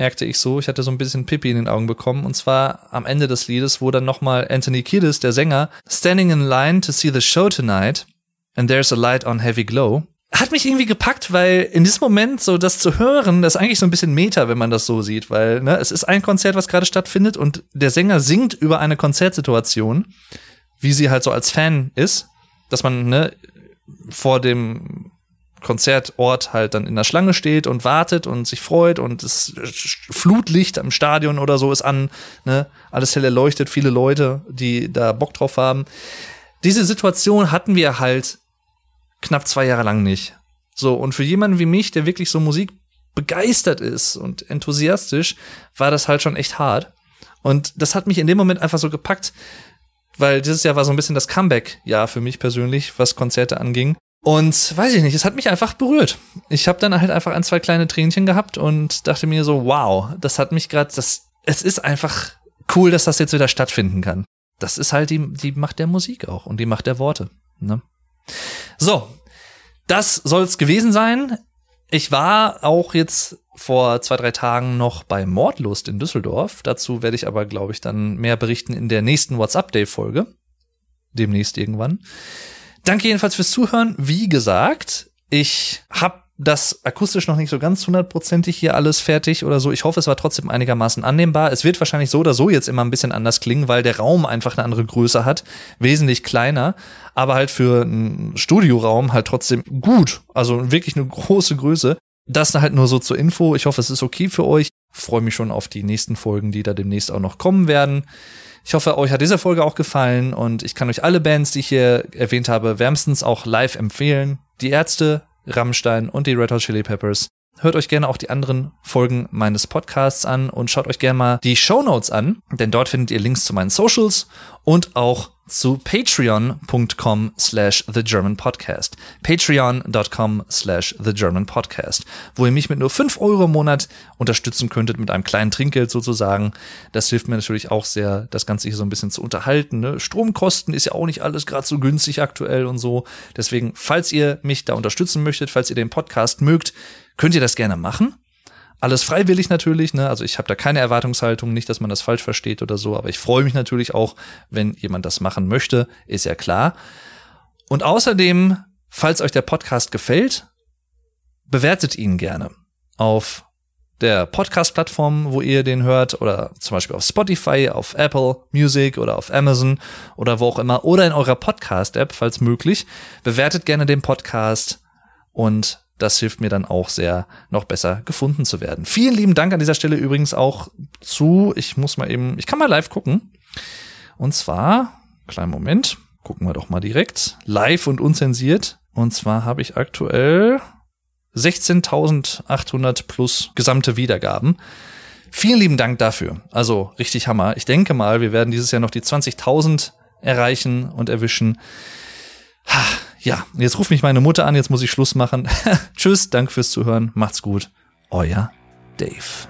Merkte ich so. Ich hatte so ein bisschen Pippi in den Augen bekommen. Und zwar am Ende des Liedes, wo dann nochmal Anthony Kiedis, der Sänger, standing in line to see the show tonight and there's a light on heavy glow. Hat mich irgendwie gepackt, weil in diesem Moment so das zu hören, das ist eigentlich so ein bisschen Meta, wenn man das so sieht, weil ne, es ist ein Konzert, was gerade stattfindet und der Sänger singt über eine Konzertsituation, wie sie halt so als Fan ist dass man ne, vor dem Konzertort halt dann in der Schlange steht und wartet und sich freut und das Flutlicht am Stadion oder so ist an, ne, alles hell erleuchtet, viele Leute, die da Bock drauf haben. Diese Situation hatten wir halt knapp zwei Jahre lang nicht. So, und für jemanden wie mich, der wirklich so Musik begeistert ist und enthusiastisch, war das halt schon echt hart. Und das hat mich in dem Moment einfach so gepackt, weil dieses Jahr war so ein bisschen das Comeback-Jahr für mich persönlich, was Konzerte anging. Und weiß ich nicht, es hat mich einfach berührt. Ich habe dann halt einfach ein, zwei kleine Tränchen gehabt und dachte mir so, wow, das hat mich gerade, das, es ist einfach cool, dass das jetzt wieder stattfinden kann. Das ist halt die, die Macht der Musik auch und die Macht der Worte. Ne? So, das soll's gewesen sein. Ich war auch jetzt vor zwei, drei Tagen noch bei Mordlust in Düsseldorf. Dazu werde ich aber, glaube ich, dann mehr berichten in der nächsten WhatsApp-Day-Folge. Demnächst irgendwann. Danke jedenfalls fürs Zuhören. Wie gesagt, ich habe das akustisch noch nicht so ganz hundertprozentig hier alles fertig oder so. Ich hoffe, es war trotzdem einigermaßen annehmbar. Es wird wahrscheinlich so oder so jetzt immer ein bisschen anders klingen, weil der Raum einfach eine andere Größe hat, wesentlich kleiner, aber halt für einen Studioraum halt trotzdem gut. Also wirklich eine große Größe. Das halt nur so zur Info. Ich hoffe, es ist okay für euch. freue mich schon auf die nächsten Folgen, die da demnächst auch noch kommen werden. Ich hoffe, euch hat diese Folge auch gefallen und ich kann euch alle Bands, die ich hier erwähnt habe, wärmstens auch live empfehlen. Die Ärzte, Rammstein und die Red Hot Chili Peppers. Hört euch gerne auch die anderen Folgen meines Podcasts an und schaut euch gerne mal die Show Notes an, denn dort findet ihr Links zu meinen Socials und auch zu patreon.com slash the German Podcast. Patreon.com slash the German Podcast, wo ihr mich mit nur fünf Euro im Monat unterstützen könntet, mit einem kleinen Trinkgeld sozusagen. Das hilft mir natürlich auch sehr, das Ganze hier so ein bisschen zu unterhalten. Ne? Stromkosten ist ja auch nicht alles gerade so günstig aktuell und so. Deswegen, falls ihr mich da unterstützen möchtet, falls ihr den Podcast mögt, könnt ihr das gerne machen. Alles freiwillig natürlich, ne? Also ich habe da keine Erwartungshaltung, nicht, dass man das falsch versteht oder so, aber ich freue mich natürlich auch, wenn jemand das machen möchte, ist ja klar. Und außerdem, falls euch der Podcast gefällt, bewertet ihn gerne auf der Podcast-Plattform, wo ihr den hört, oder zum Beispiel auf Spotify, auf Apple Music oder auf Amazon oder wo auch immer, oder in eurer Podcast-App, falls möglich. Bewertet gerne den Podcast und das hilft mir dann auch sehr, noch besser gefunden zu werden. Vielen lieben Dank an dieser Stelle übrigens auch zu, ich muss mal eben, ich kann mal live gucken. Und zwar, kleinen Moment, gucken wir doch mal direkt, live und unzensiert. Und zwar habe ich aktuell 16.800 plus gesamte Wiedergaben. Vielen lieben Dank dafür. Also richtig Hammer. Ich denke mal, wir werden dieses Jahr noch die 20.000 erreichen und erwischen. Ja, jetzt ruft mich meine Mutter an, jetzt muss ich Schluss machen. *laughs* Tschüss, danke fürs Zuhören, macht's gut. Euer Dave.